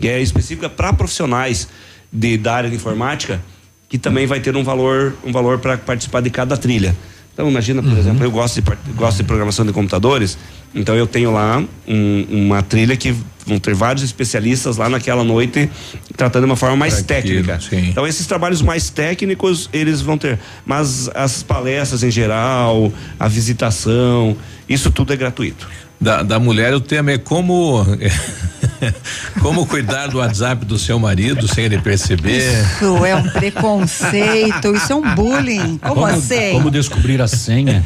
que é específica para profissionais de, da área de informática, que também vai ter um valor, um valor para participar de cada trilha. Então, imagina, por exemplo, eu gosto de, gosto de programação de computadores, então eu tenho lá um- uma trilha que vão ter vários especialistas lá naquela noite tratando de uma forma mais
Pra aquilo,
técnica.
sim.
Então, esses trabalhos mais técnicos, eles vão ter. Mas as palestras em geral, a visitação, isso tudo é gratuito.
Da, da mulher, o tema é como como cuidar do WhatsApp do seu marido sem ele perceber.
Isso é um preconceito, isso é um bullying. Como, assim?
Como descobrir a senha,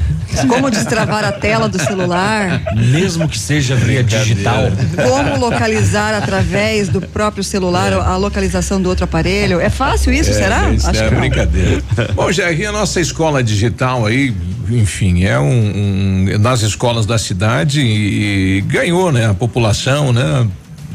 Como destravar a tela do celular?
mesmo que seja via digital.
Como localizar através do próprio celular a localização do outro aparelho? É fácil isso,
É,
será?
Isso
Acho
é brincadeira. Bom, Jair, a nossa escola digital aí, enfim, é um, um nas escolas da cidade e, ganhou, né? A população, né?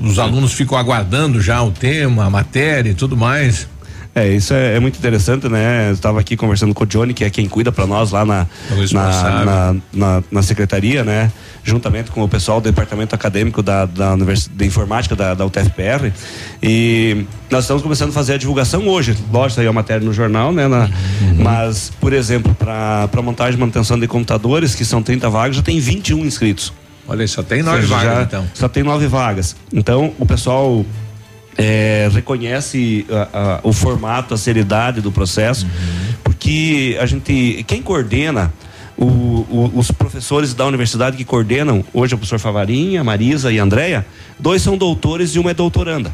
Os alunos ficam aguardando já o tema, a matéria e tudo mais.
É, isso é, é muito interessante, né? Eu estava aqui conversando com o Johnny, que é quem cuida para nós lá na,
responsável.
na, na, na, na secretaria, né? Juntamente com o pessoal do departamento acadêmico da, da, univers, de informática da, da UTFPR. E nós estamos começando a fazer a divulgação hoje. Lógico, saiu a matéria no jornal, né? Na- Mas, por exemplo, para montagem e manutenção de computadores, que são 30 vagas, já tem 21 inscritos.
Olha, só tem nove
seja,
vagas,
já-
então.
Só tem nove vagas. Então, o pessoal é, reconhece a- a- o formato, a seriedade do processo, porque a gente, quem coordena, o- o- os professores da universidade que coordenam, hoje é o professor Favarinha, Marisa e Andréia, dois são doutores e uma é doutoranda.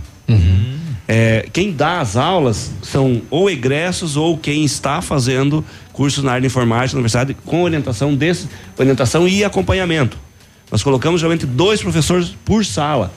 É, quem dá as aulas são ou egressos ou quem está fazendo cursos na área de informática na universidade com orientação desse, orientação e acompanhamento. Nós colocamos geralmente dois professores por sala.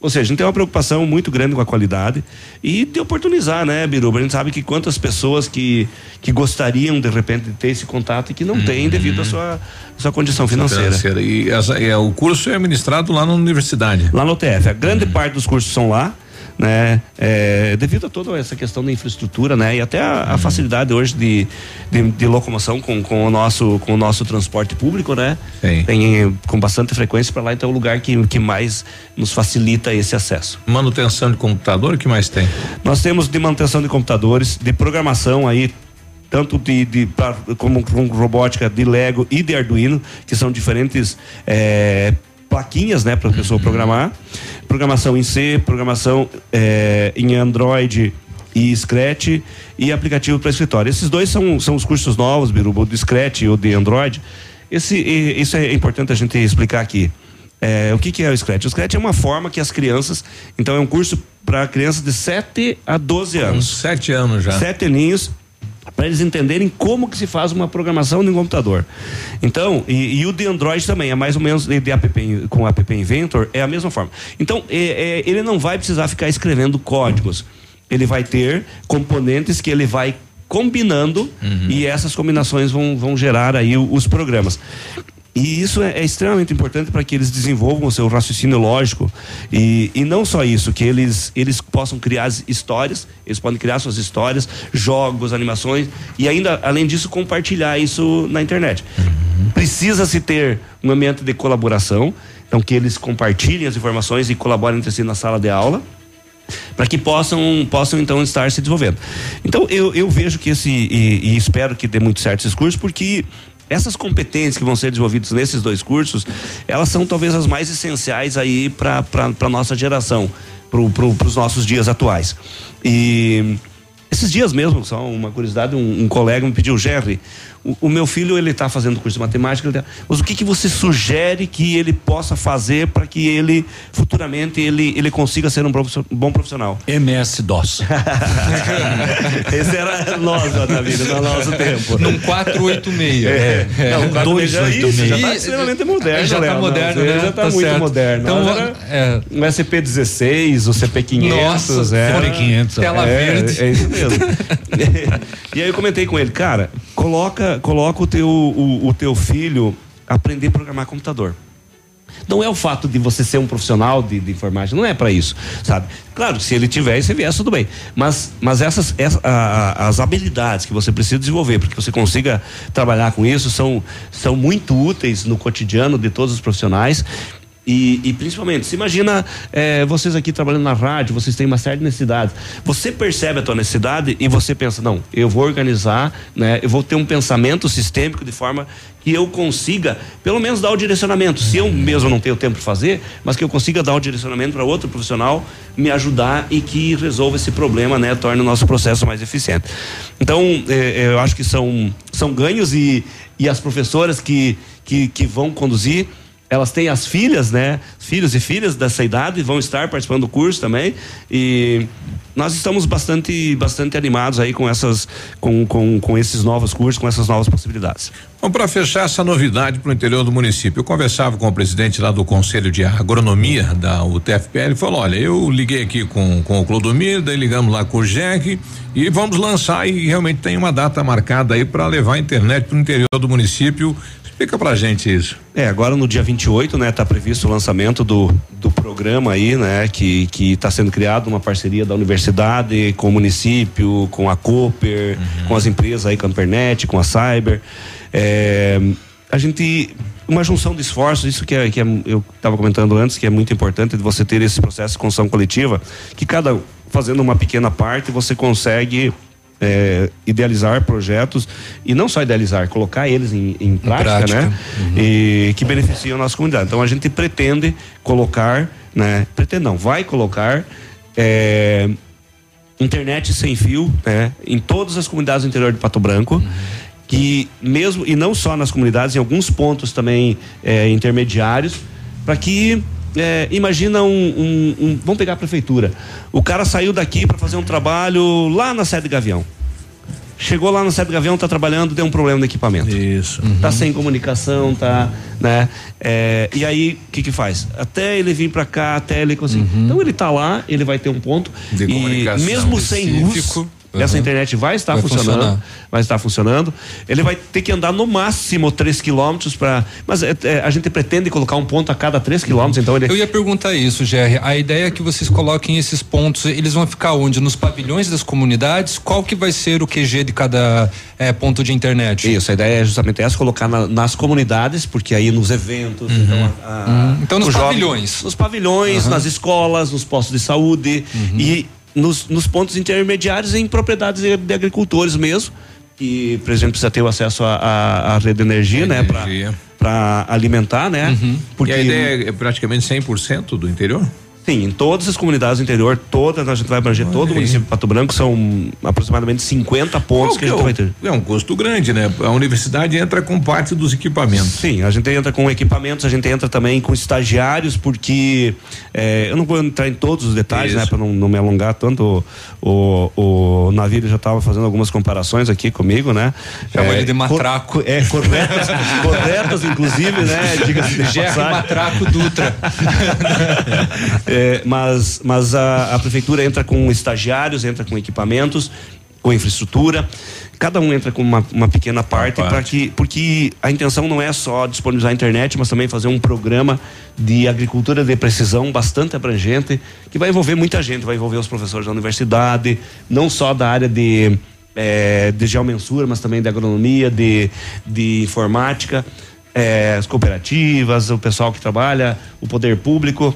Ou seja, a gente tem uma preocupação muito grande com a qualidade e de oportunizar, né, Biruba? A gente sabe que quantas pessoas que, que gostariam, de repente, de ter esse contato e que não têm devido à sua, sua condição financeira.
Financeira. E essa, é, o curso é ministrado lá na universidade.
Lá no UTF. A grande
Uhum.
parte dos cursos são lá, né? É, devido a toda essa questão da infraestrutura, né? E até a, a
Uhum.
facilidade hoje de, de, de locomoção com, com, o nosso, com o nosso transporte público, né? Tem eh, com bastante frequência para lá, então é o lugar que, que mais nos facilita esse acesso.
Manutenção de computador, o que mais tem?
Nós temos de manutenção de computadores, de programação aí, tanto de, de pra- como com robótica de Lego e de Arduino, que são diferentes eh, plaquinhas, né, para a pessoa programar. Programação em C, programação eh, em Android e Scratch e aplicativo para escritório. Esses dois são, são os cursos novos, Biruba, o de Scratch e o de Android. Esse, isso é importante a gente explicar aqui. É, o que, que é o Scratch? O Scratch é uma forma que as crianças. Então, é um curso para crianças de 7 a 12 anos.
Uns sete anos já.
Sete aninhos, para eles entenderem como que se faz uma programação de um computador. Então, e, e o de Android também, é mais ou menos de, de app, com o App Inventor, é a mesma forma. Então, é- é, ele não vai precisar ficar escrevendo códigos. Ele vai ter componentes que ele vai combinando e essas combinações vão, vão gerar aí os programas. E isso é, é extremamente importante para que eles desenvolvam o seu raciocínio lógico. E, e não só isso, que eles, eles possam criar as histórias, eles podem criar suas histórias, jogos, animações, e ainda, além disso, compartilhar isso na internet. Precisa-se ter um ambiente de colaboração, então que eles compartilhem as informações e colaborem entre si na sala de aula para que possam possam então estar se desenvolvendo. Então eu, eu vejo que esse e, e espero que dê muito certo esses cursos porque essas competências que vão ser desenvolvidas nesses dois cursos, elas são talvez as mais essenciais aí para para nossa geração, para pro, os nossos dias atuais. E esses dias mesmo, só uma curiosidade, um, um colega me pediu, Jerry, o, o meu filho ele está fazendo curso de matemática, tá, mas o que que você sugere que ele possa fazer para que ele futuramente ele ele consiga ser um, um bom profissional?
MS DOS.
Esse era nós, na vida, no nosso tempo.
Num 486.
É,
é.
Não, 486. Já está
Ih,
extremamente moderno.
já tá
não,
moderno, né?
Já está
Tá
muito
certo.
moderno.
Então,
era
é.
um SP16, o CP500.
Nossa,
era,
CP500, tela
é,
verde.
É isso mesmo. e aí eu comentei com ele, cara, coloca, coloca o, teu, o, o teu filho aprender a programar computador. Não é o fato de você ser um profissional de, de informática, não é para isso, sabe? Claro, se ele tiver e se vier, tudo bem. Mas, mas essas, essa- a- a- as habilidades que você precisa desenvolver para que você consiga trabalhar com isso são, são muito úteis no cotidiano de todos os profissionais. E, e principalmente, se imagina eh, vocês aqui trabalhando na rádio, vocês têm uma série de necessidades. Você percebe a tua necessidade e você pensa, não, eu vou organizar, né? Eu vou ter um pensamento sistêmico de forma que eu consiga, pelo menos, dar o direcionamento. Se eu mesmo não tenho tempo de fazer, mas que eu consiga dar o direcionamento para outro profissional me ajudar e que resolva esse problema, né? Torne o nosso processo mais eficiente. Então, eh, eu acho que são, são ganhos e, e as professoras que, que, que vão conduzir elas têm as filhas, né? Filhos e filhas dessa idade vão estar participando do curso também. E nós estamos bastante, bastante animados aí com essas, com, com, com esses novos cursos, com essas novas possibilidades.
Bom, para fechar essa novidade para o interior do município, eu conversava com o presidente lá do Conselho de Agronomia da UTFPL, ele falou: olha, eu liguei aqui com, com o Clodomir, daí ligamos lá com o Jack e vamos lançar e realmente tem uma data marcada aí para levar a internet para o interior do município. Explica pra gente isso.
É, agora no dia 28, né, tá previsto o lançamento do, do programa aí, né, que que está sendo criado uma parceria da universidade com o município, com a Cooper, com as empresas aí, com a Ampernet, com a Cyber. É, a gente uma junção de esforços, isso que, é, que é, eu estava comentando antes, que é muito importante de você ter esse processo de construção coletiva, que cada fazendo uma pequena parte você consegue é, idealizar projetos e não só idealizar, colocar eles em, em prática,
prática.
né? E que beneficiam a nossa comunidade. Então a gente pretende colocar, né? Pretende não, vai colocar é, internet sem fio, né? Em todas as comunidades do interior de Pato Branco. Que mesmo, e não só nas comunidades, em alguns pontos também é, intermediários, para que é, imagina um, um- um- Vamos pegar a prefeitura. O cara saiu daqui para fazer um trabalho lá na sede Gavião. Chegou lá na sede Gavião, tá trabalhando, deu um problema no equipamento.
Isso.
Tá sem comunicação, tá, né? É, e aí, o que que faz? Até ele vir para cá, até ele conseguir. Então ele tá lá, ele vai ter um ponto.
De
e
comunicação
mesmo sem luz,
específico.
essa
Uhum.
internet vai estar
Vai
funcionando.
funcionar.
Vai estar funcionando. Ele vai ter que andar no máximo 3 quilômetros para. Mas é, é, a gente pretende colocar um ponto a cada 3 quilômetros, então ele.
Eu ia perguntar isso, Jerry. A ideia é que vocês coloquem esses pontos, eles vão ficar onde? Nos pavilhões das comunidades? Qual que vai ser o QG de cada eh, ponto de internet?
Isso, a ideia é justamente essa, colocar na- nas comunidades, porque aí nos eventos, então, a- a-
Uhum. Então, nos
os jovens-
pavilhões.
nos pavilhões,
Uhum.
nas escolas, nos postos de saúde e nos, nos pontos intermediários em propriedades de, de agricultores mesmo, que, por exemplo, precisa ter o acesso à- rede de energia, né,
Energia.
para alimentar, né? Porque
E a ideia é praticamente 100% do interior?
Sim, em todas as comunidades do interior, todas, a gente vai abranger todo o município de Pato Branco, são aproximadamente 50 pontos
Qual
que a gente
é,
vai
o-
ter.
é um custo grande, né? A universidade entra com parte dos equipamentos.
Sim, a gente entra com equipamentos, a gente entra também com estagiários, porque eh, eu não vou entrar em todos os detalhes,
Isso.
né, para não, não me alongar tanto. O, o, o Navírio já estava fazendo algumas comparações aqui comigo, né?
Chama
Eh,
ele de matraco.
cor- é, corretas, corretas, inclusive, né? Diga-se de.
Matraco Dutra.
É, mas mas a, a prefeitura entra com estagiários, entra com equipamentos. com infraestrutura. Cada um entra com uma, uma pequena parte, para que porque a intenção não é só disponibilizar a internet, mas também fazer um programa de agricultura de precisão bastante abrangente, que vai envolver muita gente, vai envolver os professores da universidade, não só da área de é, de geomensura, mas também de agronomia, de, de informática, é, as cooperativas, o pessoal que trabalha, o poder público.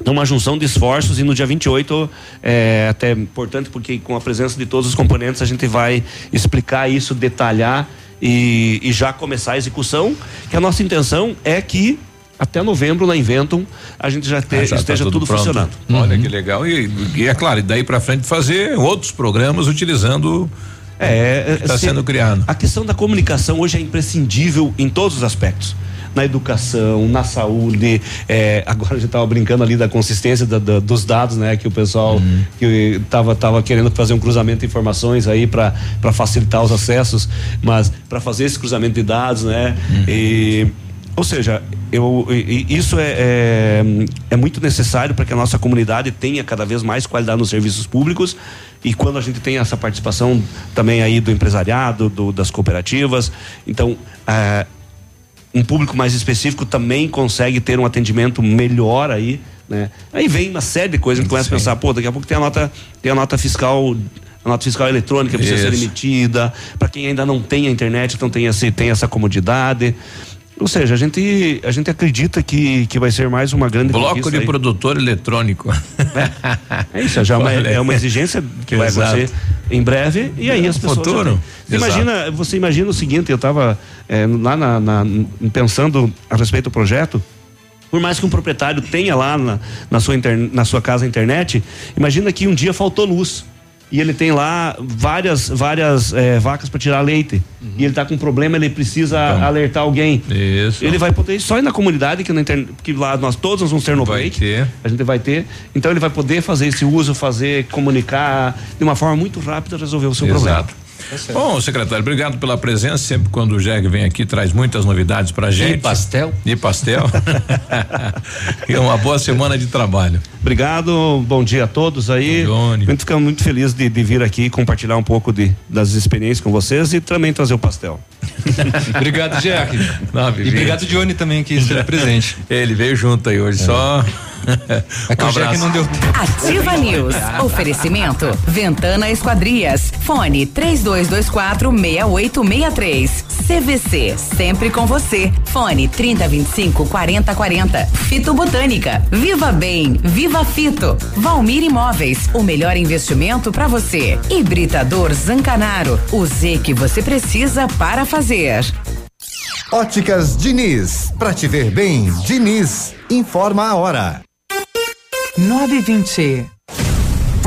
Então, uma junção de esforços e no dia 28 é até importante porque com a presença de todos os componentes a gente vai explicar isso, detalhar e, e já começar a execução. Que a nossa intenção é que até novembro na Inventum a gente já, te,
Ah, já tá
esteja tudo,
pronto.
funcionando.
Olha que legal. E, e é claro, e daí para frente fazer outros programas utilizando
É,
o que está
se-
sendo criado.
A questão da comunicação hoje é imprescindível em todos os aspectos. Na educação, na saúde, é, agora a gente estava brincando ali da consistência da- da- dos dados, né? Que o pessoal
Uhum.
que tava, tava querendo fazer um cruzamento de informações aí para facilitar os acessos, mas para fazer esse cruzamento de dados, né?
Uhum.
E, ou seja, eu, isso é, é, é muito necessário para que a nossa comunidade tenha cada vez mais qualidade nos serviços públicos e quando a gente tem essa participação também aí do empresariado, do- das cooperativas, então ah, um público mais específico também consegue ter um atendimento melhor aí, né? Aí vem uma série de coisas, a gente começa a pensar, pô, daqui a pouco tem a nota, tem a nota fiscal a nota fiscal eletrônica precisa ser
Isso.
emitida, para quem ainda não tem a internet, então tem, esse, tem essa comodidade. Ou seja, a gente, a gente acredita que, que vai ser mais uma grande
Bloco de
aí.
produtor eletrônico.
É isso, já é uma,
Olha.
é uma exigência que vai
Exato.
acontecer em breve e aí
É,
as pessoas.
futuro.
imagina, você imagina o seguinte, eu estava lá na, na- pensando a respeito do projeto. Por mais que um proprietário tenha lá na, na sua, interne- na sua casa a internet, imagina que um dia faltou luz. E ele tem lá várias, várias eh, vacas para tirar leite. E ele está com um problema, ele precisa alertar alguém.
Isso.
Ele vai poder só ir na comunidade, que, na internet, que lá nós todos nós vamos ter no break. A gente vai ter. Então ele vai poder fazer esse uso, fazer, comunicar de uma forma muito rápida, resolver o seu problema.
Exato. Bom, secretário, obrigado pela presença. Sempre quando o Jeg vem aqui, traz muitas novidades pra gente.
pastel.
E pastel. e uma boa semana de trabalho.
Obrigado, bom dia a todos aí. A gente fica muito feliz de, de vir aqui e compartilhar um pouco de, das experiências com vocês e também trazer o pastel.
obrigado, Jack. e obrigado, Johnny, também, que esteve presente.
Ele veio junto aí hoje, só.
É que
Um
o Jack não deu
Ativa News. Oferecimento. Ventana Esquadrias. Fone 3224 6863. CVC. Sempre com você. Fone 3025 4040. Fito Botânica. Viva Bem. Viva Fito. Valmir Imóveis. O melhor investimento para você. Hibridador Zancanaro. O Z que você precisa para fazer.
Óticas Diniz, pra te ver bem, Diniz, informa a hora.
920.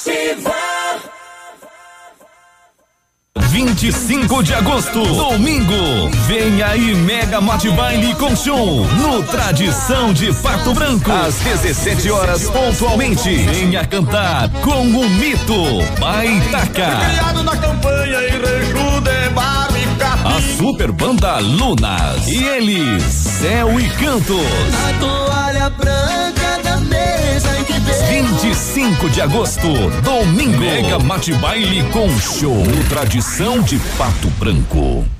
Ativa.
25 de agosto, domingo. Vem aí Mega Mate Baile com show no Tradição de Pato Branco. Às 17 horas pontualmente. Venha cantar com o mito Baitaca.
Criado na campanha e Capim.
A super banda Lunas. E eles, Céu e Cantos.
A toalha branca
25 de agosto, domingo. Mega Mate Baile com show no Tradição de Pato Branco.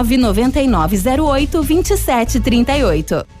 99908 2738.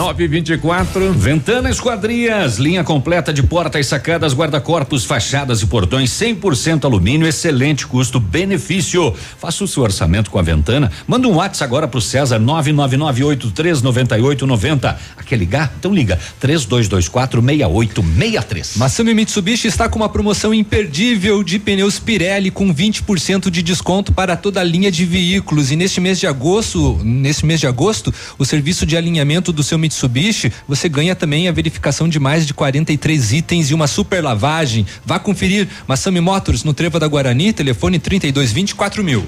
924.
Ventana Esquadrias, linha completa de portas, sacadas, guarda-corpos, fachadas e portões 100% alumínio, excelente custo-benefício. Faça o seu orçamento com a Ventana. Manda um WhatsApp agora pro César 999839890. Quer ligar? Então liga 32246863.
Massami Mitsubishi está com uma promoção imperdível de pneus Pirelli com 20% de desconto para toda a linha de veículos e neste mês de agosto, neste mês de agosto, o serviço de alinhamento do seu Mitsubishi, você ganha também a verificação de mais de 43 itens e uma super lavagem. Vá conferir Massami Motors no Trevo da Guarani, telefone 3224 mil.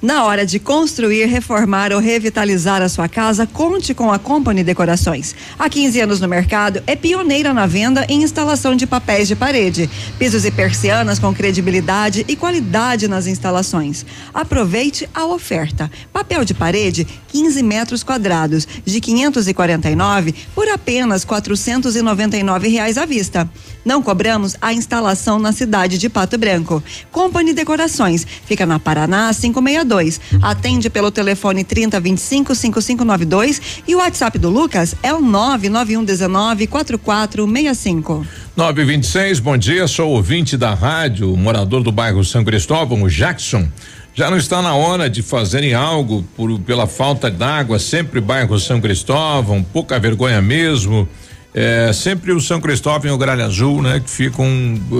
Na hora de construir, reformar ou revitalizar a sua casa, conte com a Company Decorações. Há 15 anos no mercado, é pioneira na venda e instalação de papéis de parede, pisos e persianas com credibilidade e qualidade nas instalações. Aproveite a oferta. Papel de parede, 15 metros quadrados, de 549 por apenas 499 reais à vista. Não cobramos a instalação na cidade de Pato Branco. Company Decorações fica na Paraná 562. Atende pelo telefone 3025 5592 e o WhatsApp do Lucas é o 99119 4465.
926, bom dia, sou ouvinte da rádio, morador do bairro São Cristóvão, o Jackson. Já não está na hora de fazerem algo por, pela falta d'água, sempre bairro São Cristóvão, pouca vergonha mesmo. É, sempre o São Cristóvão e o Gralha Azul, né, que ficam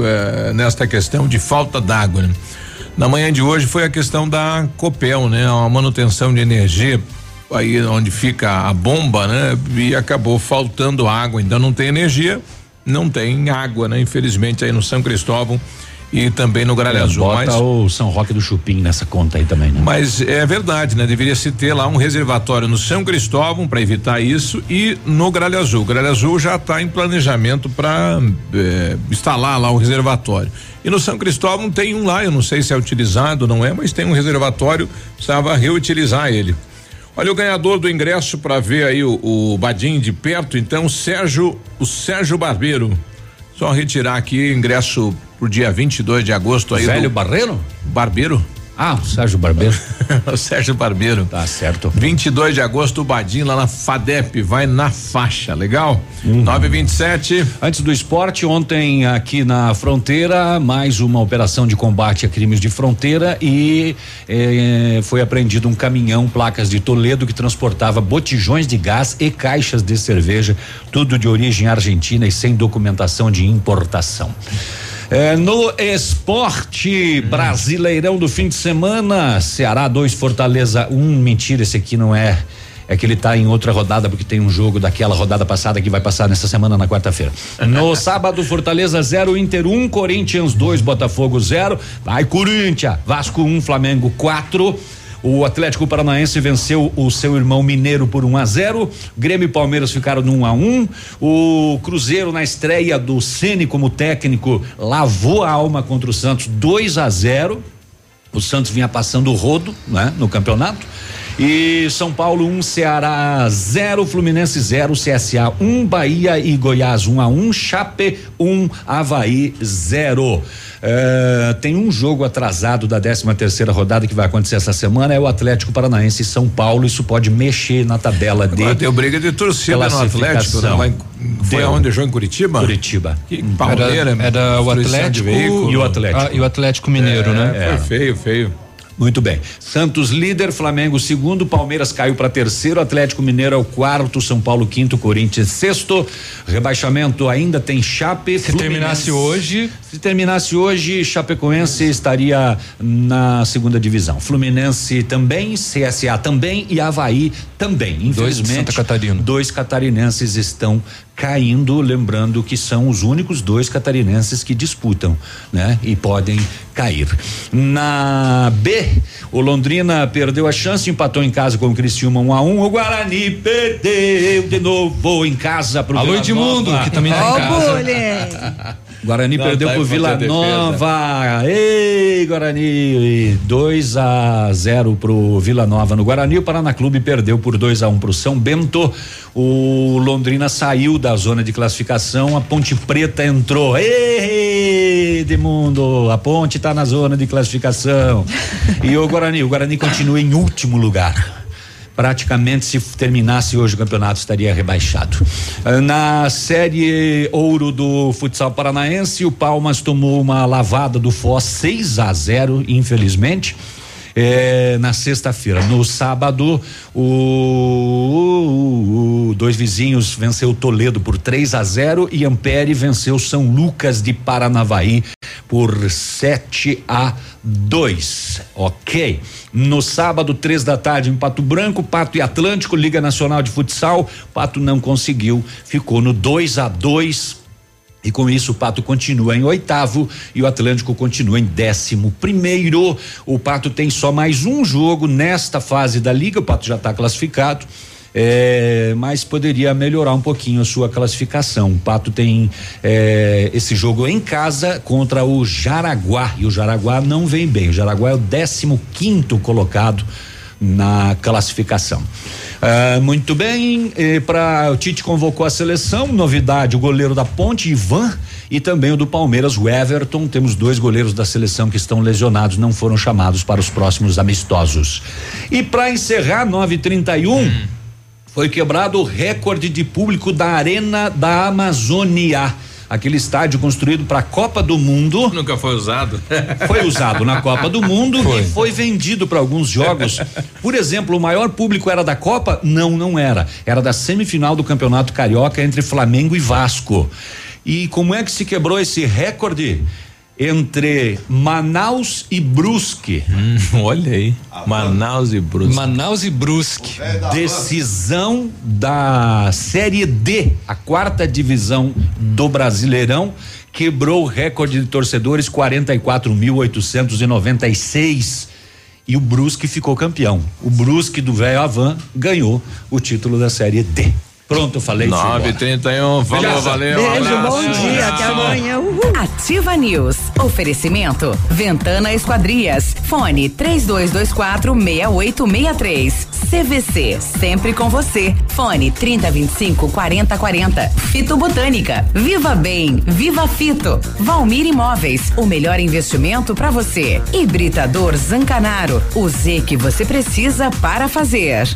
é, nesta questão de falta d'água. Né? Na manhã de hoje foi a questão da Copel, né, a manutenção de energia aí onde fica a bomba, né, e acabou faltando água, então não tem energia, não tem água, né, infelizmente aí no São Cristóvão e também no Gralha
É,
Azul.
Bota
Mas,
o São Roque do Chupim nessa conta aí também, né?
mas é verdade, né? Deveria se ter lá um reservatório no São Cristóvão para evitar isso e no Gralha Azul. O Gralha Azul já está em planejamento para instalar lá o reservatório. E no São Cristóvão tem um lá, eu não sei se é utilizado, não é, mas tem um reservatório, precisava reutilizar ele. Olha o ganhador do ingresso para ver aí o, o Badim de perto, então, Sérgio, o Sérgio Barbeiro. Só retirar aqui ingresso pro dia 22 de agosto aí.
Velho
do
Barreiro?
Barbeiro.
Ah, o Sérgio Barbeiro.
o Sérgio Barbeiro.
Tá certo.
22 de agosto, o Badim lá na FADEP, vai na faixa, legal? Uhum. 927.
Antes do esporte, ontem aqui na fronteira, mais uma operação de combate a crimes de fronteira e eh, foi apreendido um caminhão, placas de Toledo, que transportava botijões de gás e caixas de cerveja, tudo de origem argentina e sem documentação de importação. É, no esporte brasileirão do fim de semana, Ceará 2, Fortaleza 1. Um, mentira, esse aqui não é. É que ele está em outra rodada, porque tem um jogo daquela rodada passada que vai passar nessa semana na quarta-feira. No sábado, Fortaleza 0, Inter 1, um, Corinthians 2, Botafogo 0. Vai, Corinthians, Vasco 1, um, Flamengo 4. O Atlético Paranaense venceu o seu irmão Mineiro por 1 um a 0. Grêmio e Palmeiras ficaram no 1 um a 1. Um. O Cruzeiro na estreia do Ceni como técnico lavou a alma contra o Santos 2 a 0. O Santos vinha passando o rodo, né, no campeonato. E São Paulo 1, um, Ceará 0, Fluminense 0, CSA 1, um, Bahia e Goiás 1 um a 1, um, Chape 1, um, Havaí 0. É, tem um jogo atrasado da 13 terceira rodada que vai acontecer essa semana, é o Atlético Paranaense e São Paulo. Isso pode mexer na tabela
Agora
de.
Deu briga de torcida no Atlético, né? Lá em, foi
Deu.
onde jogou em Curitiba?
Curitiba.
Que pauleira,
era, era o Atlético
e o Atlético.
Ah, e o Atlético Mineiro,
é,
né?
Foi feio, feio.
Muito bem. Santos líder, Flamengo segundo, Palmeiras caiu para terceiro, Atlético Mineiro é o quarto, São Paulo quinto, Corinthians sexto. Rebaixamento ainda tem Chape.
Se Fluminense. terminasse hoje,
se terminasse hoje, Chapecoense estaria na segunda divisão. Fluminense também, CSA também e Havaí também. Infelizmente,
dois Santa Catarina.
Dois catarinenses estão caindo, lembrando que são os únicos dois catarinenses que disputam, né? E podem cair. Na B, o Londrina perdeu a chance, empatou em casa com o Criciúma 1 um a 1 um, o Guarani perdeu de novo em casa pro
Alô Edmundo, que também tá em casa.
Guarani Não, perdeu tá pro Vila Nova. Ei, Guarani, 2 a 0 pro Vila Nova no Guarani. O Paraná Clube perdeu por 2 a 1 um pro São Bento. O Londrina saiu da zona de classificação, a Ponte Preta entrou. Ei, Edmundo, a Ponte tá na zona de classificação. e o Guarani, o Guarani continua em último lugar praticamente se terminasse hoje o campeonato estaria rebaixado. Na série ouro do futsal paranaense, o Palmas tomou uma lavada do Foz 6 a 0, infelizmente. É, na sexta-feira. No sábado, o, o, o, dois vizinhos venceu Toledo por 3 a 0 e Ampere venceu São Lucas de Paranavaí por 7 a 2. Ok. No sábado, três da tarde, em Pato Branco, Pato e Atlântico, Liga Nacional de Futsal. Pato não conseguiu, ficou no 2 a 2 e com isso o Pato continua em oitavo e o Atlântico continua em décimo primeiro. O Pato tem só mais um jogo nesta fase da liga, o Pato já está classificado. É, mas poderia melhorar um pouquinho a sua classificação. O Pato tem é, esse jogo em casa contra o Jaraguá e o Jaraguá não vem bem. O Jaraguá é o 15 quinto colocado na classificação. Uh, muito bem, para o Tite convocou a seleção, novidade, o goleiro da Ponte, Ivan, e também o do Palmeiras, o Everton. Temos dois goleiros da seleção que estão lesionados, não foram chamados para os próximos amistosos. E para encerrar, 9:31 hum. Foi quebrado o recorde de público da Arena da Amazônia aquele estádio construído para a Copa do Mundo.
Nunca foi usado.
Foi usado na Copa do Mundo foi. e foi vendido para alguns jogos. Por exemplo, o maior público era da Copa? Não, não era. Era da semifinal do Campeonato Carioca entre Flamengo e Vasco. E como é que se quebrou esse recorde? Entre Manaus e Brusque.
Hum, olha aí. Manaus e Brusque.
Manaus e Brusque.
Decisão da Série D, a quarta divisão do Brasileirão, quebrou o recorde de torcedores 44.896 e o Brusque ficou campeão. O Brusque do velho Avan ganhou o título da Série D. Pronto, falei.
931, falou,
Beleza.
valeu. um
Beijo, bom dia, até amanhã. Uhul.
Ativa News. Oferecimento. Ventana Esquadrias. Fone 3224 6863. CVC. Sempre com você. Fone 3025 4040. Fito Botânica. Viva Bem. Viva Fito. Valmir Imóveis. O melhor investimento para você. Hibridador Zancanaro. O Z que você precisa para fazer.